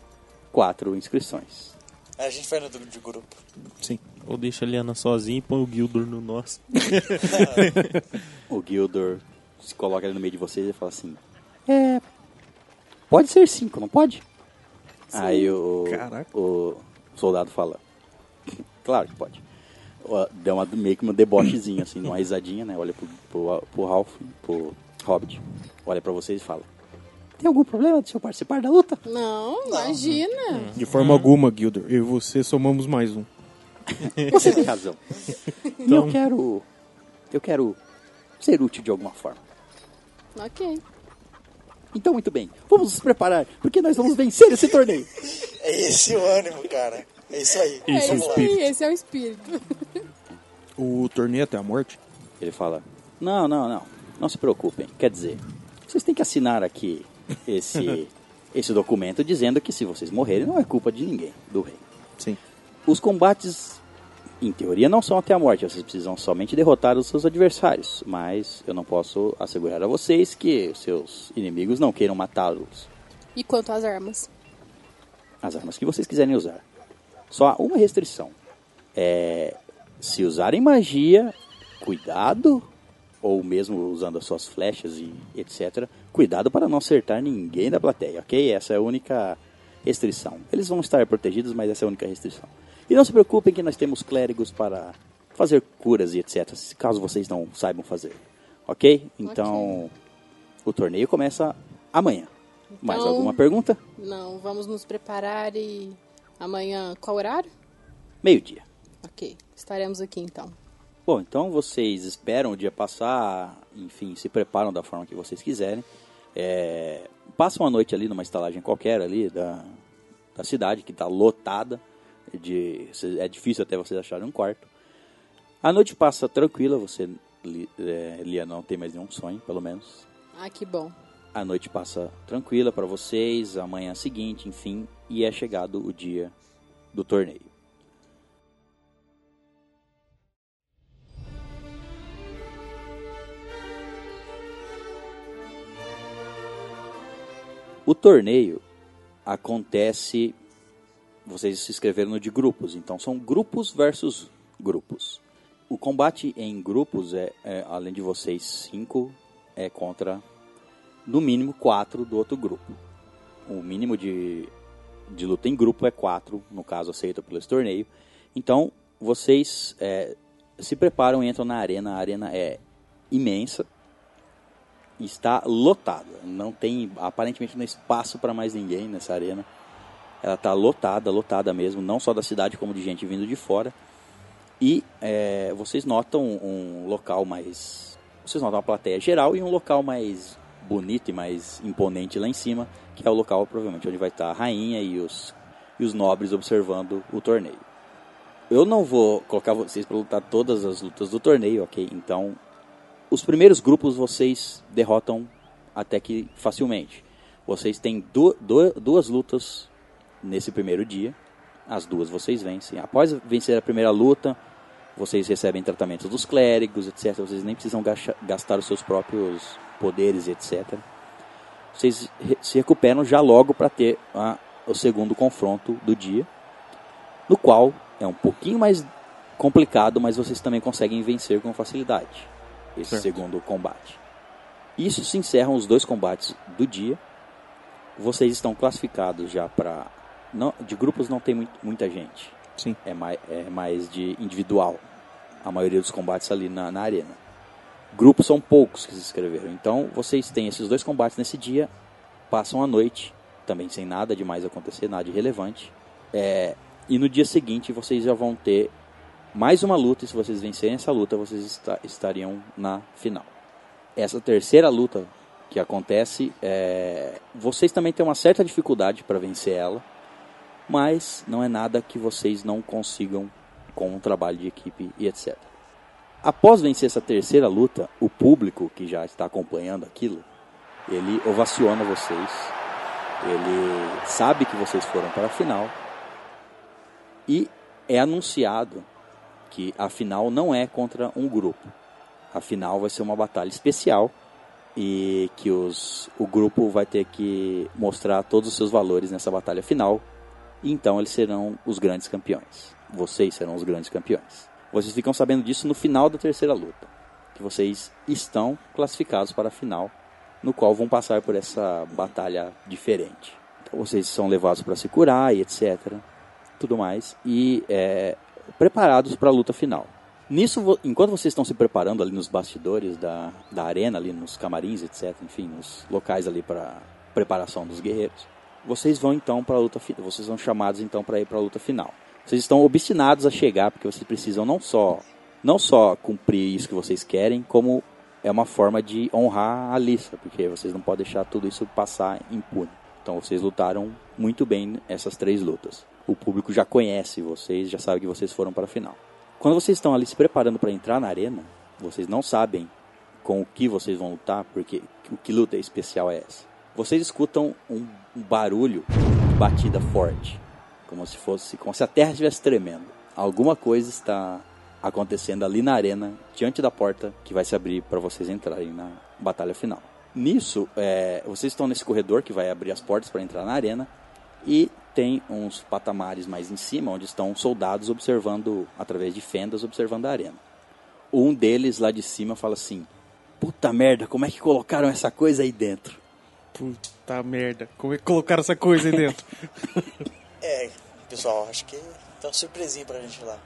quatro inscrições. Aí a gente vai no de grupo. Sim. Ou deixa a Liana sozinha e põe o Gildor no nosso. O Gildor se coloca ali no meio de vocês e fala assim: É. Pode ser cinco, não pode? Aí o, Caraca. o soldado fala: Claro que pode. Deu uma, meio que uma debochezinha, assim, uma risadinha, né? Olha pro, pro, pro Ralph, pro Hobbit, olha pra vocês e fala: Tem algum problema de eu participar da luta? Não, imagina. De forma alguma, Gilder. Eu e você somamos mais um. Você tem razão. E eu quero. Eu quero ser útil de alguma forma. Ok. Então, muito bem, vamos nos preparar, porque nós vamos vencer esse torneio. É esse o ânimo, cara. É isso aí. Isso, é isso aí, esse é o espírito. O torneio até a morte? Ele fala: Não, não, não. Não se preocupem. Quer dizer, vocês têm que assinar aqui esse, esse documento dizendo que se vocês morrerem não é culpa de ninguém, do rei. Sim. Os combates, em teoria, não são até a morte. Vocês precisam somente derrotar os seus adversários. Mas eu não posso assegurar a vocês que seus inimigos não queiram matá-los. E quanto às armas? As armas que vocês quiserem usar. Só há uma restrição. É, se usarem magia, cuidado. Ou mesmo usando as suas flechas e etc. Cuidado para não acertar ninguém da plateia, ok? Essa é a única restrição. Eles vão estar protegidos, mas essa é a única restrição. E não se preocupem que nós temos clérigos para fazer curas e etc. se Caso vocês não saibam fazer. Ok? Então, o torneio começa amanhã. Mais Então- alguma pergunta? Não, vamos nos preparar e amanhã qual horário? Meio-dia. Ok, estaremos aqui então. Bom, então vocês esperam o dia passar, enfim, se preparam da forma que vocês quiserem. É, passam a noite ali numa estalagem qualquer ali da, da cidade, que está lotada. De, é difícil até vocês acharem um quarto. A noite passa tranquila, você, é, Lia, não tem mais nenhum sonho, pelo menos. Ah, que bom. A noite passa tranquila para vocês, amanhã seguinte, enfim, e é chegado o dia do torneio. O torneio acontece. Vocês se inscreveram no de grupos, então são grupos versus grupos. O combate em grupos é, é, além de vocês cinco, é contra no mínimo quatro do outro grupo. O mínimo de, de luta em grupo é quatro, no caso aceito pelo torneio. Então vocês é, se preparam e entram na arena. A arena é imensa, está lotada. Não tem aparentemente não espaço para mais ninguém nessa arena. Ela está lotada, lotada mesmo, não só da cidade como de gente vindo de fora. E é, vocês notam um local mais, vocês notam uma plateia geral e um local mais bonito e mais imponente lá em cima, que é o local provavelmente onde vai estar a rainha e os e os nobres observando o torneio. Eu não vou colocar vocês para lutar todas as lutas do torneio, ok? Então os primeiros grupos vocês derrotam até que facilmente. Vocês têm du du duas lutas nesse primeiro dia. As duas vocês vencem. Após vencer a primeira luta, vocês recebem tratamento dos clérigos, etc. Vocês nem precisam gastar os seus próprios poderes, etc. Vocês se recuperam já logo para ter a- o segundo confronto do dia, no qual é um pouquinho mais complicado, mas vocês também conseguem vencer com facilidade esse Certo. segundo combate. Isso se encerram os dois combates do dia. Vocês estão classificados já para de grupos não tem muito- muita gente. Sim. É mais, é mais de individual. A maioria dos combates ali na, na arena. Grupos são poucos que se inscreveram. Então vocês têm esses dois combates nesse dia, passam a noite, também sem nada de mais acontecer, nada de relevante. É, e no dia seguinte vocês já vão ter mais uma luta, e se vocês vencerem essa luta, vocês esta- estariam na final. Essa terceira luta que acontece, é, vocês também têm uma certa dificuldade para vencer ela, mas não é nada que vocês não consigam com um trabalho de equipe e etc. Após vencer essa terceira luta, o público que já está acompanhando aquilo, ele ovaciona vocês, ele sabe que vocês foram para a final e é anunciado que a final não é contra um grupo. A final vai ser uma batalha especial e que os, o grupo vai ter que mostrar todos os seus valores nessa batalha final. E então eles serão os grandes campeões. Vocês serão os grandes campeões. Vocês ficam sabendo disso no final da terceira luta. Que vocês estão classificados para a final, no qual vão passar por essa batalha diferente. Então vocês são levados para se curar e etc. Tudo mais. E é, preparados para a luta final. Nisso, enquanto vocês estão se preparando ali nos bastidores da, da arena, ali nos camarins, etc., enfim, nos locais ali para preparação dos guerreiros, vocês vão então para a luta final. Vocês são chamados então para ir para a luta final. Vocês estão obstinados a chegar porque vocês precisam não só não só cumprir isso que vocês querem, como é uma forma de honrar a lista, porque vocês não podem deixar tudo isso passar impune. Então vocês lutaram muito bem essas três lutas. O público já conhece vocês, já sabe que vocês foram para a final. Quando vocês estão ali se preparando para entrar na arena, vocês não sabem com o que vocês vão lutar, porque o que luta especial é essa. Vocês escutam um, um barulho de batida forte, como se fosse, como se a terra estivesse tremendo. Alguma coisa está acontecendo ali na arena, diante da porta que vai se abrir para vocês entrarem na batalha final. Nisso, é, vocês estão nesse corredor que vai abrir as portas para entrar na arena e tem uns patamares mais em cima onde estão soldados observando através de fendas observando a arena. Um deles lá de cima fala assim: "Puta merda, como é que colocaram essa coisa aí dentro?" Puta merda. Como é que colocaram essa coisa aí dentro? É, pessoal, acho que tem uma surpresinha pra gente lá.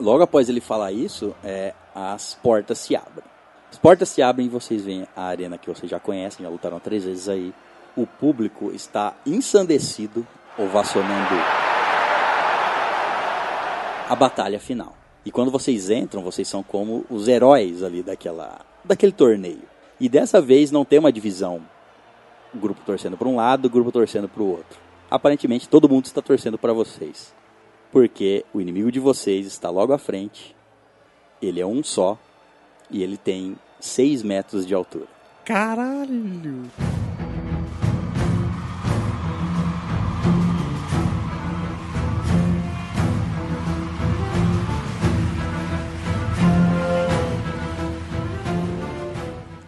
Logo após ele falar isso, é, as portas se abrem. As portas se abrem e vocês veem a arena que vocês já conhecem, já lutaram três vezes aí. O público está ensandecido, ovacionando a batalha final. E quando vocês entram, vocês são como os heróis ali daquela, daquele torneio. E dessa vez não tem uma divisão, grupo torcendo para um lado, grupo torcendo para o outro. Aparentemente todo mundo está torcendo para vocês porque o inimigo de vocês está logo à frente, ele é um só e ele tem 6 metros de altura. Caralho.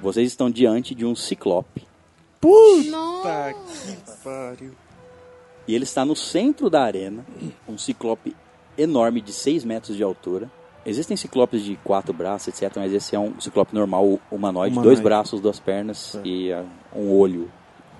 Vocês estão diante de um ciclope Puta Nossa. que pariu. e ele está no centro da arena, um ciclope enorme de 6 metros de altura. Existem ciclopes de quatro braços, etc., mas esse é um ciclope normal, humanoide, Humanoide. dois braços, duas pernas e ah, um olho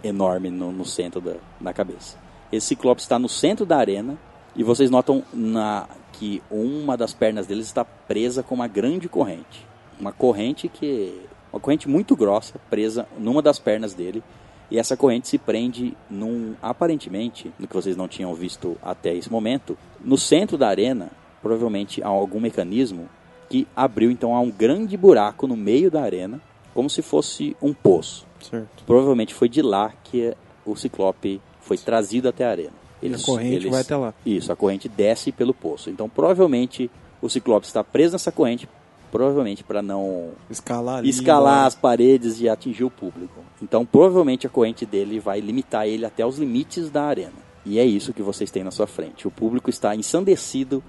enorme no, no centro da, da cabeça. Esse ciclope está no centro da arena e vocês notam na, que uma das pernas dele está presa com uma grande corrente. Uma corrente que. Uma corrente muito grossa, presa numa das pernas dele. E essa corrente se prende num. Aparentemente, no que vocês não tinham visto até esse momento, no centro da arena, provavelmente há algum mecanismo que abriu então há um grande buraco no meio da arena, como se fosse um poço. Certo. Provavelmente foi de lá que o Ciclope foi trazido até a arena. E a corrente vai até lá. Isso, a corrente desce pelo poço. Então, provavelmente, o Ciclope está preso nessa corrente, provavelmente para não Escalar escalar as paredes e atingir o público. Então, provavelmente, a corrente dele vai limitar ele até os limites da arena. E é isso que vocês têm na sua frente. O público está ensandecido,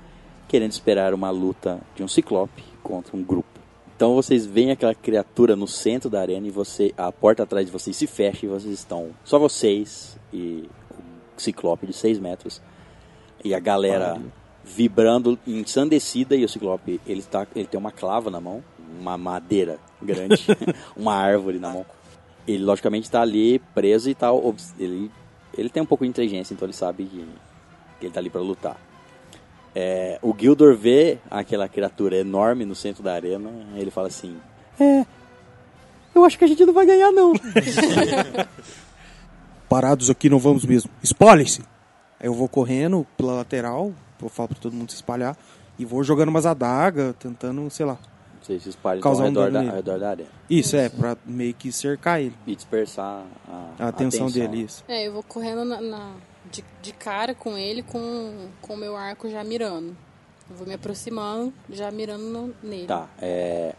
querendo esperar uma luta de um Ciclope contra um grupo. Então vocês veem aquela criatura no centro da arena e você, a porta atrás de vocês se fecha e vocês estão só vocês e o Ciclope de 6 metros e a galera vibrando ensandecida e o Ciclope ele tá, ele tem uma clava na mão, uma madeira grande, uma árvore na mão. Ele logicamente está ali preso e tá obs- ele ele tem um pouco de inteligência, então ele sabe que, que ele está ali para lutar. É, o Gildor vê aquela criatura enorme no centro da arena. Ele fala assim: É, eu acho que a gente não vai ganhar, não. Parados aqui não vamos mesmo. Espalhem-se. Aí eu vou correndo pela lateral, eu falo pra todo mundo se espalhar. E vou jogando umas adagas, tentando, sei lá. Vocês se espalham Causar ao um redor, da, nele. ao redor da arena Isso, é, pra meio que cercar ele. e dispersar a, A atenção dele, isso. É, eu vou correndo na, na- de, de cara com ele com com o meu arco já mirando. Eu vou me aproximando, já mirando no- nele. Tá, é,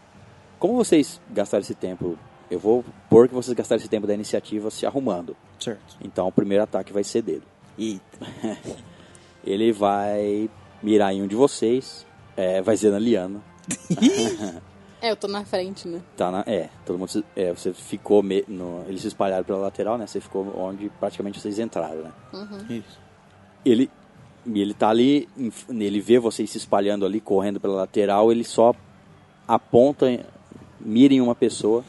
como vocês gastaram esse tempo? Eu vou pôr que vocês gastaram esse tempo da iniciativa se arrumando. Certo. Então o primeiro ataque vai ser dele. Eita. Ele vai mirar em um de vocês, é, vai ser na Liana. É, eu tô na frente, né? Tá na, é, todo mundo. se- É, você ficou. Me, no, eles se espalharam pela lateral, né? Você ficou onde praticamente vocês entraram, né? Isso. Ele. Ele tá ali, ele vê vocês se espalhando ali, correndo pela lateral, ele só aponta, mira em uma pessoa,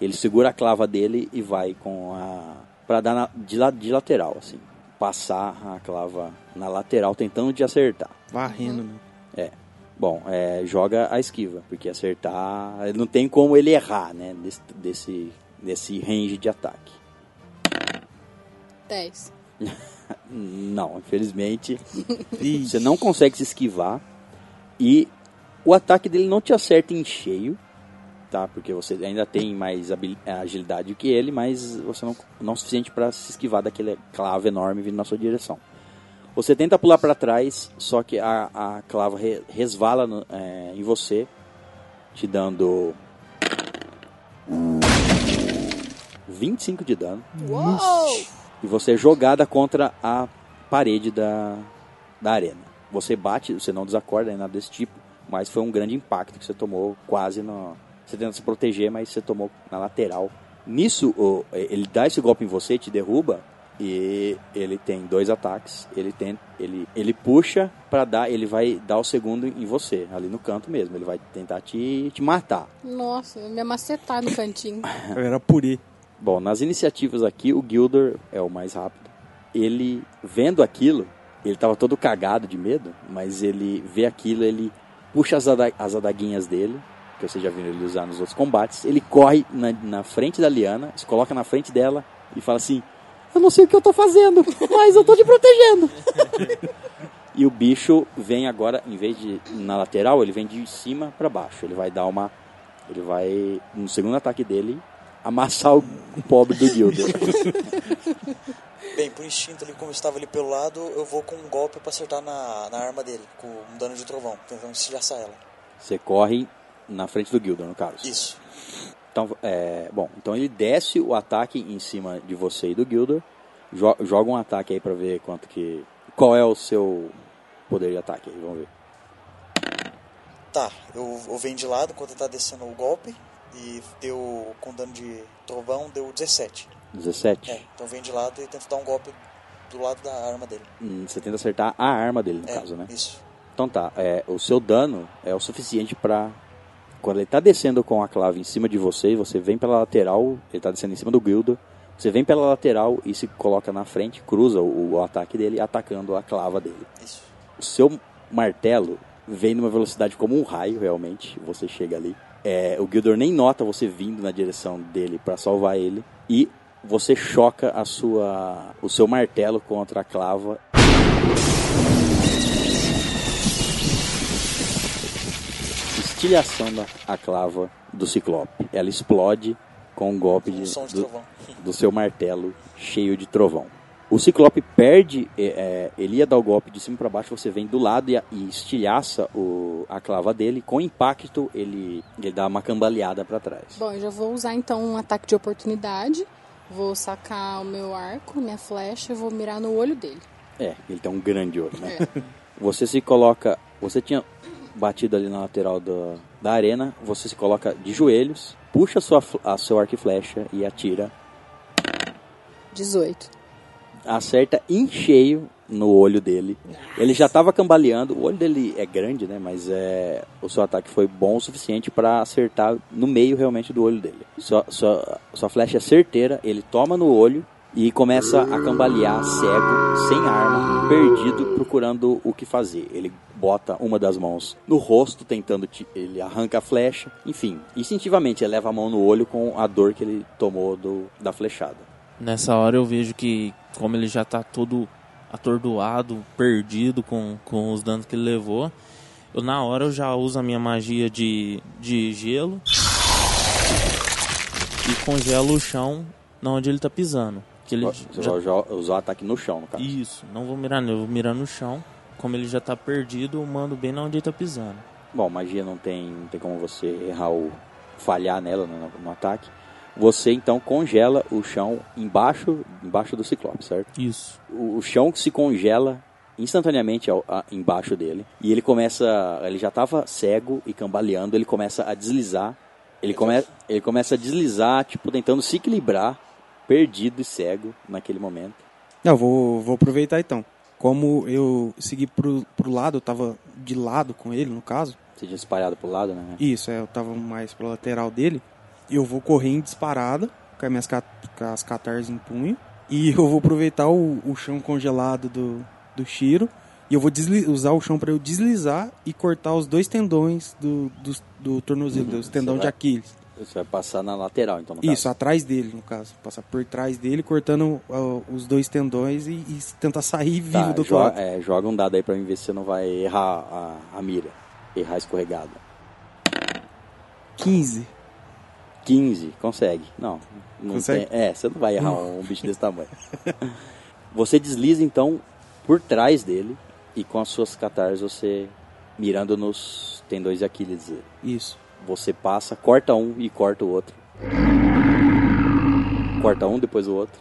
ele segura a clava dele e vai com a. pra dar na- de, la- de lateral, assim. Passar a clava na lateral, tentando de acertar. Varrendo, né? É. Bom, é, joga a esquiva, porque acertar. Não tem como ele errar, né? Desse, desse, desse range de ataque. 10. Não, infelizmente. Você não consegue se esquivar. E o ataque dele não te acerta em cheio. Tá? Porque você ainda tem mais habil- agilidade que ele, mas você não, não o suficiente para se esquivar daquele clavo enorme vindo na sua direção. Você tenta pular para trás, só que a, a clava re- resvala no- é, em você, te dando 25 de dano. Uou! E você é jogada contra a parede da, da arena. Você bate, você não desacorda, nem nada desse tipo, mas foi um grande impacto que você tomou quase no. Você tenta se proteger, mas você tomou na lateral. Nisso, o- ele dá esse golpe em você, te derruba, e ele tem dois ataques. Ele tem, ele, ele puxa pra dar, ele vai dar o segundo em você, ali no canto mesmo. Ele vai tentar te, te matar. Nossa, me amacetar no cantinho. Era purê. Bom, nas iniciativas aqui, o Gilder é o mais rápido. Ele, vendo aquilo, ele tava todo cagado de medo, mas ele vê aquilo, ele puxa as, ada- as adaguinhas dele, que você já viu ele usar nos outros combates. Ele corre na, na frente da Liana, se coloca na frente dela e fala assim: Eu não sei o que eu tô fazendo, mas eu tô te protegendo. e o bicho vem agora, em vez de na lateral, ele vem de cima pra baixo. Ele vai dar uma. Ele vai, no segundo ataque dele, amassar o pobre do Gilder. Bem, por instinto ali, como eu estava ali pelo lado, eu vou com um golpe pra acertar na, na arma dele, com um dano de trovão, tentando estilhaçar ela. Você corre na frente do Gilder, no caso. Isso. Então, é, bom, então ele desce o ataque em cima de você e do Gilder. Jo- joga um ataque aí pra ver quanto que. Qual é o seu poder de ataque aí, vamos ver. Tá, eu, eu venho de lado enquanto ele tá descendo o golpe, e deu, com dano de trovão, deu 17. 17? É, então venho de lado e tento dar um golpe do lado da arma dele. Hum, Você tenta acertar a arma dele, no é, caso, né? Isso. Então tá, é, o seu dano é o suficiente pra. Quando ele tá descendo com a clave em cima de você, você vem pela lateral, ele tá descendo em cima do Gilder, você vem pela lateral e se coloca na frente, cruza o, o ataque dele, atacando a clava dele. Isso. O seu martelo vem numa velocidade como um raio, realmente, você chega ali. É, o Gilder nem nota você vindo na direção dele pra salvar ele e você choca a sua, o seu martelo contra a clava estilhaçando a clava do Ciclope. Ela explode com um golpe de, som de do, do seu martelo cheio de trovão. O Ciclope perde, é, é, ele ia dar o golpe de cima para baixo, você vem do lado e, e estilhaça o, a clava dele. Com impacto, ele, ele dá uma cambaleada para trás. Bom, eu já vou usar então um ataque de oportunidade. Vou sacar o meu arco, minha flecha, e vou mirar no olho dele. É, ele tem um grande olho, né? É. Você se coloca. Você tinha batido ali na lateral da, da arena. Você se coloca de joelhos, puxa a sua, a seu arco e flecha e atira. 18. Acerta em cheio no olho dele. Ele já estava cambaleando. O olho dele é grande, né? Mas é, o seu ataque foi bom o suficiente para acertar no meio realmente do olho dele. Sua, sua, sua flecha é certeira. Ele toma no olho e começa a cambalear cego, sem arma, perdido, procurando o que fazer. Ele bota uma das mãos no rosto, tentando. ti- Ele arranca a flecha. Enfim, instintivamente ele leva a mão no olho com a dor que ele tomou do, da flechada. Nessa hora eu vejo que, como ele já tá todo atordoado, perdido com, com os danos que ele levou, eu na hora eu já uso a minha magia de, de gelo e congelo o chão na onde ele tá pisando. Que ele Você já- vai usar- o ataque no chão, no caso. Isso, não vou mirar nele, eu vou mirar no chão. Como ele já tá perdido, eu mando bem na onde ele tá pisando. Bom, magia não tem, não tem como você errar ou falhar nela no, no ataque. Você então congela o chão embaixo, embaixo do ciclope, certo? Isso. O, o chão se congela instantaneamente ao, a- embaixo dele e ele começa, ele já estava cego e cambaleando, ele começa a deslizar. Ele, come, ele começa a deslizar, tipo tentando se equilibrar, perdido e cego naquele momento. Não, vou, vou aproveitar então. Como eu segui pro, pro lado, eu tava de lado com ele, no caso. Você tinha espalhado pro lado, né? Isso, é, eu tava mais pro lateral dele. Eu vou correr em disparada, com as minhas cat, com as catarses em punho. E eu vou aproveitar o, o chão congelado do, do Shiro. E eu vou usar o chão para eu deslizar e cortar os dois tendões do, do, do tornozelo, dos tendão de Aquiles. Você vai passar na lateral, então no Isso, caso. atrás dele, no caso. Passar por trás dele, cortando ó, os dois tendões e, e tentar sair vivo Tá, do outro jo- é, joga um dado aí pra mim ver se você não vai errar a, a mira. Errar a escorregada. 15. 15, consegue. Não, não Consegue? tem. É, você não vai errar um bicho desse tamanho. Você desliza então por trás dele e com as suas catarras você mirando nos tendões de Aquiles. Isso. Você passa, corta um e corta o outro. Corta um, depois o outro.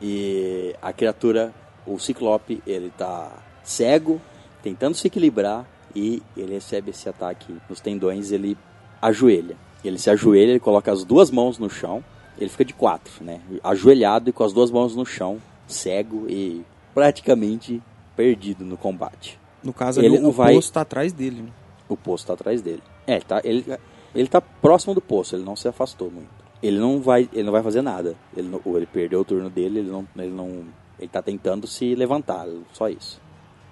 E a criatura, o ciclope, ele tá cego, tentando se equilibrar e ele recebe esse ataque nos tendões, ele ajoelha. Ele se ajoelha, ele coloca as duas mãos no chão, ele fica de quatro, né? Ajoelhado e com as duas mãos no chão, cego e praticamente perdido no combate. No caso, Ele não o vai- poço tá atrás dele. Né? O poço tá atrás dele. É, tá, ele, ele tá próximo do poço, ele não se afastou muito. Ele não vai, ele não vai fazer nada. Ele, não- ele perdeu o turno dele, ele não, ele não, ele tá tentando se levantar, só isso.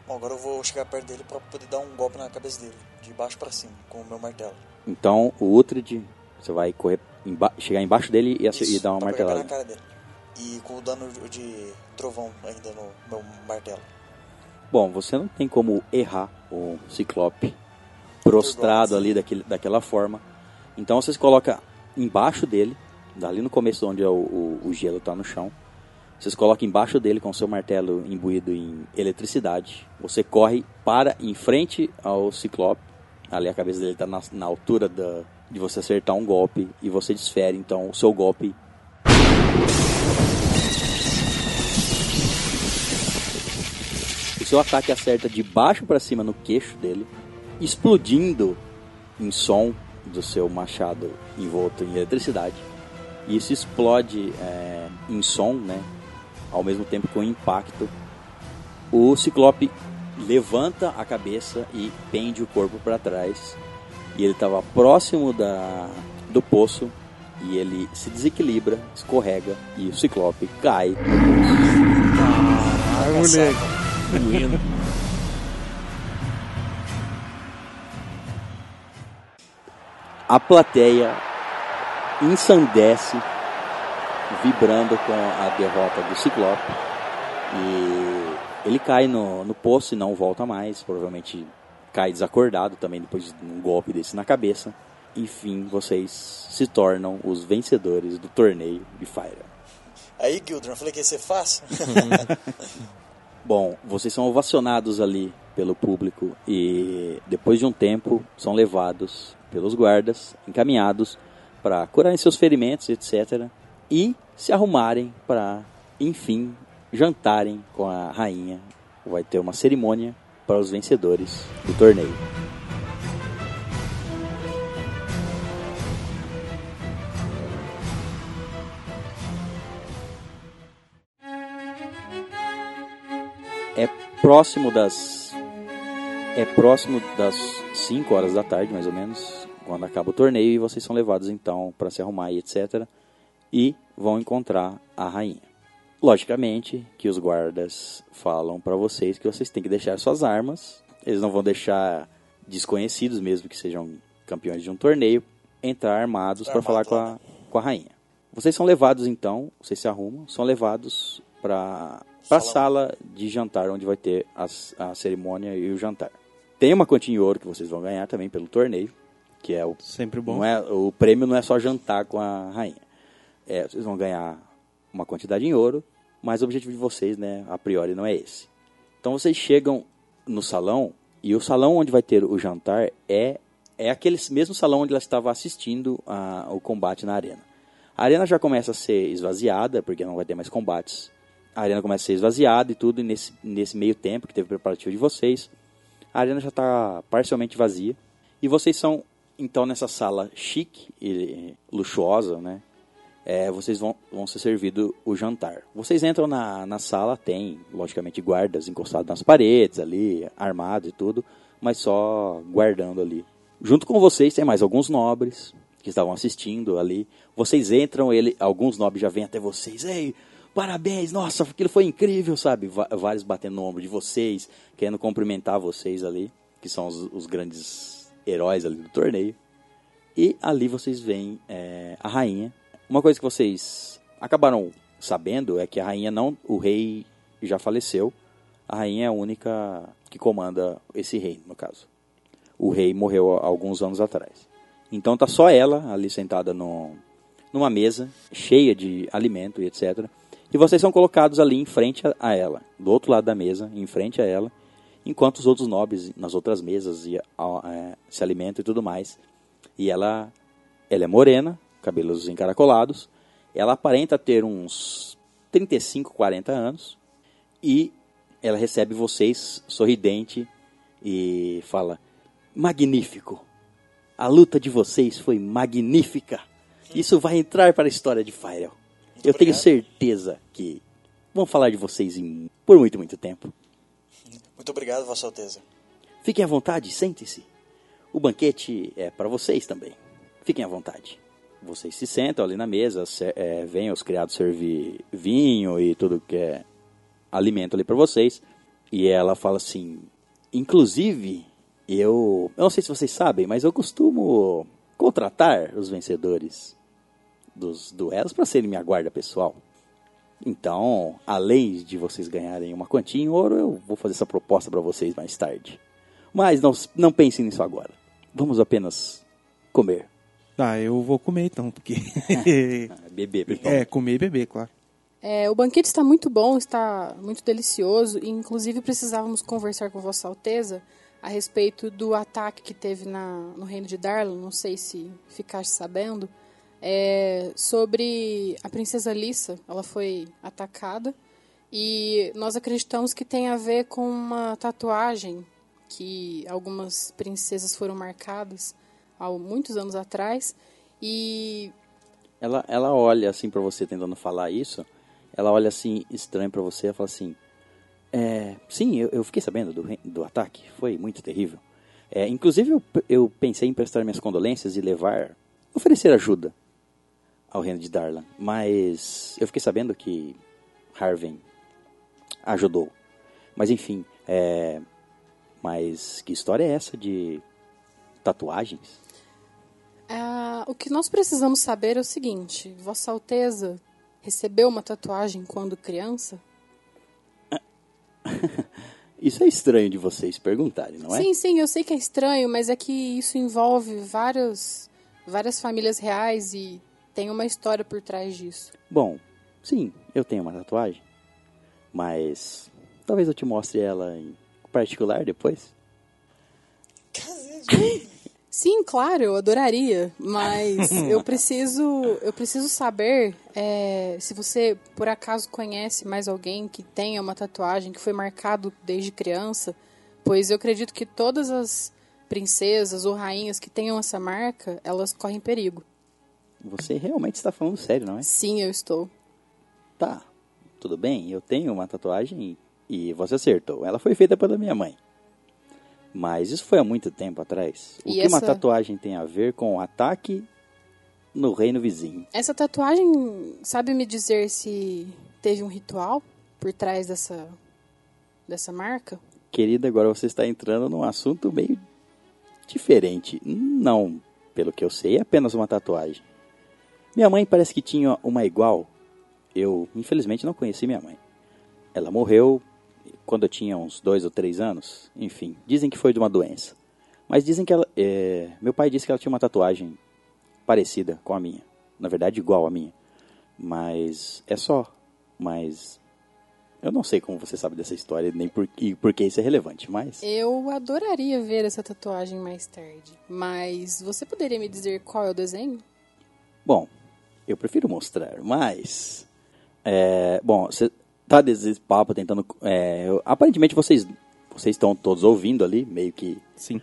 Bom, agora eu vou chegar perto dele pra poder dar um golpe na cabeça dele, de baixo pra cima, com o meu martelo. Então, o Uhtred, você vai correr, emba- chegar embaixo dele e, Isso, e dar uma martelada. na cara dele. E com o dano de trovão ainda no meu martelo. Bom, você não tem como errar o Ciclope prostrado ali daquele, daquela forma. Então você se coloca embaixo dele, dali no começo onde é o, o, o gelo está no chão. Você se coloca embaixo dele com seu martelo imbuído em eletricidade. Você corre para em frente ao Ciclope. Ali a cabeça dele está na, na altura da, de você acertar um golpe. E você desfere então o seu golpe O seu ataque acerta de baixo para cima no queixo dele, explodindo em som do seu machado envolto em eletricidade. E isso explode é, em som, né? Ao mesmo tempo que o impacto. O Ciclope levanta a cabeça e pende o corpo para trás. E ele estava próximo da, do poço. E ele se desequilibra, escorrega e o Ciclope cai. Ai, moleque. A plateia ensandece, vibrando com a derrota do Ciclope. E ele cai no, no poço e não volta mais. Provavelmente cai desacordado também depois de um golpe desse na cabeça. Enfim, vocês se tornam os vencedores do torneio de Fire. Aí, Gildran, eu falei que ia ser fácil. Bom, vocês são ovacionados ali pelo público e depois de um tempo são levados pelos guardas, encaminhados para curarem seus ferimentos, etc. E se arrumarem para, enfim, jantarem com a rainha. Vai ter uma cerimônia para os vencedores do torneio. É próximo das é próximo das 5 horas da tarde, mais ou menos, quando acaba o torneio e vocês são levados então para se arrumar e etc. E vão encontrar a rainha. Logicamente que os guardas falam para vocês que vocês têm que deixar suas armas. Eles não vão deixar desconhecidos, mesmo que sejam campeões de um torneio, entrar armados para falar com a, com a rainha. Vocês são levados então, vocês se arrumam, são levados para a sala de jantar onde vai ter as- a, cerimônia e o jantar. Tem uma quantia em ouro que vocês vão ganhar também pelo torneio, que é o Sempre bom. não é, o prêmio não é só jantar com a rainha. É, vocês vão ganhar uma quantidade em ouro, mas o objetivo de vocês, né, a priori, não é esse. Então vocês chegam no salão, e o salão onde vai ter o jantar é, é aquele mesmo salão onde ela estava assistindo a, o combate na arena. A arena já começa a ser esvaziada, porque não vai ter mais combates. A arena começa a ser esvaziada e tudo, e nesse, nesse meio tempo que teve o preparativo de vocês, a arena já está parcialmente vazia. E vocês são, então, nessa sala chique e luxuosa, né? É, vocês vão, vão ser servido o jantar. Vocês entram na, na sala, tem, logicamente, guardas encostados nas paredes ali, armados e tudo, mas só guardando ali. Junto com vocês tem mais alguns nobres que estavam assistindo ali. Vocês entram, ele, alguns nobres já vêm até vocês. Ei, parabéns, nossa, aquilo foi incrível, sabe? Vários batendo no ombro de vocês, querendo cumprimentar vocês ali, que são os, os grandes heróis ali do torneio. E ali vocês veem é, a rainha. Uma coisa que vocês acabaram sabendo é que a rainha não, o rei já faleceu. A rainha é a única que comanda esse reino, no caso. O rei morreu há alguns anos atrás. Então tá só ela ali sentada no, numa mesa cheia de alimento e etc. E vocês são colocados ali em frente a, ela, do outro lado da mesa, em frente a ela, enquanto os outros nobres nas outras mesas e, é, se alimentam e tudo mais. E ela, ela é morena, cabelos encaracolados, ela aparenta ter uns 35, 40 anos e ela recebe vocês sorridente e fala: Magnífico! A luta de vocês foi magnífica! Isso vai entrar para a história de Fyrel. Eu tenho certeza que vão falar de vocês em- por muito, muito tempo. Muito obrigado, Vossa Alteza. Fiquem à vontade, sentem-se. O banquete é para vocês também. Fiquem à vontade. Vocês se sentam ali na mesa, é, vêm os criados servir vinho e tudo que é alimento ali para vocês. E ela fala assim: Inclusive, eu. Eu não sei se vocês sabem, mas eu costumo contratar os vencedores dos duelos para serem minha guarda pessoal. Então, além de vocês ganharem uma quantia em ouro, eu vou fazer essa proposta para vocês mais tarde. Mas não, não pensem nisso agora. Vamos apenas comer. Tá, eu vou comer então, porque. Beber, principalmente. é, comer e beber, claro. É, o banquete está muito bom, está muito delicioso. E, inclusive, precisávamos conversar com Vossa Alteza a respeito do ataque que teve na, no reino de Darlan. Não sei se ficaste sabendo. É, sobre a princesa Lissa. Ela foi atacada. E nós acreditamos que tem a ver com uma tatuagem que algumas princesas foram marcadas há muitos anos atrás. E Ela, ela olha assim para você tentando falar isso. Ela olha assim estranho para você e fala assim: é, Sim, eu, eu fiquei sabendo do, do ataque. Foi muito terrível. É, inclusive, eu, eu pensei em prestar minhas condolências e levar. oferecer ajuda ao reino de Darlan. Mas eu fiquei sabendo que Harvey ajudou. Mas enfim, é, mas que história é essa de tatuagens? Ah, o que nós precisamos saber é o seguinte: Vossa Alteza recebeu uma tatuagem quando criança? Isso é estranho de vocês perguntarem, não é? Sim, sim, eu sei que é estranho, mas é que isso envolve vários, várias famílias reais e tem uma história por trás disso. Bom, sim, eu tenho uma tatuagem. Mas talvez eu te mostre ela em particular depois. Sim, claro, eu adoraria, mas eu preciso, eu preciso saber é, se você por acaso conhece mais alguém que tenha uma tatuagem que foi marcado desde criança, pois eu acredito que todas as princesas ou rainhas que tenham essa marca, elas correm perigo. Você realmente está falando sério, não é? Sim, eu estou. Tá, tudo bem, eu tenho uma tatuagem e você acertou. Ela foi feita pela minha mãe. Mas isso foi há muito tempo atrás. O E que uma essa- tatuagem tem a ver com o ataque no reino vizinho? Essa tatuagem, sabe me dizer se teve um ritual por trás dessa dessa marca? Querida, agora você está entrando num assunto meio diferente. Não, pelo que eu sei, é apenas uma tatuagem. Minha mãe parece que tinha uma igual. Eu, infelizmente, não conheci minha mãe. Ela morreu quando eu tinha uns dois ou três anos. Enfim, dizem que foi de uma doença. Mas dizem que ela. é, Meu pai disse que ela tinha uma tatuagem parecida com a minha. Na verdade, igual à minha. Mas é só. Mas eu não sei como você sabe dessa história, nem por, e por que isso é relevante, mas. Eu adoraria ver essa tatuagem mais tarde, mas você poderia me dizer qual é o desenho? Bom, eu prefiro mostrar, mas. É, bom, você tá desse papo tentando. é, eu- aparentemente vocês vocês estão todos ouvindo ali, meio que. Sim.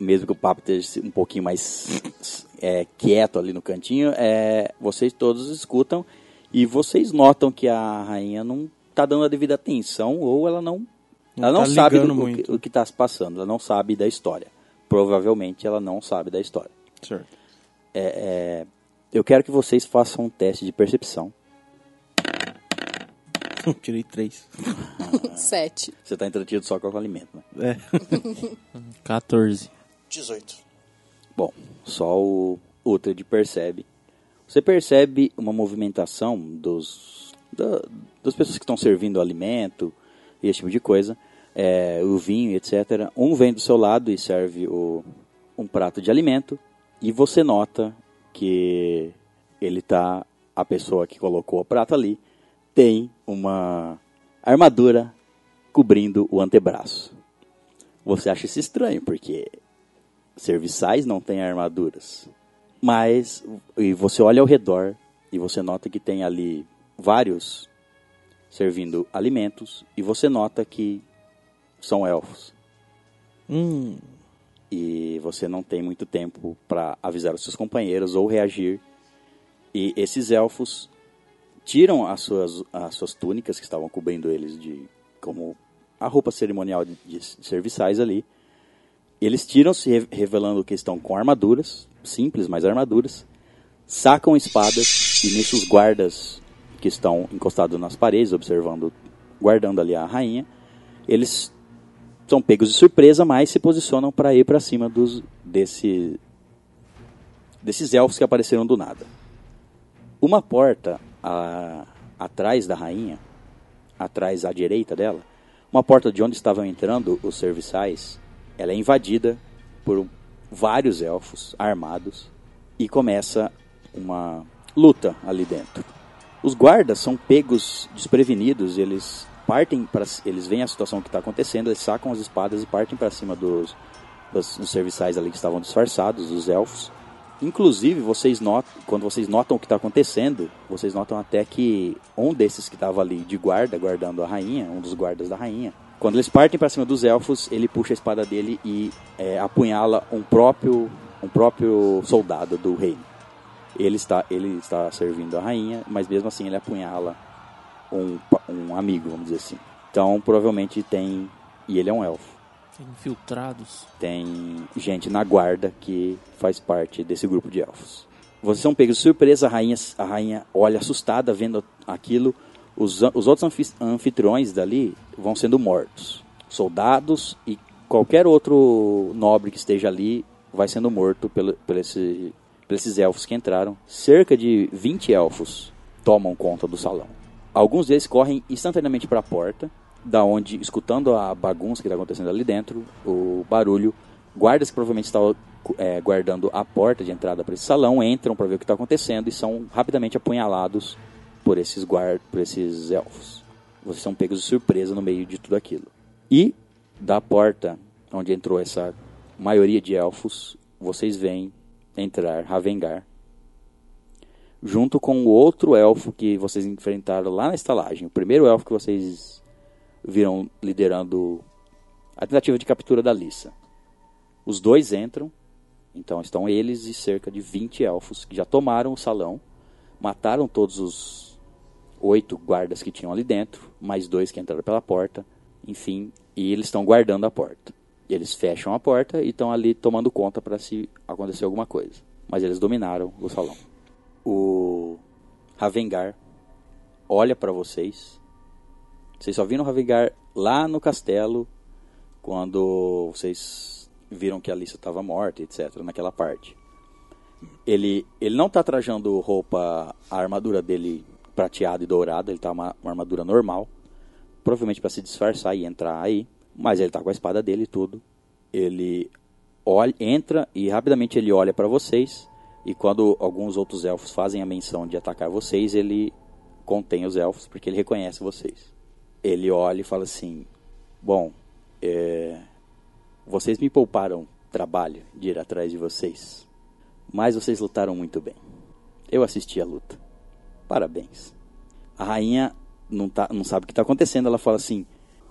Mesmo que o papo esteja um pouquinho mais é, quieto ali no cantinho, é, vocês todos escutam e vocês notam que a rainha não tá dando a devida atenção ou ela não. Não ela não tá sabe do, o, que, o que tá se passando, ela não sabe da história. Provavelmente ela não sabe da história. Certo. É, é, eu quero que vocês façam um teste de percepção. Tirei três. Sete. Você está entretido só com o alimento, né? É. 14. 18. Bom, só o Uhtred percebe. Você percebe uma movimentação dos da- das pessoas que estão servindo o alimento e esse tipo de coisa, é, o vinho, etc. Um vem do seu lado e serve o, um prato de alimento e você nota que ele tá a pessoa que colocou o prato ali tem uma armadura cobrindo o antebraço. Você acha isso estranho porque serviçais não têm armaduras. Mas e você olha ao redor e você nota que tem ali vários servindo alimentos e você nota que são elfos. Hum, e você não tem muito tempo para avisar os seus companheiros ou reagir. E esses elfos tiram as suas, as suas túnicas que estavam cobrindo eles de como a roupa cerimonial de, de serviçais ali. Eles tiram-se re- revelando que estão com armaduras, simples, mas armaduras. Sacam espadas e nisso os guardas que estão encostados nas paredes, observando, guardando ali a rainha, eles são pegos de surpresa, mas se posicionam para ir para cima dos desse desses elfos que apareceram do nada. Uma porta a- atrás da rainha, atrás à direita dela, uma porta de onde estavam entrando os serviçais, ela é invadida por vários elfos armados e começa uma luta ali dentro. Os guardas são pegos desprevenidos, eles partem para eles veem a situação que está acontecendo, eles sacam as espadas e partem para cima dos, dos, dos serviçais ali que estavam disfarçados, os elfos. Inclusive, vocês notam, quando vocês notam o que está acontecendo, vocês notam até que um desses que estava ali de guarda, guardando a rainha, um dos guardas da rainha, quando eles partem para cima dos elfos, ele puxa a espada dele e é, apunhala um próprio, um próprio soldado do reino. Ele está, ele está servindo a rainha, mas mesmo assim ele apunhala um, um amigo, vamos dizer assim. Então, provavelmente tem. E ele é um elfo. Infiltrados. Tem gente na guarda que faz parte desse grupo de elfos. Vocês são pegos de surpresa, a rainha, a rainha olha assustada vendo aquilo. Os, os outros anfi- anfitriões dali vão sendo mortos. Soldados e qualquer outro nobre que esteja ali vai sendo morto pelo, pelo esse, por esses elfos que entraram. Cerca de 20 elfos tomam conta do salão. Alguns deles correm instantaneamente para a porta, da onde, escutando a bagunça que está acontecendo ali dentro, o barulho, guardas que provavelmente estavam é, guardando a porta de entrada para esse salão entram para ver o que está acontecendo e são rapidamente apunhalados por esses guard, por esses elfos. Vocês são pegos de surpresa no meio de tudo aquilo. E da porta onde entrou essa maioria de elfos, vocês veem entrar Ravengar junto com o outro elfo que vocês enfrentaram lá na estalagem. O primeiro elfo que vocês viram liderando a tentativa de captura da Lissa. Os dois entram, então estão eles e cerca de 20 elfos que já tomaram o salão, mataram todos os oito guardas que tinham ali dentro, mais dois que entraram pela porta, enfim, e eles estão guardando a porta. Eles fecham a porta e estão ali tomando conta para se acontecer alguma coisa. Mas eles dominaram o salão o Ravengar olha para vocês. Vocês só viram o Ravengar lá no castelo quando vocês viram que a Alissa estava morta, etc, naquela parte. Ele ele não tá trajando roupa, a armadura dele prateada e dourada, ele tá uma, uma armadura normal, provavelmente para se disfarçar e entrar aí, mas ele tá com a espada dele e tudo. Ele olha, entra e rapidamente ele olha para vocês e quando alguns outros elfos fazem a menção de atacar vocês, ele contém os elfos porque ele reconhece vocês. Ele olha e fala assim: Bom, é, vocês me pouparam trabalho de ir atrás de vocês, mas vocês lutaram muito bem. Eu assisti a luta. Parabéns. A rainha não, tá, não sabe o que está acontecendo. Ela fala assim: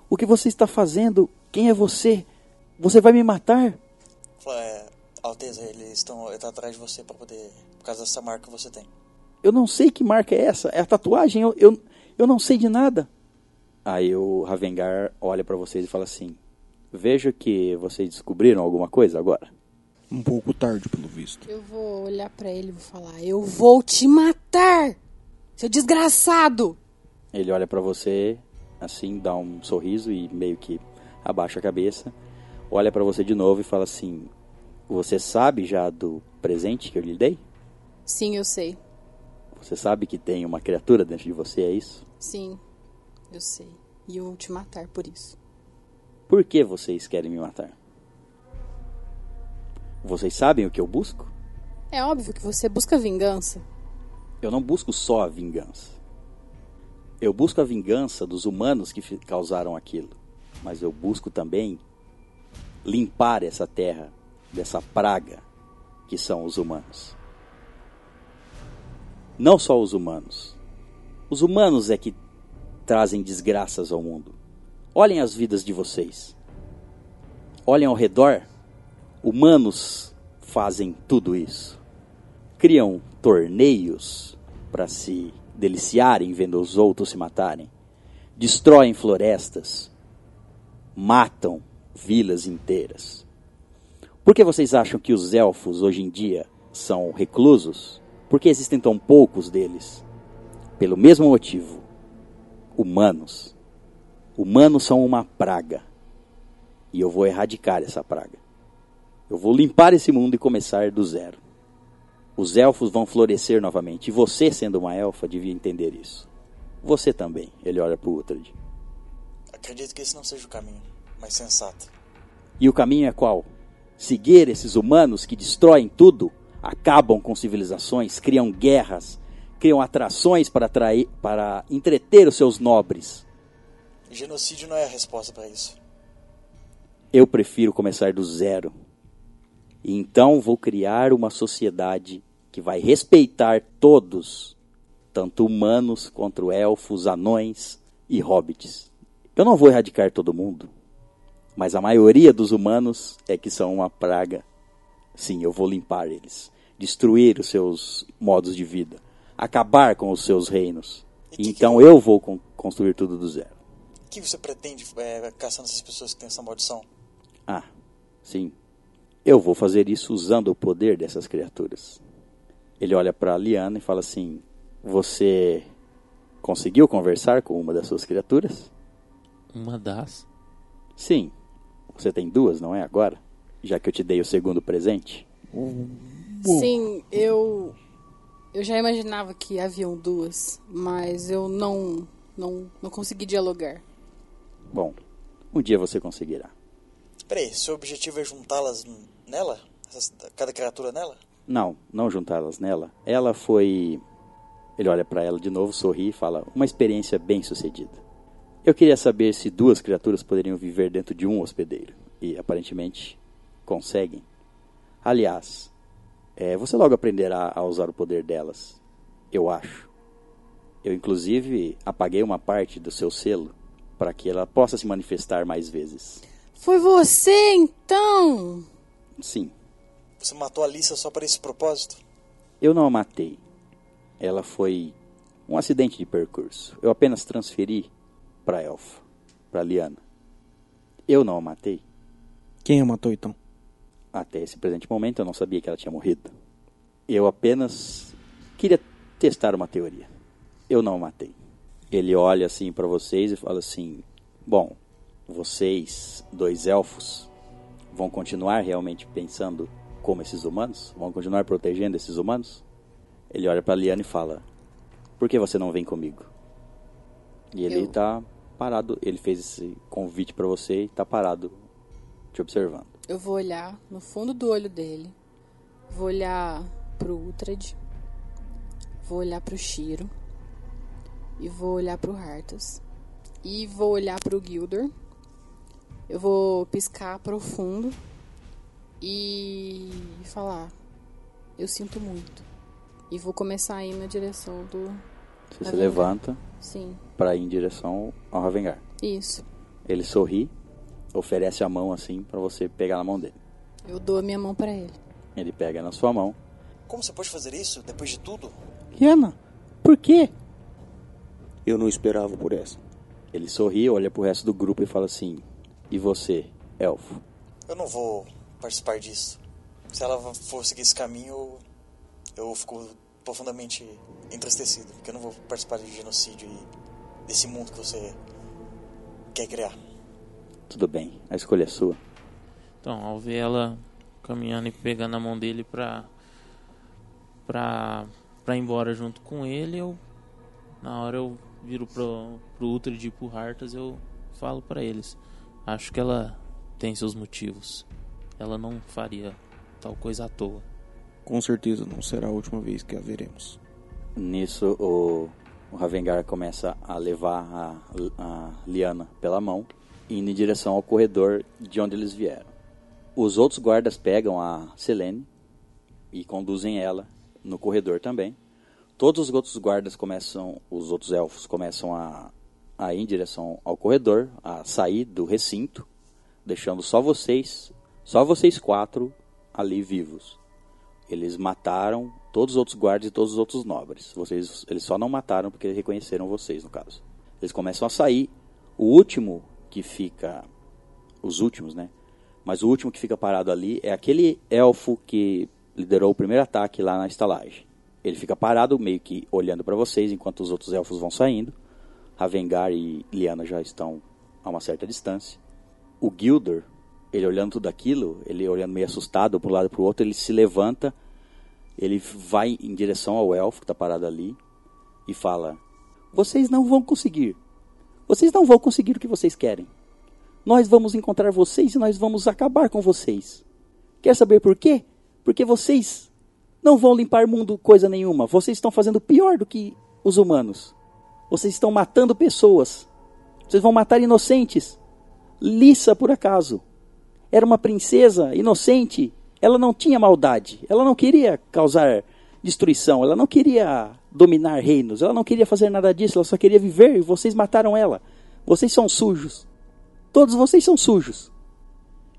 O que você está fazendo? Quem é você? Você vai me matar? É, Alteza, eles estão ele tá atrás de você para poder. Por causa dessa marca que você tem. Eu não sei que marca é essa. É a tatuagem? Eu, eu, eu não sei de nada. Aí o Ravengar olha para vocês e fala assim: Vejo que vocês descobriram alguma coisa agora. um pouco tarde, pelo visto. Eu vou olhar pra ele e vou falar: Eu vou te matar, seu desgraçado! Ele olha para você, assim, dá um sorriso e meio que abaixa a cabeça. Olha para você de novo e fala assim: Você sabe já do presente que eu lhe dei? Sim, eu sei. Você sabe que tem uma criatura dentro de você, é isso? Sim, eu sei. E eu vou te matar por isso. Por que vocês querem me matar? Vocês sabem o que eu busco? É óbvio que você busca vingança. Eu não busco só a vingança. Eu busco a vingança dos humanos que causaram aquilo. Mas eu busco também limpar essa terra dessa praga que são os humanos. Não só os humanos. Os humanos é que trazem desgraças ao mundo. Olhem as vidas de vocês. Olhem ao redor. Humanos fazem tudo isso. Criam torneios para se deliciarem vendo os outros se matarem. Destroem florestas. Matam vilas inteiras. Por que vocês acham que os elfos hoje em dia são reclusos? Por que existem tão poucos deles? Pelo mesmo motivo. Humanos. Humanos são uma praga. E eu vou erradicar essa praga. Eu vou limpar esse mundo e começar do zero. Os elfos vão florescer novamente. E você, sendo uma elfa, devia entender isso. Você também. Ele olha para o Uhtred. Acredito que esse não seja o caminho mais sensato. E o caminho é qual? Seguir esses humanos que destroem tudo, acabam com civilizações, criam guerras, criam atrações para atrair, para entreter os seus nobres. Genocídio não é a resposta para isso. Eu prefiro começar do zero. E então vou criar uma sociedade que vai respeitar todos, tanto humanos quanto elfos, anões e hobbits. Eu não vou erradicar todo mundo, mas a maioria dos humanos é que são uma praga. Sim, eu vou limpar eles, destruir os seus modos de vida, acabar com os seus reinos. E que Então que- eu vou con- construir tudo do zero. O que você pretende é, caçando essas pessoas que têm essa maldição? Ah, sim. Eu vou fazer isso usando o poder dessas criaturas. Ele olha para Liana e fala assim: Você conseguiu conversar com uma das suas criaturas? Uma das. Sim. Você tem duas, não é agora? Já que eu te dei o segundo presente? Sim, eu eu já imaginava que haviam duas, mas eu não não não consegui dialogar. Bom, um dia você conseguirá. Peraí, seu objetivo é juntá-las nela? Essas- cada criatura nela? Não, não juntá-las nela. Ela foi. Ele olha para ela de novo, sorri e fala: Uma experiência bem sucedida. Eu queria saber se duas criaturas poderiam viver dentro de um hospedeiro. E aparentemente conseguem. Aliás, é, você logo aprenderá a usar o poder delas. Eu acho. Eu, inclusive, apaguei uma parte do seu selo para que ela possa se manifestar mais vezes. Foi você então? Sim, Você matou a Lisa só para esse propósito? Eu não a matei. Ela foi um acidente de percurso. Eu apenas transferi para Elfa, para Liana. Eu não a matei. Quem a matou então? Até esse presente momento eu não sabia que ela tinha morrido. Eu apenas queria testar uma teoria. Eu não a matei. Ele olha assim para vocês e fala assim: Bom, vocês, dois elfos, vão continuar realmente pensando como esses humanos? Vão continuar protegendo esses humanos? Ele olha para Liana e fala: Por que você não vem comigo? E ele Eu- tá parado. Ele fez esse convite para você e tá parado te observando. Eu vou olhar no fundo do olho dele. Vou olhar pro Uhtred. Vou olhar pro Shiro. E vou olhar pro Hartus. E vou olhar pro Gildor. Eu vou piscar profundo. E falar. Eu sinto muito. E vou começar a ir na direção do. Você se levanta Sim, para ir em direção ao Ravengar. isso. Ele sorri, oferece a mão assim para você pegar na mão dele. Eu dou a minha mão pra ele. Ele pega na sua mão. Como você pode fazer isso depois de tudo? Liana, por quê? Eu não esperava por essa. Ele sorri, olha pro resto do grupo e fala assim: E você, elfo? Eu não vou participar disso. Se ela for seguir esse caminho, eu, eu fico profundamente entristecido. Porque eu não vou participar de genocídio e desse mundo que você quer criar. Tudo bem, a escolha é sua. Então, ao ver ela caminhando e pegando a mão dele pra, pra, pra ir embora junto com ele, eu, na hora eu viro pro, pro Uhtred e pro Hartas, eu falo pra eles. Acho que ela tem seus motivos. Ela não faria tal coisa à toa. Com certeza não será a última vez que a veremos. Nisso, o, o Ravengar começa a levar a, a Liana pela mão, indo em direção ao corredor de onde eles vieram. Os outros guardas pegam a Selene e conduzem ela no corredor também. Todos os outros guardas começam, os outros elfos começam a, a ir em direção ao corredor, a sair do recinto, deixando só vocês, só vocês quatro ali vivos. Eles mataram todos os outros guardas e todos os outros nobres. Vocês, eles só não mataram porque reconheceram vocês, no caso. Eles começam a sair. O último que fica, os últimos, né? Mas o último que fica parado ali é aquele elfo que liderou o primeiro ataque lá na estalagem. Ele fica parado, meio que olhando para vocês, enquanto os outros elfos vão saindo. Ravengar e Liana já estão a uma certa distância. O Gilder, ele olhando tudo aquilo, ele olhando meio assustado para um lado para o outro, ele se levanta, ele vai em direção ao elfo que está parado ali e fala: Vocês não vão conseguir. Vocês não vão conseguir o que vocês querem. Nós vamos encontrar vocês e nós vamos acabar com vocês. Quer saber por quê? Porque vocês não vão limpar mundo coisa nenhuma. Vocês estão fazendo pior do que os humanos. Vocês estão matando pessoas. Vocês vão matar inocentes. Lissa, por acaso, era uma princesa inocente. Ela não tinha maldade. Ela não queria causar destruição. Ela não queria dominar reinos. Ela não queria fazer nada disso. Ela só queria viver e vocês mataram ela. Vocês são sujos. Todos vocês são sujos.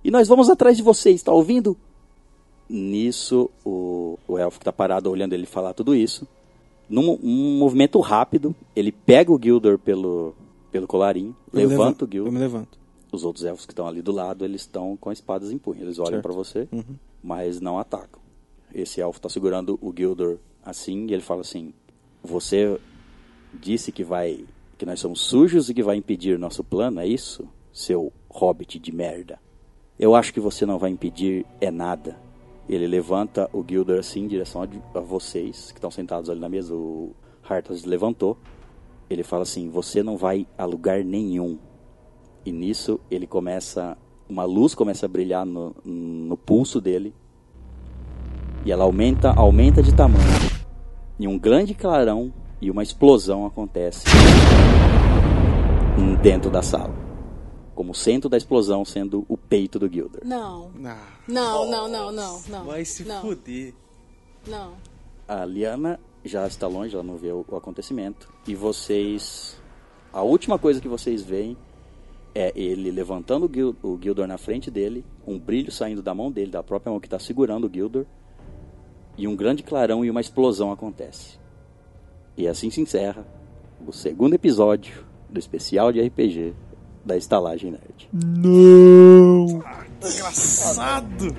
E nós vamos atrás de vocês, está ouvindo? Nisso, o, o elfo que está parado olhando ele falar tudo isso, num um movimento rápido, ele pega o Gildor pelo, pelo colarinho, Eu levanta levanto- o Gildor. Eu me levanto. Os outros elfos que estão ali do lado, eles estão com espadas em punho. Eles olham para você, Uhum. mas não atacam. Esse elfo está segurando o Gildor assim e ele fala assim: Você disse que vai que nós somos sujos e que vai impedir nosso plano, é isso? Seu hobbit de merda. Eu acho que você não vai impedir é nada. Ele levanta o Gildor assim em direção a, a vocês que estão sentados ali na mesa. O Hartas levantou. Ele fala assim: Você não vai a lugar nenhum. E nisso ele começa. Uma luz começa a brilhar no, no pulso dele. E ela aumenta, aumenta de tamanho. E um grande clarão e uma explosão acontece dentro da sala. Como o centro da explosão sendo o peito do Gilder. Não. Não, não, não, não, não. vai se não, fuder. Não. A Liana já está longe, ela não vê o, o acontecimento. E vocês. A última coisa que vocês veem é ele levantando o, Gil, o Gildor na frente dele, um brilho saindo da mão dele, da própria mão que está segurando o Gildor, e um grande clarão e uma explosão acontece. E assim se encerra o segundo episódio do especial de RPG da Estalagem Nerd. Não! Desgraçado!